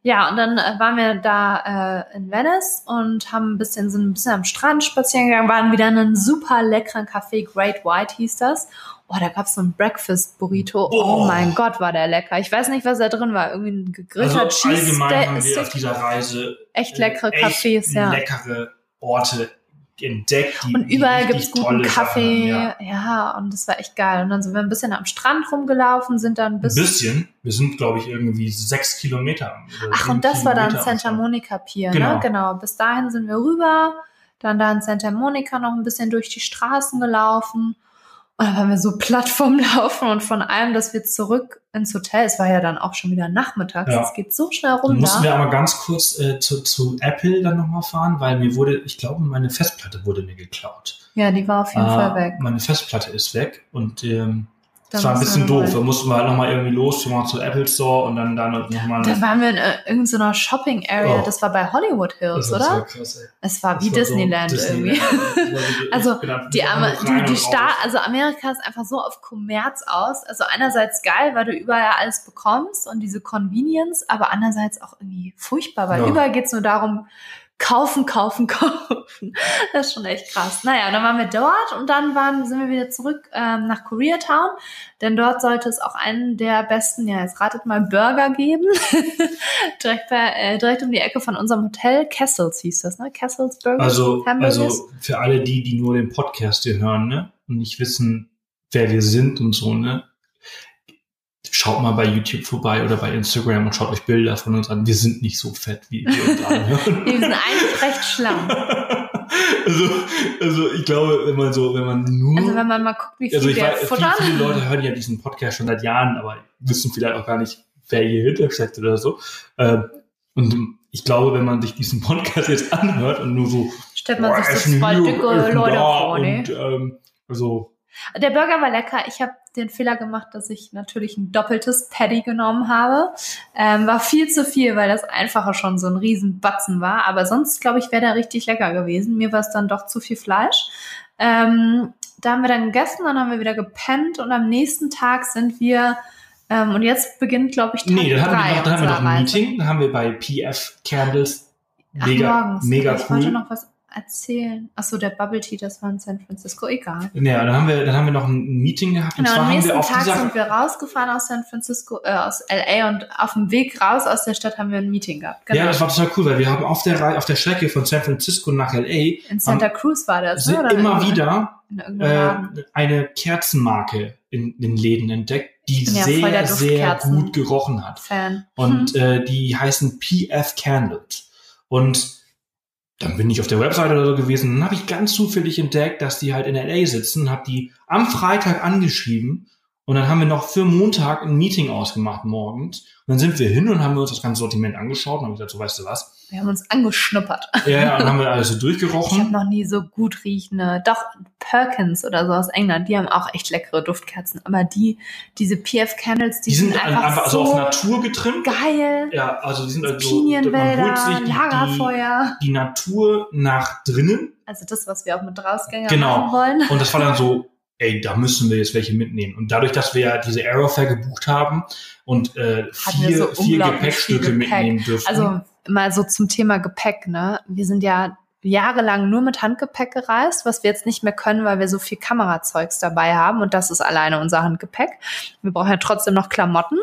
Ja, und dann äh, waren wir da äh, in Venice und haben ein bisschen, sind ein bisschen am Strand spazieren gegangen, waren wieder in einem super leckeren Café, Great White hieß das. Oh, da gab's so ein Breakfast Burrito. Oh Boah. mein Gott, war der lecker. Ich weiß nicht, was da drin war. Irgendwie ein gegrillter Also allgemein haben wir Cheese auf dieser Reise Echt leckere äh, Cafés, ja. leckere Orte entdeckt, die Und überall richtig gibt's guten Sachen Kaffee. haben, Ja. ja. und das war echt geil. Und dann sind wir ein bisschen am Strand rumgelaufen, sind dann Ein bis. bisschen. Wir sind, glaube ich, irgendwie sechs Kilometer. oder Ach, und das war dann Kilometer Santa. Monica Pier, Genau. ne? Genau. Bis dahin sind wir rüber, dann da in Santa Monica noch ein bisschen durch die Straßen gelaufen. Und dann waren wir so platt vom Laufen und von allem, dass wir zurück ins Hotel, es war ja dann auch schon wieder nachmittags, Ja. es geht so schnell Dann rum mussten da. wir aber ganz kurz äh, zu, zu Apple dann nochmal fahren, weil mir wurde, ich glaube, meine Festplatte wurde mir geklaut. Ja, die war auf jeden Ah, Fall weg. Meine Festplatte ist weg und ähm, Dann das war ein bisschen doof. Da mussten wir halt nochmal irgendwie los, wir waren zu Apple Store und dann da nochmal. Da waren wir in irgendeiner Shopping Area, Oh. das war bei Hollywood Hills, Das war oder? so krass, ey. Es war Das wie war so Disneyland, irgendwie. Also, Die, Amer die, die Staat, also Amerika ist einfach so auf Kommerz aus. Also einerseits geil, weil du überall alles bekommst und diese Convenience, aber andererseits auch irgendwie furchtbar, weil Ja. überall geht's nur darum, kaufen, kaufen, kaufen. Das ist schon echt krass. Naja, dann waren wir dort und dann waren, sind wir wieder zurück ähm, nach Koreatown, denn dort sollte es auch einen der besten, ja, jetzt ratet mal, Burger geben. direkt, bei, äh, direkt um die Ecke von unserem Hotel. Kessels hieß das, ne? Kessels Burger. Also, Hamburgers. also für alle die, die nur den Podcast hier hören, ne, und nicht wissen, wer wir sind und so, ne, schaut mal bei YouTube vorbei oder bei Instagram und schaut euch Bilder von uns an. Wir sind nicht so fett, wie wir uns anhören. Wir sind eigentlich recht schlank. also, also ich glaube, wenn man so, wenn man nur Also wenn man mal guckt, wie viel also ich wir weiß, viele, futtern. viele Leute hören ja diesen Podcast schon seit Jahren, aber wissen vielleicht auch gar nicht, wer hier hintersteckt oder so. Ähm, Und ich glaube, wenn man sich diesen Podcast jetzt anhört und nur so, Stellt man sich so essen zwei dicke Leute vor, ne? und ähm, also Der Burger war lecker. Ich habe den Fehler gemacht, dass ich natürlich ein doppeltes Patty genommen habe. Ähm, war viel zu viel, weil das einfache schon so ein riesen Batzen war. Aber sonst, glaube ich, wäre der richtig lecker gewesen. Mir war es dann doch zu viel Fleisch. Ähm, da haben wir dann gegessen, dann haben wir wieder gepennt und am nächsten Tag sind wir ähm, und jetzt beginnt, glaube ich, Tag nee, dann haben wir noch, dann haben wir noch ein. Meeting, dann haben wir bei PF Candles Ach, mega morgens. mega ich wollte cool. noch was erzählen. Achso, der Bubble Tea, das war in San Francisco. Egal. Ja, dann haben wir dann haben wir noch ein Meeting gehabt Genau, am haben nächsten Tag sind wir rausgefahren aus San Francisco, äh, aus LA und auf dem Weg raus aus der Stadt haben wir ein Meeting gehabt. Genau. Ja, das war total cool, weil wir haben auf der auf der Strecke von San Francisco nach LA in Santa Cruz war das, ne? Oder immer wieder äh, eine Kerzenmarke in den Läden entdeckt, die ja sehr, sehr gut gerochen hat. Fan. Und Hm. äh, die heißen PF Candles. Und dann bin ich auf der Webseite oder so gewesen. Und dann habe ich ganz zufällig entdeckt, dass die halt in LA sitzen, habe die am Freitag angeschrieben und dann haben wir noch für Montag ein Meeting ausgemacht morgens. Und dann sind wir hin und haben uns das ganze Sortiment angeschaut und haben gesagt, so weißt du was? Wir haben uns angeschnuppert. Ja, ja, und dann haben wir alles so Ich habe durchgerochen. noch nie so gut riechende, doch Perkins oder so aus England, die haben auch echt leckere Duftkerzen. Aber die, diese PF Candles, die, Die sind einfach, einfach so so auf Natur getrimmt. geil. Ja, also die sind also, Pinienwälder, man holt sich die, die, Lagerfeuer. die Natur nach drinnen Also das, was wir auch mit Rausgängern Genau. machen wollen. Und das war dann so, ey, da müssen wir jetzt welche mitnehmen. Und dadurch, dass wir ja diese Aerofair gebucht haben und äh, vier, so vier Gepäckstücke Gepäck. mitnehmen dürfen. Also mal so zum Thema Gepäck, ne? Wir sind ja jahrelang nur mit Handgepäck gereist, was wir jetzt nicht mehr können, weil wir so viel Kamerazeugs dabei haben und das ist alleine unser Handgepäck. Wir brauchen ja trotzdem noch Klamotten.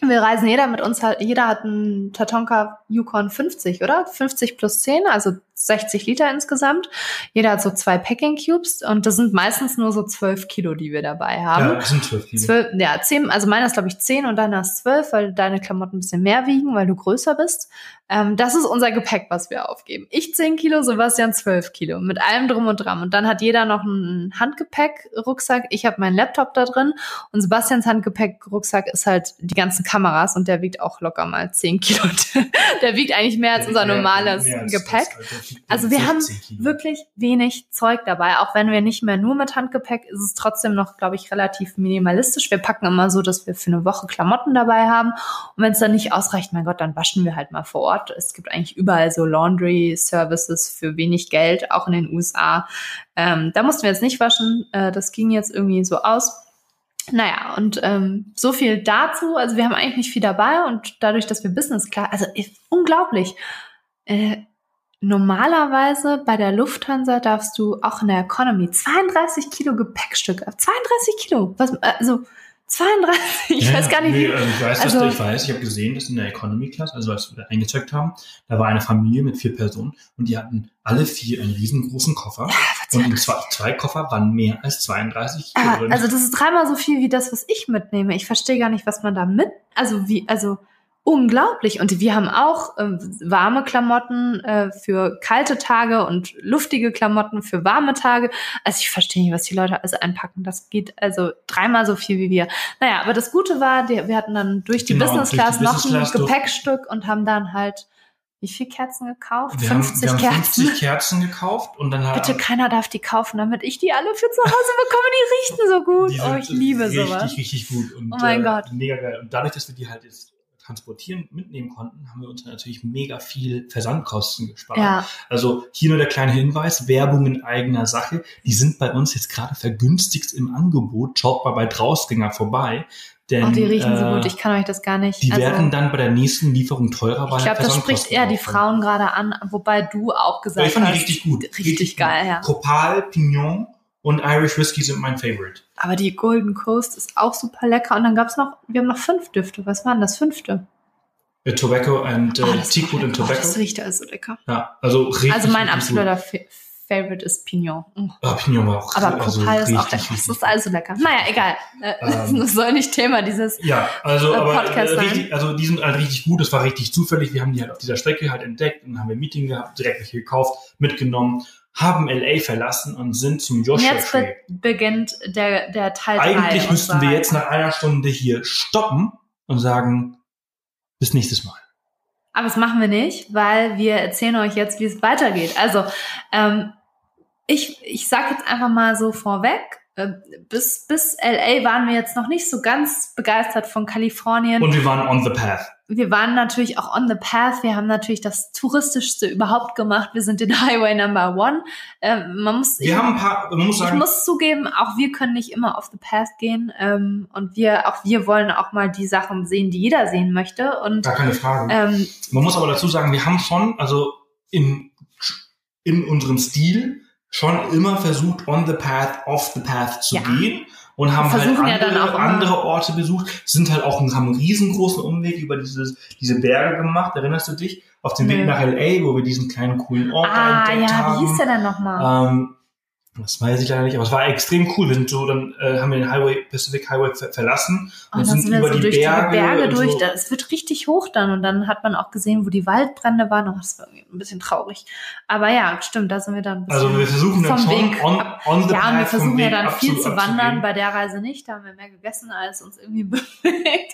Wir reisen jeder mit uns, jeder hat einen Tatonka Yukon 50, oder? 50 plus 10, also 60 Liter insgesamt. Jeder hat so zwei Packing Cubes und das sind meistens nur so 12 Kilo, die wir dabei haben. Ja, das sind 12 Kilo. 12, ja, 10, also meiner ist glaube ich 10 und deiner ist 12, weil deine Klamotten ein bisschen mehr wiegen, weil du größer bist. Ähm, das ist unser Gepäck, was wir aufgeben. Ich 10 Kilo, Sebastian 12 Kilo, mit allem drum und dran. Und dann hat jeder noch einen Handgepäck-Rucksack. Ich habe meinen Laptop da drin und Sebastians Handgepäck-Rucksack ist halt die ganzen Kameras und der wiegt auch locker mal 10 Kilo. der wiegt eigentlich mehr als unser normales Mehr als Gepäck. Alter. Also wir haben 16 Kilo. wirklich wenig Zeug dabei. Auch wenn wir nicht mehr nur mit Handgepäck, ist es trotzdem noch, glaube ich, relativ minimalistisch. Wir packen immer so, dass wir für eine Woche Klamotten dabei haben. Und wenn es dann nicht ausreicht, mein Gott, dann waschen wir halt mal vor Ort. Es gibt eigentlich überall so Laundry-Services für wenig Geld, auch in den USA. Ähm, da mussten wir jetzt nicht waschen. Äh, das ging jetzt irgendwie so aus. Naja, und ähm, so viel dazu. Also wir haben eigentlich nicht viel dabei und dadurch, dass wir Business klar, also ist unglaublich. Äh, normalerweise bei der Lufthansa darfst du auch in der Economy 32 Kilo Gepäckstück, 32 Kilo, was, also 32, ich Ja, weiß gar nicht nee, wie. also ich weiß, dass also- ich weiß, ich habe gesehen, dass in der Economy Class, also als wir eingecheckt haben, da war eine Familie mit vier Personen und die hatten alle vier einen riesengroßen Koffer. Und in zwei, zwei Koffer waren mehr als 32 Kilo Ah, drin. also das ist dreimal so viel wie das, was ich mitnehme. Ich verstehe gar nicht, was man da mit, also wie, also unglaublich. Und wir haben auch äh, warme Klamotten äh, für kalte Tage und luftige Klamotten für warme Tage. Also ich verstehe nicht, was die Leute alles einpacken. Das geht also dreimal so viel wie wir. Naja, aber das Gute war, die, wir hatten dann durch die Genau, Business die Class noch Business ein Class Gepäckstück und haben dann halt wie viel Kerzen gekauft? wir, haben, 50 wir haben Kerzen. 50 Kerzen gekauft und dann Bitte haben keiner darf die kaufen, damit ich die alle für zu Hause bekomme. Die riechen so gut. oh, ich liebe richtig, sowas. richtig gut. Und, Oh mein äh, Gott. Mega geil. Und dadurch, dass wir die halt jetzt transportieren, mitnehmen konnten, haben wir uns natürlich mega viel Versandkosten gespart. Ja, Also hier nur der kleine Hinweis, Werbung in eigener Sache. Die sind bei uns jetzt gerade vergünstigst im Angebot. Schaut mal bei Drausgänger vorbei. Denn, oh, die riechen so äh, gut. Ich kann euch das gar nicht. Die also, werden dann bei der nächsten Lieferung teurer, weil ich glaube, das spricht eher die Frauen gerade an, wobei du auch Ja, gesagt ich fand die hast. richtig gut. Richtig, geil, ja. Copal, Pignon und Irish Whisky sind mein Favorite. Aber die Golden Coast ist auch super lecker. Und dann gab's noch, wir haben noch fünf Düfte. Was waren das fünfte? Äh, Tobacco and äh, Oh, Teakwood and oh, Tobacco. das riecht alles so lecker. ja, also richtig. Also mein absoluter Fa Favorite ist Pignon. Ah, Pignon war auch Aber also ist auch lecker. Das ist alles so lecker. Naja, egal. Äh, Ähm, Das soll nicht Thema dieses. Ja, also äh, aber Podcast äh, richtig, also die sind halt richtig gut, das war richtig zufällig. Wir haben die halt auf dieser Strecke halt entdeckt und haben wir ein Meeting gehabt, direkt welche gekauft, mitgenommen, haben LA verlassen und sind zum Joshua jetzt Tree. be beginnt der, der Teil Eigentlich drei müssten wir jetzt nach einer Stunde hier stoppen und sagen, bis nächstes Mal. Aber das machen wir nicht, weil wir erzählen euch jetzt, wie es weitergeht. Also, ähm, ich, ich sag jetzt einfach mal so vorweg, äh, bis, bis LA waren wir jetzt noch nicht so ganz begeistert von Kalifornien. Und wir waren on the path. Wir waren natürlich auch on the path. Wir haben natürlich das touristischste überhaupt gemacht. Wir sind den Highway Number One. Ähm, man muss, Wir haben ein paar, man muss ich sagen, muss zugeben, auch wir können nicht immer off the path gehen. Ähm, und wir, auch wir wollen auch mal die Sachen sehen, die jeder sehen möchte. Und gar keine Frage. ähm, Man muss aber dazu sagen, wir haben schon, also in, in unserem Stil, schon immer versucht, on the path, off the path zu Ja. gehen und haben halt versuchen ja andere, dann andere Orte besucht, sind halt auch haben einen riesengroßen Umweg über dieses, diese Berge gemacht, erinnerst du dich? Auf dem Weg Nö. nach L.A., wo wir diesen kleinen coolen Ort da ah entdeckt ja, haben. wie hieß der denn nochmal? Ähm, das weiß ich leider nicht, aber es war extrem cool. Wir sind so, dann äh, haben wir den Highway, Pacific Highway ver verlassen Und und dann sind sind wir über so die durch Berge, die Berge und durch. So. Da- Es wird richtig hoch dann und dann hat man auch gesehen, wo die Waldbrände waren. Oh, das war irgendwie ein bisschen traurig. Aber ja, stimmt, da sind wir dann ein bisschen Also wir versuchen dann schon Weg on, on the Ja, und wir versuchen ja dann viel zu wandern. abzugehen. Bei der Reise nicht. Da haben wir mehr gegessen, als uns irgendwie bewegt.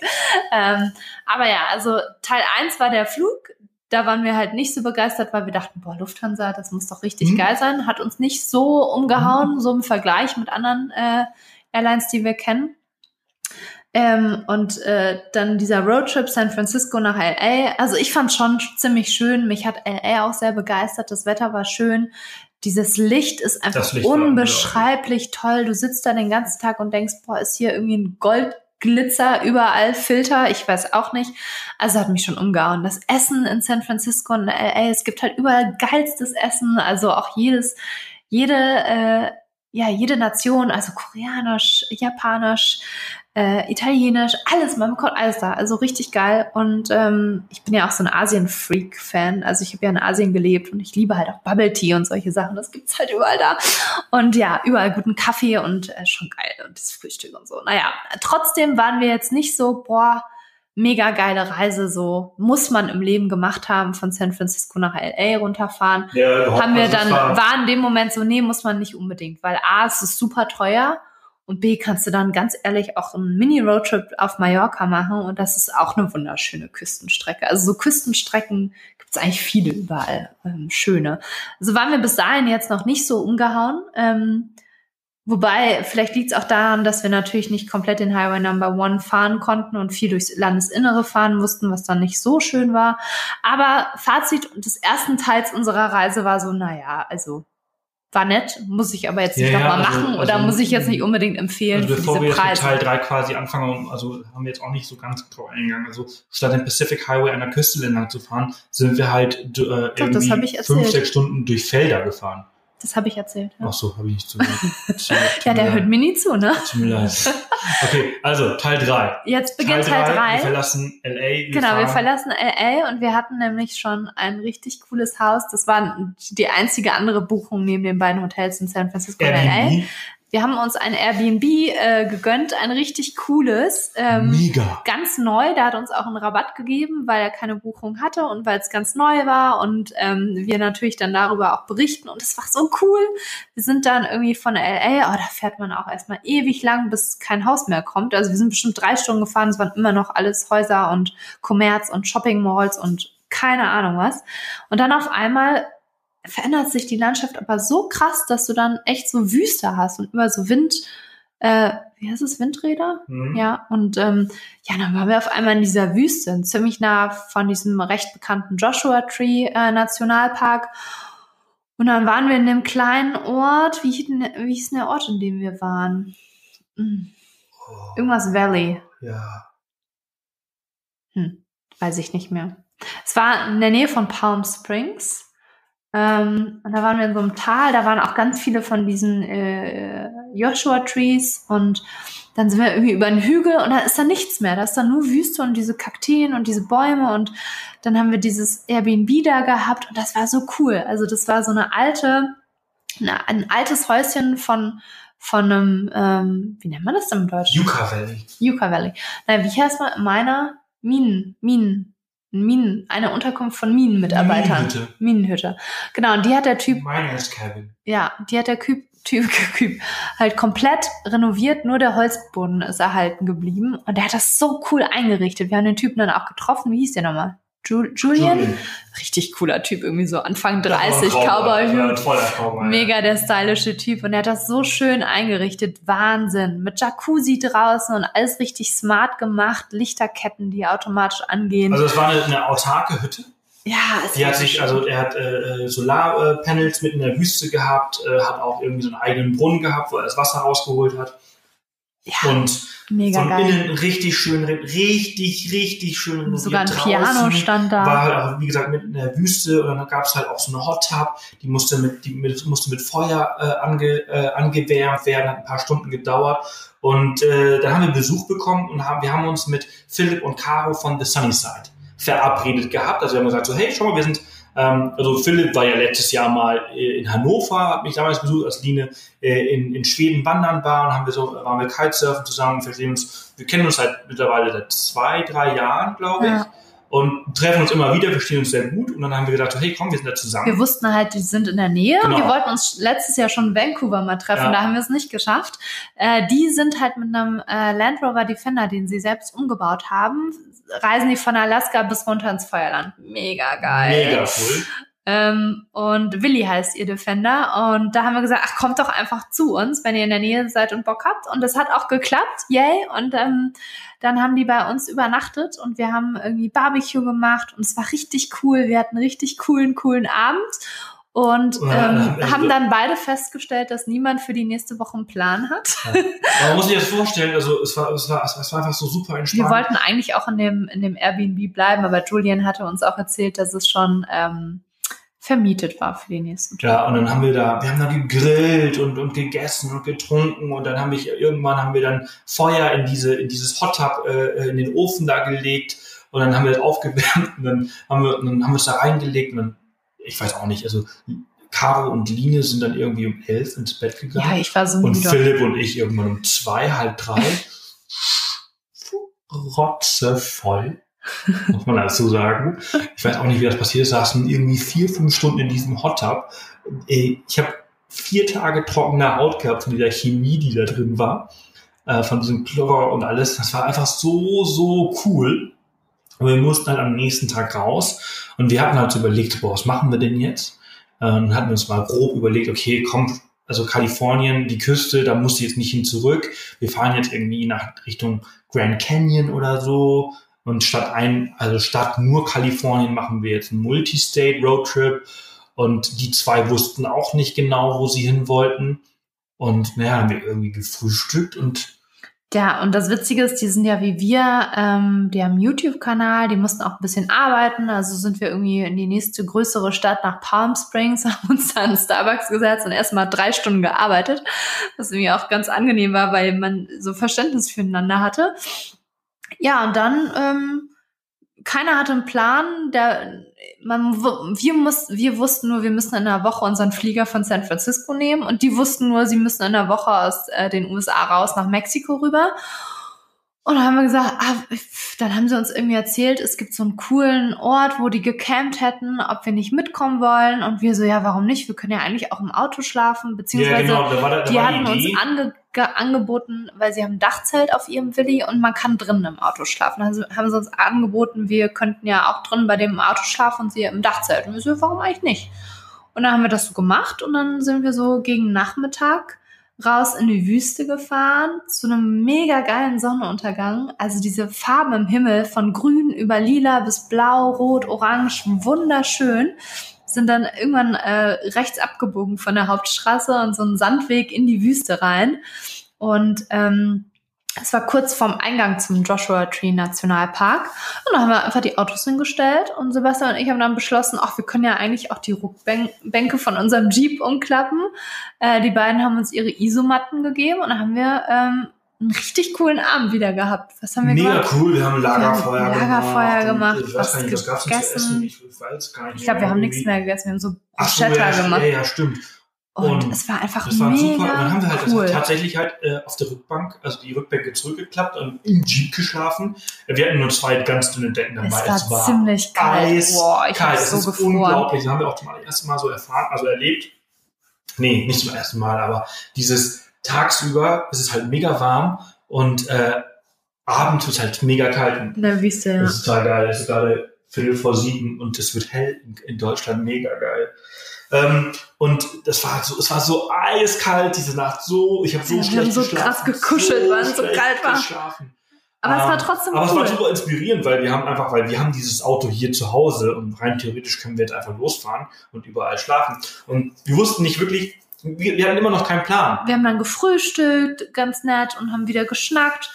ähm, aber ja, also Teil 1 war der Flug. Da waren wir halt nicht so begeistert, weil wir dachten, boah, Lufthansa, das muss doch richtig Mhm. geil sein. Hat uns nicht so umgehauen, so im Vergleich mit anderen äh, Airlines, die wir kennen. Ähm, und äh, dann dieser Roadtrip San Francisco nach LA. Also ich fand schon ziemlich schön. Mich hat LA auch sehr begeistert. Das Wetter war schön. Dieses Licht ist einfach Licht unbeschreiblich toll. Du sitzt da den ganzen Tag und denkst, boah, ist hier irgendwie ein Goldglitzer, überall Filter. Ich weiß auch nicht. Also hat mich schon umgehauen. Das Essen in San Francisco und LA, es gibt halt überall geilstes Essen. Also auch jedes, jede, äh, ja, jede Nation, also koreanisch, japanisch, äh, Italienisch, alles, man bekommt alles da. Also richtig geil. Und ähm, ich bin ja auch so ein Asien-Freak-Fan. Also ich habe ja in Asien gelebt und ich liebe halt auch Bubble Tea und solche Sachen. Das gibt's halt überall da. Und ja, überall guten Kaffee und äh, schon geil. Und das Frühstück und so. Naja, trotzdem waren wir jetzt nicht so, boah, mega geile Reise, so muss man im Leben gemacht haben, von San Francisco nach LA runterfahren. Ja, haben wir dann, war- war in dem Moment so, nee, muss man nicht unbedingt, weil A, es ist super teuer und B, kannst du dann ganz ehrlich auch einen Mini-Roadtrip auf Mallorca machen und das ist auch eine wunderschöne Küstenstrecke. Also so Küstenstrecken gibt es eigentlich viele überall, ähm, schöne. Also waren wir bis dahin jetzt noch nicht so umgehauen. Ähm, Wobei, vielleicht liegt es auch daran, dass wir natürlich nicht komplett den Highway Number One fahren konnten und viel durchs Landesinnere fahren mussten, was dann nicht so schön war. Aber Fazit des ersten Teils unserer Reise war so, naja, also war nett, muss ich aber jetzt nicht Ja, ja, nochmal also- machen oder also- muss ich jetzt nicht unbedingt empfehlen Also bevor wir jetzt mit. Teil 3 quasi anfangen, also haben wir jetzt auch nicht so ganz drauf eingegangen. Also statt den Pacific Highway an der Küste entlang zu fahren, sind wir halt äh, irgendwie ich erzählt. fünf, sechs Stunden durch Felder gefahren. Das habe ich erzählt. Ja, Ach so, habe ich nicht zugehört. Ja der hört mir nie zu, ne? Tut mir leid. Okay, also Teil 3. Jetzt beginnt Teil Wir 3. verlassen LA. Wir Genau, wir fahren- verlassen LA und wir hatten nämlich schon ein richtig cooles Haus. Das war die einzige andere Buchung neben den beiden Hotels in San Francisco und LA. Wir haben uns ein Airbnb äh, gegönnt, ein richtig cooles. Ähm, Mega. ganz neu, da hat uns auch einen Rabatt gegeben, weil er keine Buchung hatte und weil es ganz neu war und ähm, wir natürlich dann darüber auch berichten und es war so cool. Wir sind dann irgendwie von LA, oh, da fährt man auch erstmal ewig lang, bis kein Haus mehr kommt. Also wir sind bestimmt drei Stunden gefahren, es waren immer noch alles Häuser und Kommerz und Shopping Malls und keine Ahnung was. Und dann auf einmal verändert sich die Landschaft aber so krass, dass du dann echt so Wüste hast und immer so Wind, äh, wie heißt es, Windräder? Mhm. Ja, und ähm, ja, dann waren wir auf einmal in dieser Wüste, ziemlich nah von diesem recht bekannten Joshua Tree äh, Nationalpark. Und dann waren wir in dem kleinen Ort, wie hieß, denn, wie hieß denn der Ort, in dem wir waren? Hm, Oh, Irgendwas Valley, ja. hm, weiß ich nicht mehr. Es war in der Nähe von Palm Springs. Ähm, und da waren wir in so einem Tal, da waren auch ganz viele von diesen äh, Joshua Trees und dann sind wir irgendwie über einen Hügel und da ist da nichts mehr. Da ist dann nur Wüste und diese Kakteen und diese Bäume und dann haben wir dieses Airbnb da gehabt und das war so cool. Also das war so eine alte, eine, ein altes Häuschen von von einem, ähm, wie nennt man das denn im Deutschen? Yucca Valley. Yucca Valley. Na, wie heißt man? Meiner Minen, Minen, Minen, eine Unterkunft von Minenmitarbeitern. Minenhütte. Minenhütte. Genau, und die hat der Typ, Miners Cabin. ja, die hat der Typ, Typ, Typ halt komplett renoviert, nur der Holzboden ist erhalten geblieben. Und der hat das so cool eingerichtet. Wir haben den Typen dann auch getroffen. Wie hieß der nochmal? Ju Julian? Julian. Richtig cooler Typ, irgendwie so Anfang Das war ein 30, Cowboy. Das war ein Cowboy-Hut. Cowboy. Mega der stylische Typ und er hat das so schön eingerichtet. Wahnsinn. Mit Jacuzzi draußen und alles richtig smart gemacht. Lichterketten, die automatisch angehen. Also es war eine, eine autarke Hütte. ja, es Die hat sich, also er hat äh, äh, Solarpanels mitten in der Wüste gehabt, äh, hat auch irgendwie so einen eigenen Brunnen gehabt, wo er das Wasser rausgeholt hat. Ja, Und mega von geil. innen richtig schön, richtig, richtig schön. Sogar ein Piano stand da. War halt wie gesagt, mitten in der Wüste und dann gab es halt auch so eine Hot Tub, die musste mit, die mit, musste mit Feuer äh, ange, äh, angewärmt werden, hat ein paar Stunden gedauert. Und äh, dann haben wir Besuch bekommen und haben, wir haben uns mit Philipp und Caro von The Sunnyside verabredet gehabt. Also wir haben gesagt, so, hey, schau mal, wir sind, ähm, also Philipp war ja letztes Jahr mal äh, in Hannover, hat mich damals besucht, als Line äh, in, in Schweden wandern war und haben wir so, waren wir Kitesurfen zusammen, verstehen uns, wir kennen uns seit mittlerweile seit zwei, drei Jahren, glaube ich. Ja. Und treffen uns immer wieder, verstehen uns sehr gut. Und dann haben wir gedacht, hey, komm, wir sind da zusammen. Wir wussten halt, die sind in der Nähe. Genau. Wir wollten uns letztes Jahr schon in Vancouver mal treffen, Ja. da haben wir es nicht geschafft. Äh, die sind halt mit einem äh, Land Rover Defender, den sie selbst umgebaut haben, reisen die von Alaska bis runter ins Feuerland. Mega geil. Mega cool. Ähm, und Willi heißt ihr Defender. Und da haben wir gesagt, ach, kommt doch einfach zu uns, wenn ihr in der Nähe seid und Bock habt. Und das hat auch geklappt, yay. Und ähm, dann haben die bei uns übernachtet und wir haben irgendwie Barbecue gemacht und es war richtig cool. Wir hatten einen richtig coolen, coolen Abend. Und Ja, ähm, also- haben dann beide festgestellt, dass niemand für die nächste Woche einen Plan hat. Aber man muss sich das vorstellen, also es war, es war, es war einfach so super entspannt. Wir wollten eigentlich auch in dem, in dem Airbnb bleiben, aber Julian hatte uns auch erzählt, dass es schon ähm, vermietet war für die nächsten Tage. Ja, und dann haben wir da, wir haben da gegrillt und, und gegessen und getrunken und dann haben wir irgendwann haben wir dann Feuer in diese, in dieses Hot Tub, äh, in den Ofen da gelegt und dann haben wir das aufgewärmt und dann haben wir, dann haben wir es da reingelegt und dann, ich weiß auch nicht, also Caro und Line sind dann irgendwie um elf ins Bett gegangen. Ja, ich war so Und müde. Philipp und ich irgendwann um zwei, halb drei. Rotzevoll. Muss man dazu sagen. Ich weiß auch nicht, wie das passiert ist. Saßen irgendwie vier, fünf Stunden in diesem Hot Tub. Ich habe vier Tage trockene Haut gehabt von dieser Chemie, die da drin war. Äh, von diesem Chlor und alles. Das war einfach so, so cool. Und wir mussten halt am nächsten Tag raus. Und wir hatten halt überlegt, boah, was machen wir denn jetzt? Ähm, hatten uns mal grob überlegt, okay, komm, also Kalifornien, die Küste, da musst du jetzt nicht hin zurück. Wir fahren jetzt irgendwie nach Richtung Grand Canyon oder so. Und statt ein, also statt nur Kalifornien machen wir jetzt einen Multistate Roadtrip. Und die zwei wussten auch nicht genau, wo sie hin wollten. Und naja, haben wir irgendwie gefrühstückt und Ja, und das Witzige ist, die sind ja wie wir, ähm, die haben YouTube-Kanal, die mussten auch ein bisschen arbeiten. Also sind wir irgendwie in die nächste größere Stadt nach Palm Springs, haben uns da in Starbucks gesetzt und erstmal drei Stunden gearbeitet, was irgendwie auch ganz angenehm war, weil man so Verständnis füreinander hatte. Ja, und dann, ähm, keiner hatte einen Plan, der, man, wir mussten, wir wussten nur, wir müssen in einer Woche unseren Flieger von San Francisco nehmen und die wussten nur, sie müssen in einer Woche aus äh, den USA raus nach Mexiko rüber. Und dann haben wir gesagt, ah, dann haben sie uns irgendwie erzählt, es gibt so einen coolen Ort, wo die gecampt hätten, ob wir nicht mitkommen wollen. Und wir so, ja, warum nicht? Wir können ja eigentlich auch im Auto schlafen, beziehungsweise ja, genau, da war, da die hatten uns Idee. ange angeboten, weil sie haben ein Dachzelt auf ihrem Willi und man kann drinnen im Auto schlafen. Also haben sie uns angeboten, wir könnten ja auch drinnen bei dem im Auto schlafen und sie im Dachzelt. Und wir so, warum eigentlich nicht? Und dann haben wir das so gemacht und dann sind wir so gegen Nachmittag raus in die Wüste gefahren zu einem mega geilen Sonnenuntergang. Also diese Farben im Himmel von grün über lila bis blau, rot, orange, wunderschön. Sind dann irgendwann äh, rechts abgebogen von der Hauptstraße und so einen Sandweg in die Wüste rein. Und ähm, es war kurz vorm Eingang zum Joshua Tree Nationalpark. Und da haben wir einfach die Autos hingestellt. Und Sebastian und ich haben dann beschlossen, ach, wir können ja eigentlich auch die Rückbänke von unserem Jeep umklappen. Äh, die beiden haben uns ihre Isomatten gegeben und dann haben wir ähm, einen richtig coolen Abend wieder gehabt. Was haben wir Mega gemacht? cool, wir haben Lagerfeuer Wir haben Lagerfeuer gemacht. gemacht, Ich was weiß gar nicht, was gab's gegessen. essen? Ich. Ich glaube, wir haben nichts mehr gegessen. Wir haben so Ach so, Bruschetta ja, gemacht. Ja, ja, stimmt. Und, Und es war einfach Das war mega super. Und dann haben wir halt das cool. hat tatsächlich halt äh, auf der Rückbank, also die Rückbänke zurückgeklappt und im Jeep geschlafen. Wir hatten nur zwei ganz dünne Decken dabei. es war ziemlich kalt. Boah, ich kalt. Es so ist gefroren. unglaublich. Das haben wir auch zum allerersten Mal so erfahren, also erlebt. Nee, nicht zum ersten Mal, aber dieses tagsüber ist es halt mega warm und äh, abends ist es halt mega kalt. In der Wüste, ja. Das ist total geil. Es ist gerade Viertel vor sieben und es wird hell in, in Deutschland. Mega geil. Ähm, und das war so, es war so eiskalt diese Nacht. So, ich habe so Ja, wir schlecht haben so geschlafen. krass gekuschelt, weil es so kalt war. Geschlafen. Aber es Ähm, war trotzdem Aber es cool. war super inspirierend, weil wir haben einfach, weil wir haben dieses Auto hier zu Hause und rein theoretisch können wir jetzt einfach losfahren und überall schlafen. Und wir wussten nicht wirklich, wir, wir hatten immer noch keinen Plan. wir haben dann gefrühstückt, ganz nett, und haben wieder geschnackt.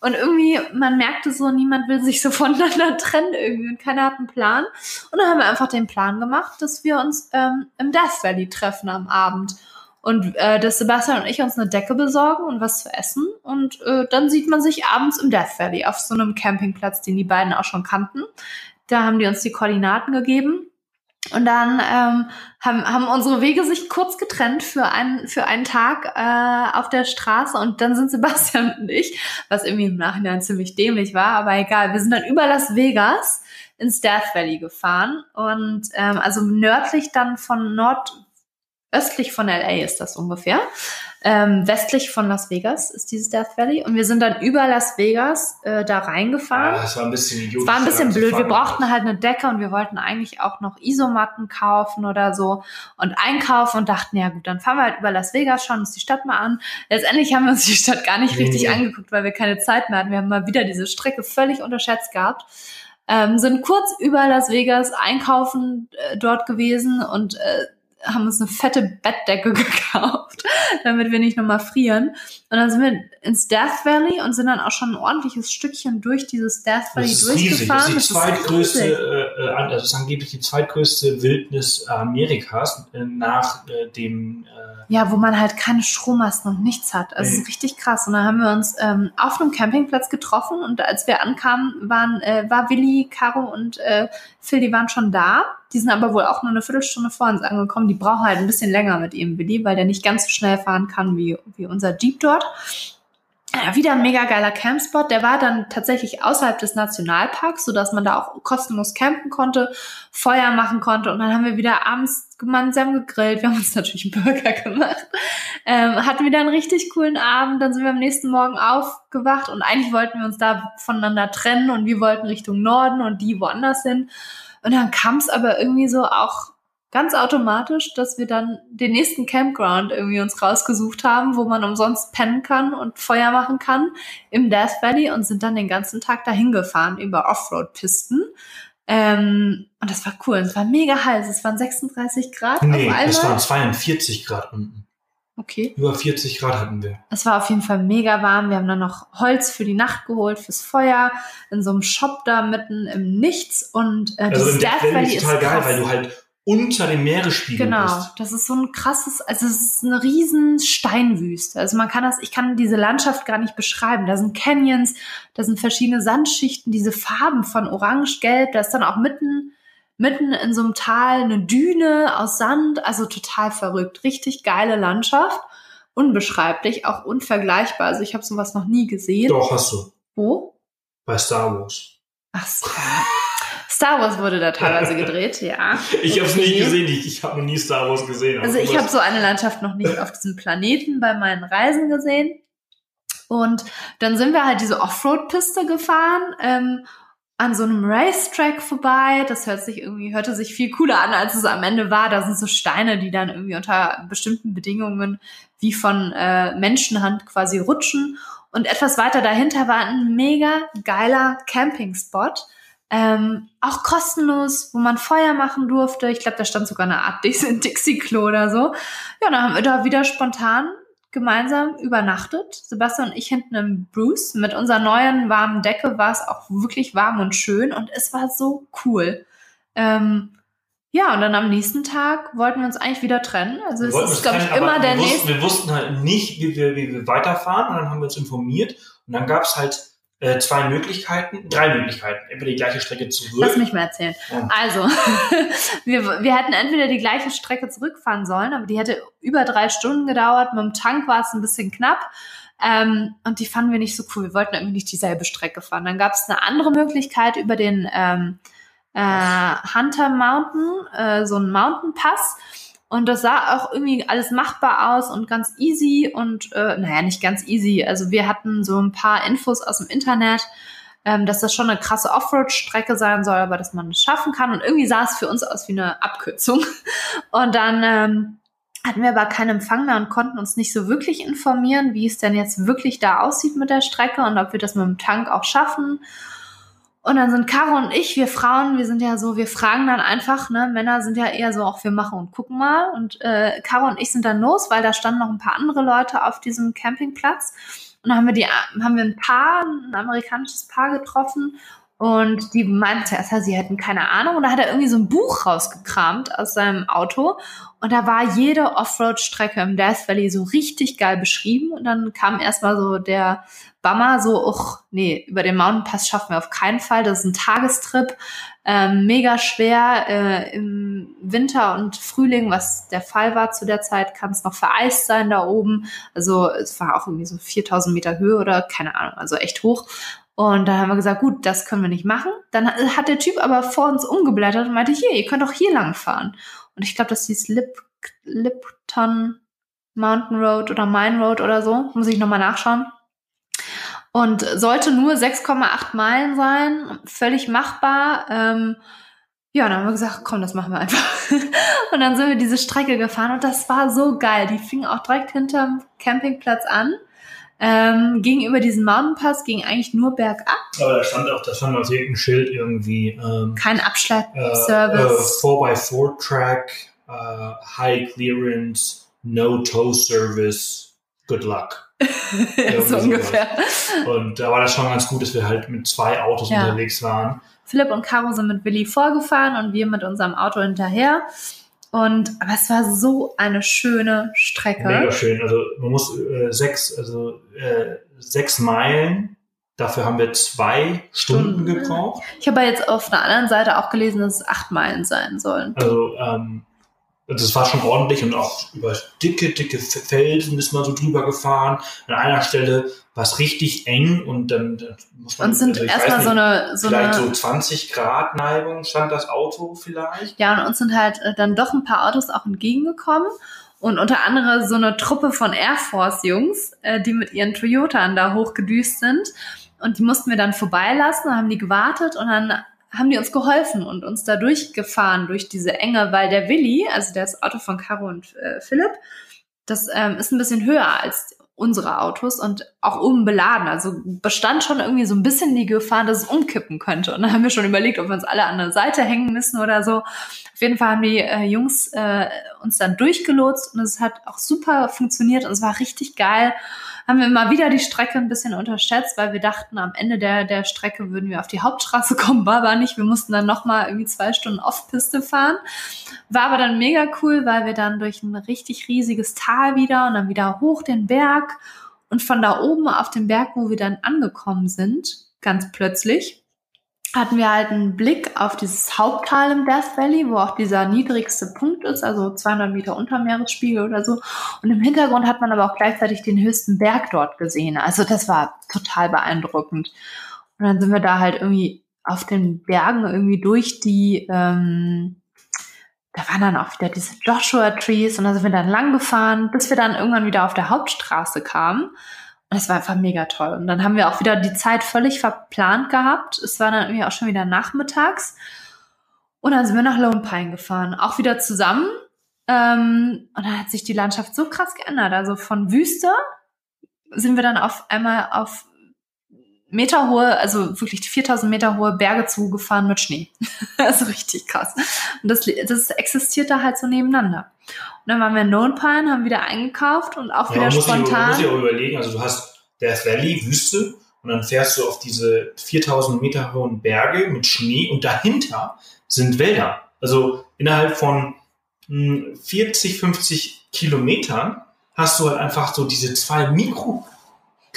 Und irgendwie, man merkte so, niemand will sich so voneinander trennen irgendwie und keiner hat einen Plan. Und dann haben wir einfach den Plan gemacht, dass wir uns ähm, im Death Valley treffen am Abend. Und äh, dass Sebastian und ich uns eine Decke besorgen und was zu essen. Und äh, dann sieht man sich abends im Death Valley auf so einem Campingplatz, den die beiden auch schon kannten. Da haben die uns die Koordinaten gegeben. Und dann ähm, haben, haben unsere Wege sich kurz getrennt für einen, für einen Tag äh, auf der Straße. Und dann sind Sebastian und ich, was irgendwie im Nachhinein ziemlich dämlich war, aber egal, wir sind dann über Las Vegas ins Death Valley gefahren. Und ähm, also nördlich dann von Nord, östlich von LA ist das ungefähr. Ähm, westlich von Las Vegas ist dieses Death Valley und wir sind dann über Las Vegas äh, da reingefahren. Ja, es war ein bisschen idiotisch. Es war ein bisschen zu blöd. Wir brauchten halt eine Decke und wir wollten eigentlich auch noch Isomatten kaufen oder so und einkaufen und dachten, ja gut, dann fahren wir halt über Las Vegas, schauen uns die Stadt mal an. Letztendlich haben wir uns die Stadt gar nicht Nee, richtig nee. angeguckt, weil wir keine Zeit mehr hatten. Wir haben mal wieder diese Strecke völlig unterschätzt gehabt. Ähm, sind kurz über Las Vegas einkaufen äh, dort gewesen und äh, haben uns eine fette Bettdecke gekauft, damit wir nicht nochmal frieren. Und dann sind wir ins Death Valley und sind dann auch schon ein ordentliches Stückchen durch dieses Death Valley Das ist durchgefahren. riesig. Das ist die Das zweitgrößte, äh, äh, also das ist angeblich die zweitgrößte Wildnis Amerikas äh, nach äh, dem äh, Ja, wo man halt keine Strommasten und nichts hat. Also es Nee. ist richtig krass. Und dann haben wir uns ähm, auf einem Campingplatz getroffen und als wir ankamen, waren, äh, war Willi, Caro und äh, Phil, die waren schon da. Die sind aber wohl auch nur eine Viertelstunde vor uns angekommen. Die brauchen halt ein bisschen länger mit ihrem Willi, weil der nicht ganz so schnell fahren kann wie, wie unser Jeep dort. Ja, wieder ein mega geiler Campspot. Der war dann tatsächlich außerhalb des Nationalparks, sodass man da auch kostenlos campen konnte, Feuer machen konnte. Und dann haben wir wieder abends gemeinsam gegrillt. Wir haben uns natürlich einen Burger gemacht. Ähm, hatten wieder einen richtig coolen Abend. Dann sind wir am nächsten Morgen aufgewacht und eigentlich wollten wir uns da voneinander trennen und wir wollten Richtung Norden und die woanders hin. Und dann kam es aber irgendwie so auch ganz automatisch, dass wir dann den nächsten Campground irgendwie uns rausgesucht haben, wo man umsonst pennen kann und Feuer machen kann im Death Valley und sind dann den ganzen Tag dahin gefahren über Offroad-Pisten. Ähm, und das war cool. Es war mega heiß. Es waren 36 Grad Nee, es waren 42 Grad unten. okay. Über 40 Grad hatten wir. Es war auf jeden Fall mega warm. Wir haben dann noch Holz für die Nacht geholt, fürs Feuer, in so einem Shop da mitten im Nichts. Und äh, Also dieses im Death Valley Valley ist total geil, krass. weil du halt unter dem Meeresspiegel Genau, bist. das ist so ein krasses, also es ist eine riesen Steinwüste. Also man kann das, ich kann diese Landschaft gar nicht beschreiben. Da sind Canyons, da sind verschiedene Sandschichten, diese Farben von Orange, Gelb, da ist dann auch mitten, mitten in so einem Tal eine Düne aus Sand, also total verrückt. Richtig geile Landschaft. Unbeschreiblich, auch unvergleichbar. Also ich habe sowas noch nie gesehen. Doch, hast du. Wo? Bei Star Wars. Ach, so. Star Wars wurde da teilweise gedreht, ja. Ich habe es Okay. nie gesehen. Ich, ich habe noch nie Star Wars gesehen. Also ich habe so eine Landschaft noch nicht auf diesem Planeten bei meinen Reisen gesehen. Und dann sind wir halt diese Offroad-Piste gefahren, ähm, an so einem Racetrack vorbei. Das hört sich irgendwie, hörte sich viel cooler an, als es am Ende war. Da sind so Steine, die dann irgendwie unter bestimmten Bedingungen wie von äh, Menschenhand quasi rutschen. Und etwas weiter dahinter war ein mega geiler Campingspot. Ähm, auch kostenlos, wo man Feuer machen durfte. Ich glaube, da stand sogar eine Art Dix- Dixie-Klo oder so. Ja, dann haben wir da wieder spontan gemeinsam übernachtet. Sebastian und ich hinten im Bruce. Mit unserer neuen warmen Decke war es auch wirklich warm und schön und es war so cool. Ähm, ja, und dann am nächsten Tag wollten wir uns eigentlich wieder trennen. Also wir es ist, glaube ich, immer der wussten, nächste. wir wussten halt nicht, wie wir, wie wir weiterfahren. Und dann haben wir uns informiert. Und dann gab es halt äh, zwei Möglichkeiten, drei Möglichkeiten. Entweder die gleiche Strecke zurück. Lass mich mal erzählen. Ja. Also, wir, wir hätten entweder die gleiche Strecke zurückfahren sollen, aber die hätte über drei Stunden gedauert. Mit dem Tank war es ein bisschen knapp. Ähm, und die fanden wir nicht so cool. Wir wollten irgendwie nicht dieselbe Strecke fahren. Dann gab es eine andere Möglichkeit über den ähm, äh, Hunter Mountain, äh, so einen Mountain Pass. Und das sah auch irgendwie alles machbar aus und ganz easy und äh, naja, nicht ganz easy. Also wir hatten so ein paar Infos aus dem Internet, ähm, dass das schon eine krasse Offroad-Strecke sein soll, aber dass man es schaffen kann. Und irgendwie sah es für uns aus wie eine Abkürzung. Und dann ähm, hatten wir aber keinen Empfang mehr und konnten uns nicht so wirklich informieren, wie es denn jetzt wirklich da aussieht mit der Strecke und ob wir das mit dem Tank auch schaffen. Und dann sind Caro und ich, wir Frauen, wir sind ja so, wir fragen dann einfach, ne, Männer sind ja eher so, auch wir machen und gucken mal. Und äh, Caro und ich sind dann los, weil da standen noch ein paar andere Leute auf diesem Campingplatz. Und dann haben wir die, haben wir ein Paar, ein amerikanisches Paar getroffen und die meinten zuerst, sie hätten keine Ahnung. Und da hat er irgendwie so ein Buch rausgekramt aus seinem Auto. Und da war jede Offroad-Strecke im Death Valley so richtig geil beschrieben. Und dann kam erstmal so der Bummer, so, uch, nee, über den Mountain Pass schaffen wir auf keinen Fall. Das ist ein Tagestrip, ähm, mega schwer. Äh, Im Winter und Frühling, was der Fall war zu der Zeit, kann es noch vereist sein da oben. Also es war auch irgendwie so 4000 Meter Höhe oder keine Ahnung, also echt hoch. Und dann haben wir gesagt, gut, das können wir nicht machen. Dann hat der Typ aber vor uns umgeblättert und meinte, hier, ihr könnt auch hier lang fahren. Und ich glaube, das hieß Lip, Lipton Mountain Road oder Mine Road oder so. Muss ich nochmal nachschauen. Und sollte nur 6,8 Meilen sein, völlig machbar. Ähm, ja, dann haben wir gesagt, komm, das machen wir einfach. und dann sind wir diese Strecke gefahren und das war so geil. Die fing auch direkt hinterm Campingplatz an. Ähm, ging über diesen Mountainpass, ging eigentlich nur bergab. Aber da stand auch, da stand auf irgendein Schild irgendwie ähm, Kein äh, Abschleppservice. äh, 4x4-Track uh, High Clearance, No Tow Service, Good Luck. so ungefähr. Und da war das schon ganz gut, dass wir halt mit zwei Autos Ja. unterwegs waren. Philipp und Caro sind mit Willi vorgefahren und wir mit unserem Auto hinterher. Und aber es war so eine schöne Strecke. Mega schön. Also man muss äh, sechs, also äh, sechs Meilen. Dafür haben wir zwei Stunden, Stunden. gebraucht. Ich habe jetzt auf der anderen Seite auch gelesen, dass es acht Meilen sein sollen. Also ähm, das war schon ordentlich und auch über dicke, dicke Felsen ist man so drüber gefahren. An einer Stelle war es richtig eng und dann, dann muss man Und sind also erstmal so eine, so vielleicht eine so 20 Grad Neigung stand das Auto vielleicht. Ja, und uns sind halt äh, dann doch ein paar Autos auch entgegengekommen. Und unter anderem so eine Truppe von Air Force Jungs, äh, die mit ihren Toyotan da hochgedüst sind. Und die mussten wir dann vorbeilassen, haben die gewartet und dann haben die uns geholfen und uns da durchgefahren durch diese Enge, weil der Willi, also das Auto von Caro und äh, Philipp, das ähm, ist ein bisschen höher als unsere Autos und auch oben beladen. Also bestand schon irgendwie so ein bisschen die Gefahr, dass es umkippen könnte. Und dann haben wir schon überlegt, ob wir uns alle an der Seite hängen müssen oder so. Auf jeden Fall haben die äh, Jungs äh, uns dann durchgelotst und es hat auch super funktioniert und es war richtig geil. Haben wir mal wieder die Strecke ein bisschen unterschätzt, weil wir dachten, am Ende der, der Strecke würden wir auf die Hauptstraße kommen, war aber nicht. Wir mussten dann nochmal irgendwie zwei Stunden Off-Piste fahren. War aber dann mega cool, weil wir dann durch ein richtig riesiges Tal wieder und dann wieder hoch den Berg und von da oben auf dem Berg, wo wir dann angekommen sind, ganz plötzlich, hatten wir halt einen Blick auf dieses Haupttal im Death Valley, wo auch dieser niedrigste Punkt ist, also 200 Meter unter Meeresspiegel oder so. Und im Hintergrund hat man aber auch gleichzeitig den höchsten Berg dort gesehen. Also das war total beeindruckend. Und dann sind wir da halt irgendwie auf den Bergen irgendwie durch die, ähm, da waren dann auch wieder diese Joshua Trees und da sind wir dann lang gefahren, bis wir dann irgendwann wieder auf der Hauptstraße kamen. Und es war einfach mega toll. Und dann haben wir auch wieder die Zeit völlig verplant gehabt. Es war dann irgendwie auch schon wieder nachmittags. Und dann sind wir nach Lone Pine gefahren. Auch wieder zusammen. Ähm, und dann hat sich die Landschaft so krass geändert. Also von Wüste sind wir dann auf einmal auf meterhohe, also wirklich 4000 Meter hohe Berge zugefahren mit Schnee. also richtig krass. Und das, das existiert da halt so nebeneinander. Und dann waren wir in Lone Pine, haben wieder eingekauft und auch wieder man muss spontan. muss sich auch überlegen, also du hast Death Valley, Wüste, und dann fährst du auf diese 4000 Meter hohen Berge mit Schnee und dahinter sind Wälder. Also innerhalb von mh, 40, 50 Kilometern hast du halt einfach so diese zwei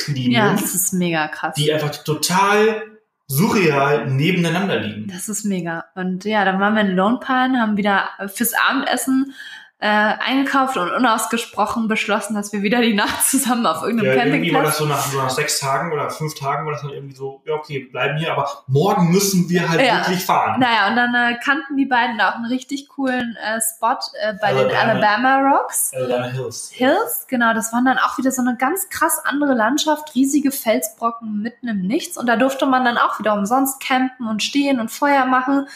Mikroklimen, ja, das ist mega krass. die einfach total surreal nebeneinander liegen. Das ist mega. Und ja, dann waren wir in Lone Pine, haben wieder fürs Abendessen äh, eingekauft und unausgesprochen beschlossen, dass wir wieder die Nacht zusammen auf irgendeinem Ja, irgendwie war das Campingplatz. so nach, so nach sechs Tagen oder fünf Tagen war das dann irgendwie so, ja okay, bleiben hier, aber morgen müssen wir halt Ja. wirklich fahren. Naja, und dann äh, kannten die beiden da auch einen richtig coolen äh, Spot äh, bei den Alabama. Alabama Rocks. Alabama Hills. Hills, genau, das waren dann auch wieder so eine ganz krass andere Landschaft, riesige Felsbrocken mitten im Nichts und da durfte man dann auch wieder umsonst campen und stehen und Feuer machen.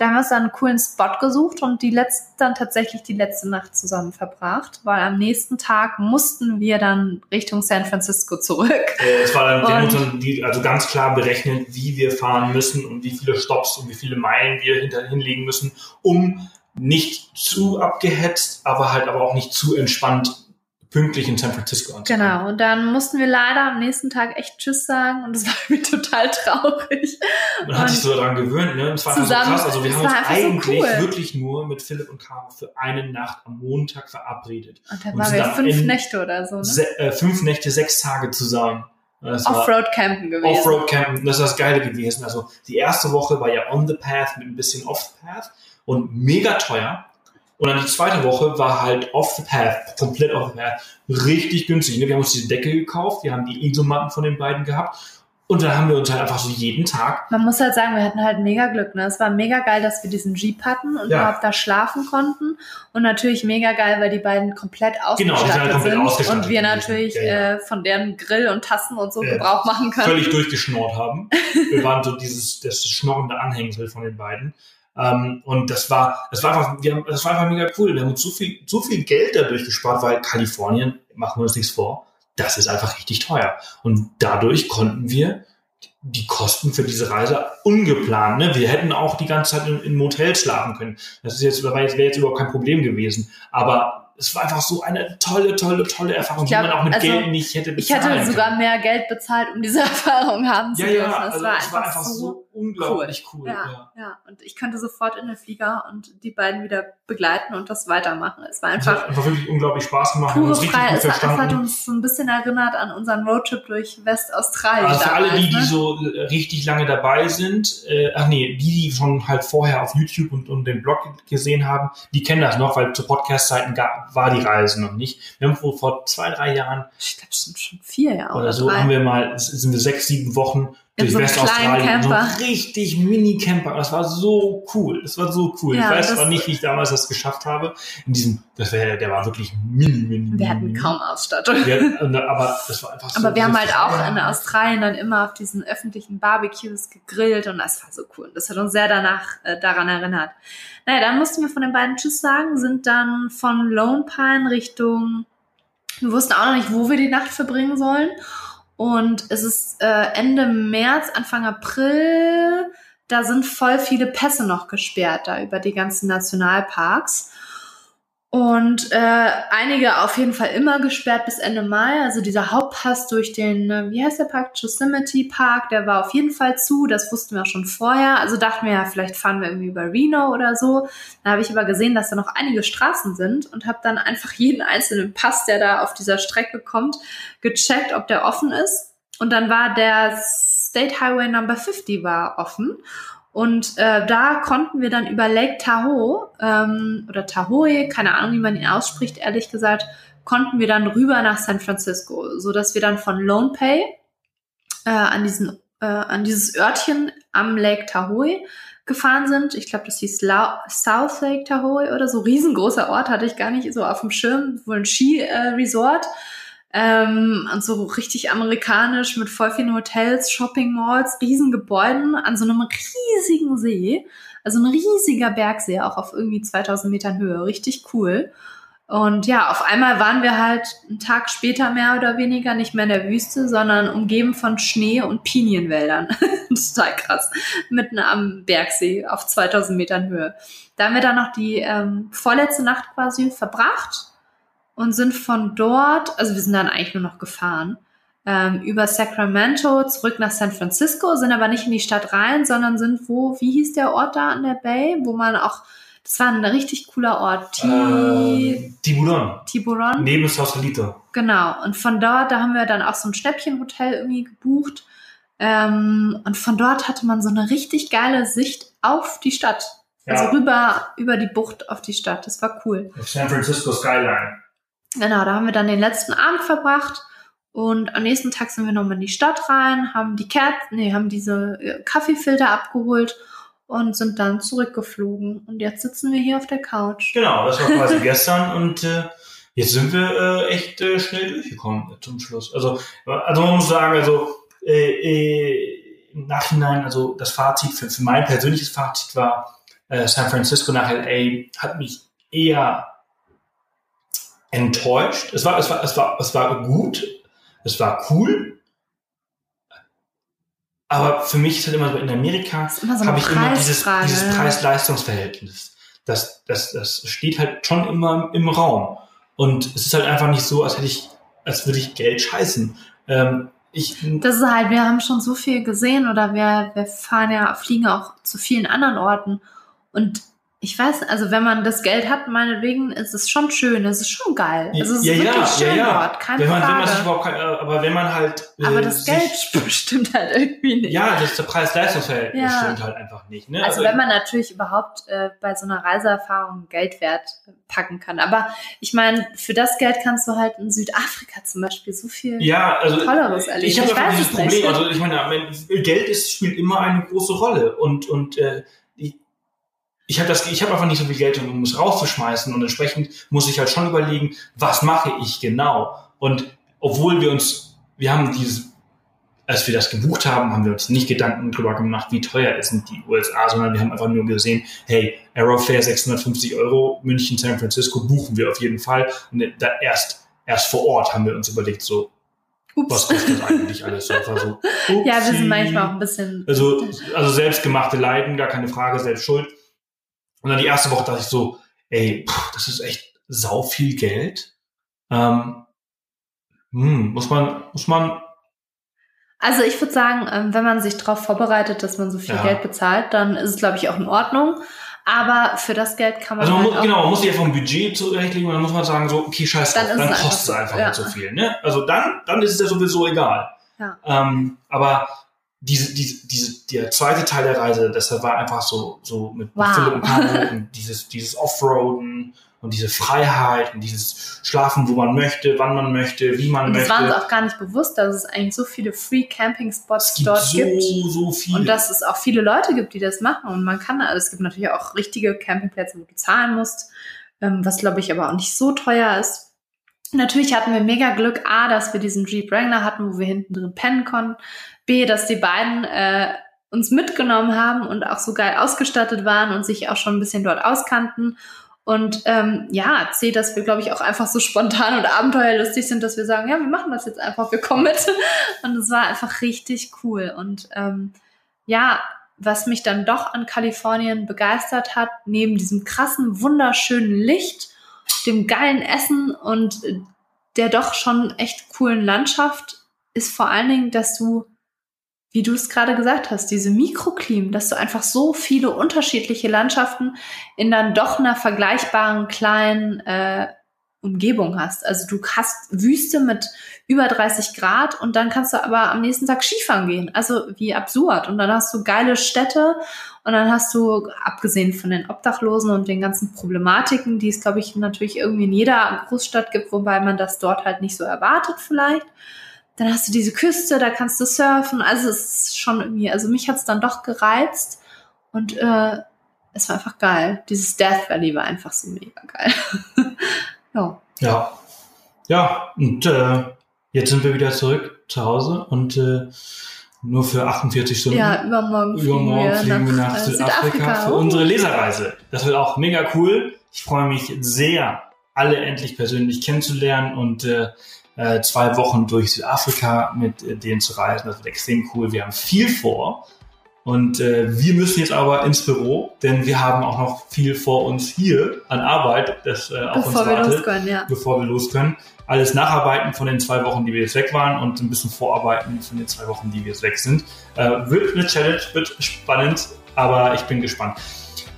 Da haben wir uns dann einen coolen Spot gesucht und die letzte, dann tatsächlich die letzte Nacht zusammen verbracht, weil am nächsten Tag mussten wir dann Richtung San Francisco zurück. Es war dann die, also ganz klar berechnet, wie wir fahren müssen und wie viele Stops und wie viele Meilen wir hinter, hinlegen müssen, um nicht zu abgehetzt, aber halt aber auch nicht zu entspannt pünktlich in San Francisco anzukommen. Genau, und dann mussten wir leider am nächsten Tag echt Tschüss sagen und das war irgendwie total traurig. Man hat sich so daran gewöhnt, ne? Es war einfach so Zusammen- krass. Also wir haben uns einfach so eigentlich cool. wirklich nur mit Philipp und Caro für eine Nacht am Montag verabredet. Und dann Und waren wir fünf Nächte oder so, ne? Se äh, fünf Nächte, sechs Tage zusammen. Offroad-Campen gewesen. Offroad-Campen, das ist das Geile gewesen. Also die erste Woche war ja on the path mit ein bisschen off the path und mega teuer. Und dann die zweite Woche war halt off the path, komplett off the path, richtig günstig. ne? Wir haben uns diese Decke gekauft, wir haben die Isomatten von den beiden gehabt und dann haben wir uns halt einfach so jeden Tag, Man muss halt sagen, wir hatten halt mega Glück. Ne? Es war mega geil, dass wir diesen Jeep hatten und Ja. überhaupt da schlafen konnten. Und natürlich mega geil, weil die beiden komplett Genau, die sind ausgestattet halt komplett sind. ausgestattet Und wir natürlich Ja, ja. Äh, von deren Grill und Tassen und so Ja. Gebrauch machen können. völlig durchgeschnort haben. Wir waren so dieses, das schnorrende Anhängsel von den beiden. Ähm, und das war, das war einfach, wir haben, das war einfach mega cool. Wir haben uns so viel, so viel Geld dadurch gespart, weil Kalifornien, machen wir uns nichts vor, das ist einfach richtig teuer. Und dadurch konnten wir die Kosten für diese Reise ungeplant. Ne? Wir hätten auch die ganze Zeit in, in Motels schlafen können. Das ist jetzt, wäre jetzt überhaupt kein Problem gewesen. Aber es war einfach so eine tolle, tolle, tolle Erfahrung, glaub, die man auch mit also, Geld nicht hätte bezahlt. Ich hätte sogar mehr Geld bezahlt, um diese Erfahrung haben zu ja, dürfen. Ja, es also war, es einfach war einfach so, so unglaublich cool. cool. Ja, ja, ja, Und ich könnte sofort in den Flieger und die beiden wieder begleiten und das weitermachen. Es war einfach, hat einfach wirklich unglaublich Spaß gemacht. Pure frei. Es, es, hat uns so ein bisschen erinnert an unseren Roadtrip durch Westaustralien. Also für alle die, ne? die so richtig lange dabei sind, äh, ach nee, die, die schon halt vorher auf YouTube und, und den Blog gesehen haben, die kennen das noch, weil zu Podcast-Zeiten war die Reise noch nicht. Wir haben vor, vor zwei, drei Jahren, ich glaube, es sind schon vier Jahre oder, so, drei. haben wir mal, sind wir sechs, sieben Wochen In so einem kleinen So Camper. ein richtig Mini-Camper. Das war so cool. Das war so cool. Ja, ich weiß zwar nicht, wie ich damals das geschafft habe. In diesem, das wäre, der war wirklich mini, mini. Wir hatten kaum Ausstattung. Hatten- aber das war einfach so. Aber wir haben so halt auch in Australien dann immer auf diesen öffentlichen Barbecues gegrillt und das war so cool. Das hat uns sehr danach äh, daran erinnert. Naja, dann mussten wir von den beiden Tschüss sagen, sind dann von Lone Pine Richtung, wir wussten auch noch nicht, wo wir die Nacht verbringen sollen. Und es ist äh, Ende März, Anfang April, da sind voll viele Pässe noch gesperrt, da über die ganzen Nationalparks. Und äh, einige auf jeden Fall immer gesperrt bis Ende Mai. Also dieser Hauptpass durch den, äh, wie heißt der Park? Yosemite Park, der war auf jeden Fall zu. Das wussten wir auch schon vorher. Also dachten wir ja, vielleicht fahren wir irgendwie über Reno oder so. Da habe ich aber gesehen, dass da noch einige Straßen sind und habe dann einfach jeden einzelnen Pass, der da auf dieser Strecke kommt, gecheckt, ob der offen ist. Und dann war der State Highway Number 50 war offen. Und äh, da konnten wir dann über Lake Tahoe ähm, oder Tahoe, keine Ahnung, wie man ihn ausspricht, ehrlich gesagt, konnten wir dann rüber nach San Francisco, so dass wir dann von Lone Pay äh, an diesen äh, an dieses Örtchen am Lake Tahoe gefahren sind. Ich glaube, das hieß La South Lake Tahoe oder so. Riesengroßer Ort hatte ich gar nicht so auf dem Schirm. Wohl ein Ski-Resort. Ähm, und so richtig amerikanisch mit voll vielen Hotels, Shopping Malls, riesen Gebäuden an so einem riesigen See. Also ein riesiger Bergsee, auch auf irgendwie 2000 Metern Höhe. Richtig cool. Und ja, auf einmal waren wir halt einen Tag später mehr oder weniger nicht mehr in der Wüste, sondern umgeben von Schnee und Pinienwäldern. Total krass. Mitten am Bergsee auf 2000 Metern Höhe. Da haben wir dann noch die ähm, vorletzte Nacht quasi verbracht und sind von dort, also wir sind dann eigentlich nur noch gefahren, ähm, über Sacramento zurück nach San Francisco, sind aber nicht in die Stadt rein, sondern sind wo, wie hieß der Ort da an der Bay, wo man auch, das war ein richtig cooler Ort, Ti Äh, Tiburon. Tiburon. Neben Sausalito. Genau. Und von dort, da haben wir dann auch so ein Schnäppchenhotel irgendwie gebucht. Ähm, und von dort hatte man so eine richtig geile Sicht auf die Stadt. Also Ja. rüber über die Bucht auf die Stadt. Das war cool. San Francisco Skyline. Genau, da haben wir dann den letzten Abend verbracht. Und am nächsten Tag sind wir nochmal in die Stadt rein, haben die Kerzen, nee, haben diese äh, Kaffeefilter abgeholt und sind dann zurückgeflogen. Und jetzt sitzen wir hier auf der Couch. Genau, das war quasi gestern und äh, jetzt sind wir äh, echt äh, schnell durchgekommen zum Schluss. Also, also man muss sagen, also äh, äh, im Nachhinein, also das Fazit für, für mein persönliches Fazit war, äh, San Francisco nach LA hat mich eher enttäuscht. Es war, es war, es war, es war gut, es war cool. Aber für mich ist halt immer so in Amerika so habe ich immer dieses, dieses? Preis-Leistungs-Verhältnis. Das, das, das steht halt schon immer im Raum. Und es ist halt einfach nicht so, als hätte ich, als würde ich Geld scheißen. Ähm, ich, Das ist halt, wir haben schon so viel gesehen oder wir, wir fahren ja, fliegen auch zu vielen anderen Orten. Und ich weiß, also wenn man das Geld hat, meinetwegen, ist es schon schön, es ist schon geil. Also es ist Ja, wirklich ja, schön ja. dort, keine wenn man, wenn man sich Frage. überhaupt äh, aber wenn man halt. äh, Aber das Geld bestimmt halt irgendwie nicht. Ja, das Preis-Leistungs-Verhältnis stimmt halt einfach nicht. Ne? Also wenn man natürlich überhaupt äh, bei so einer Reiseerfahrung Geldwert packen kann. Aber ich meine, für das Geld kannst du halt in Südafrika zum Beispiel so viel ja, also Tolleres erleben. ich habe dieses es nicht. Problem. Also ich meine, Geld ist, spielt immer eine große Rolle und und äh, ich, habe das, ich habe einfach nicht so viel Geld, um es rauszuschmeißen und entsprechend muss ich halt schon überlegen, was mache ich genau. Und obwohl wir uns, wir haben dieses, als wir das gebucht haben, haben wir uns nicht Gedanken drüber gemacht, wie teuer sind die USA, sondern wir haben einfach nur gesehen, hey, Aerofare 650 Euro, München, San Francisco buchen wir auf jeden Fall. Und da erst, erst vor Ort haben wir uns überlegt, so, Ups. was kostet das eigentlich alles? So, so, Ja, wir sind manchmal auch ein bisschen. Also, also selbstgemachte Leiden, gar keine Frage, selbst schuld. Und dann die erste Woche dachte ich so, ey, pff, das ist echt sau viel Geld. Ähm, hm, muss man, muss man, Also ich würde sagen, ähm, wenn man sich darauf vorbereitet, dass man so viel Ja. Geld bezahlt, dann ist es, glaube ich, auch in Ordnung. Aber für das Geld kann man, also man halt muss, genau, man muss sich einfach ein Budget zurechtlegen und dann muss man sagen so, okay, scheiß Dann drauf, dann, es einfach kostet es so, einfach ja. nicht so viel, ne? Also dann, dann ist es ja sowieso egal. Ja. Ähm, aber diese, diese, diese, der zweite Teil der Reise, das war einfach so, so mit Wow. Philipp und Caro und dieses, dieses Offroaden und diese Freiheit und dieses Schlafen, wo man möchte, wann man möchte, wie man und das möchte. war uns auch gar nicht bewusst, dass es eigentlich so viele Free Camping Spots gibt dort so, gibt. so viele. Und dass es auch viele Leute gibt, die das machen. Und man kann, also es gibt natürlich auch richtige Campingplätze, wo du zahlen musst, ähm, was glaube ich aber auch nicht so teuer ist. Natürlich hatten wir mega Glück, A, dass wir diesen Jeep Wrangler hatten, wo wir hinten drin pennen konnten. B, dass die beiden äh, uns mitgenommen haben und auch so geil ausgestattet waren und sich auch schon ein bisschen dort auskannten. Und ähm, ja, C, dass wir, glaube ich, auch einfach so spontan und abenteuerlustig sind, dass wir sagen, ja, wir machen das jetzt einfach, wir kommen mit. Und es war einfach richtig cool. Und ähm, ja, was mich dann doch an Kalifornien begeistert hat, neben diesem krassen, wunderschönen Licht, dem geilen Essen und der doch schon echt coolen Landschaft, ist vor allen Dingen, dass du, wie du es gerade gesagt hast, diese Mikroklim, dass du einfach so viele unterschiedliche Landschaften in dann doch einer vergleichbaren kleinen äh, Umgebung hast. Also du hast Wüste mit über 30 Grad und dann kannst du aber am nächsten Tag Skifahren gehen. Also wie absurd. Und dann hast du geile Städte und dann hast du, abgesehen von den Obdachlosen und den ganzen Problematiken, die es, glaube ich, natürlich irgendwie in jeder Großstadt gibt, wobei man das dort halt nicht so erwartet vielleicht. Dann hast du diese Küste, da kannst du surfen. Also es ist schon irgendwie, also mich hat es dann doch gereizt und äh, es war einfach geil. Dieses Death Valley war einfach so mega geil. ja. Ja. Ja, und äh, jetzt sind wir wieder zurück zu Hause und äh, nur für 48 Stunden. ja, übermorgen fliegen, Übermorgen wir, fliegen wir nach, nach äh, Südafrika für unsere Leserreise. Das wird auch mega cool. Ich freue mich sehr, alle endlich persönlich kennenzulernen und äh, äh, zwei Wochen durch Südafrika mit äh, denen zu reisen. Das wird extrem cool. Wir haben viel vor. Und äh, wir müssen jetzt aber ins Büro, denn wir haben auch noch viel vor uns hier an Arbeit, das äh, auf Bevor uns wir wartet los können, ja. bevor wir los können. Alles nacharbeiten von den zwei Wochen, die wir jetzt weg waren und ein bisschen vorarbeiten von den zwei Wochen, die wir jetzt weg sind. Äh, wird eine Challenge, wird spannend, aber ich bin gespannt.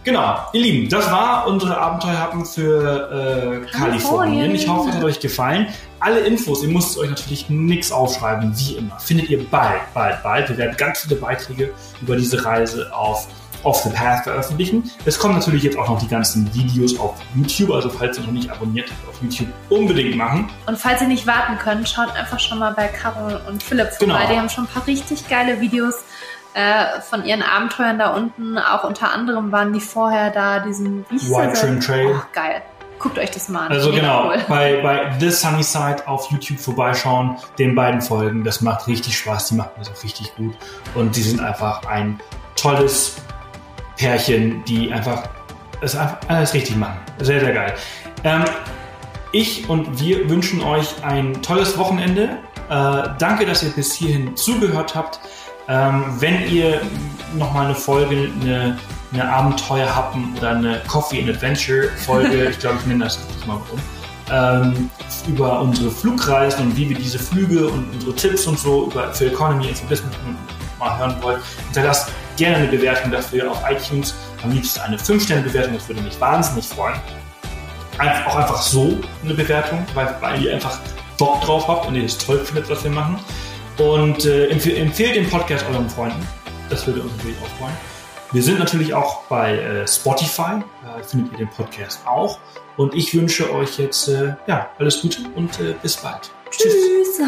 Genau, ihr Lieben, das war unsere Abenteuerhappen für äh, Kalifornien. Kalifornien. Ich hoffe, es hat euch gefallen. Alle Infos, ihr müsst euch natürlich nichts aufschreiben, wie immer. Findet ihr bald, bald, bald. Wir werden ganz viele Beiträge über diese Reise auf Off the Path veröffentlichen. Es kommen natürlich jetzt auch noch die ganzen Videos auf YouTube, also falls ihr noch nicht abonniert habt auf YouTube, unbedingt machen. Und falls ihr nicht warten könnt, schaut einfach schon mal bei Carol und Philipp vorbei. Genau. Die haben schon ein paar richtig geile Videos äh, von ihren Abenteuern da unten. Auch unter anderem waren die vorher da, diesen wie White Trim Trail. Ach, geil. Guckt euch das mal an. Also genau, Cool. bei, bei The Sunny Side auf YouTube vorbeischauen, den beiden Folgen. Das macht richtig Spaß, die machen das auch richtig gut. Und die sind einfach ein tolles Pärchen, die einfach es alles richtig machen. Sehr, sehr geil. Ähm, ich und wir wünschen euch ein tolles Wochenende. Äh, danke, dass ihr bis hierhin zugehört habt. Ähm, wenn ihr nochmal eine Folge, eine, eine Abenteuerhappen oder eine Coffee and Adventure Folge, ich glaube, ich nenne das nicht mal um, ähm, über unsere Flugreisen und wie wir diese Flüge und unsere Tipps und so über für Economy und für Business mal hören wollt, hinterlasst gerne eine Bewertung dafür auf iTunes. Am liebsten eine 5-Sterne-Bewertung, das würde mich wahnsinnig freuen. Einfach, auch einfach so eine Bewertung, weil, weil ihr einfach Bock drauf habt und ihr es toll findet, was wir machen. Und äh, empf empfehlt den Podcast euren Freunden. Das würde uns natürlich auch freuen. Wir sind natürlich auch bei äh, Spotify, da findet ihr den Podcast auch. Und ich wünsche euch jetzt äh, ja, alles Gute und äh, bis bald. Tschüss. Tschüss.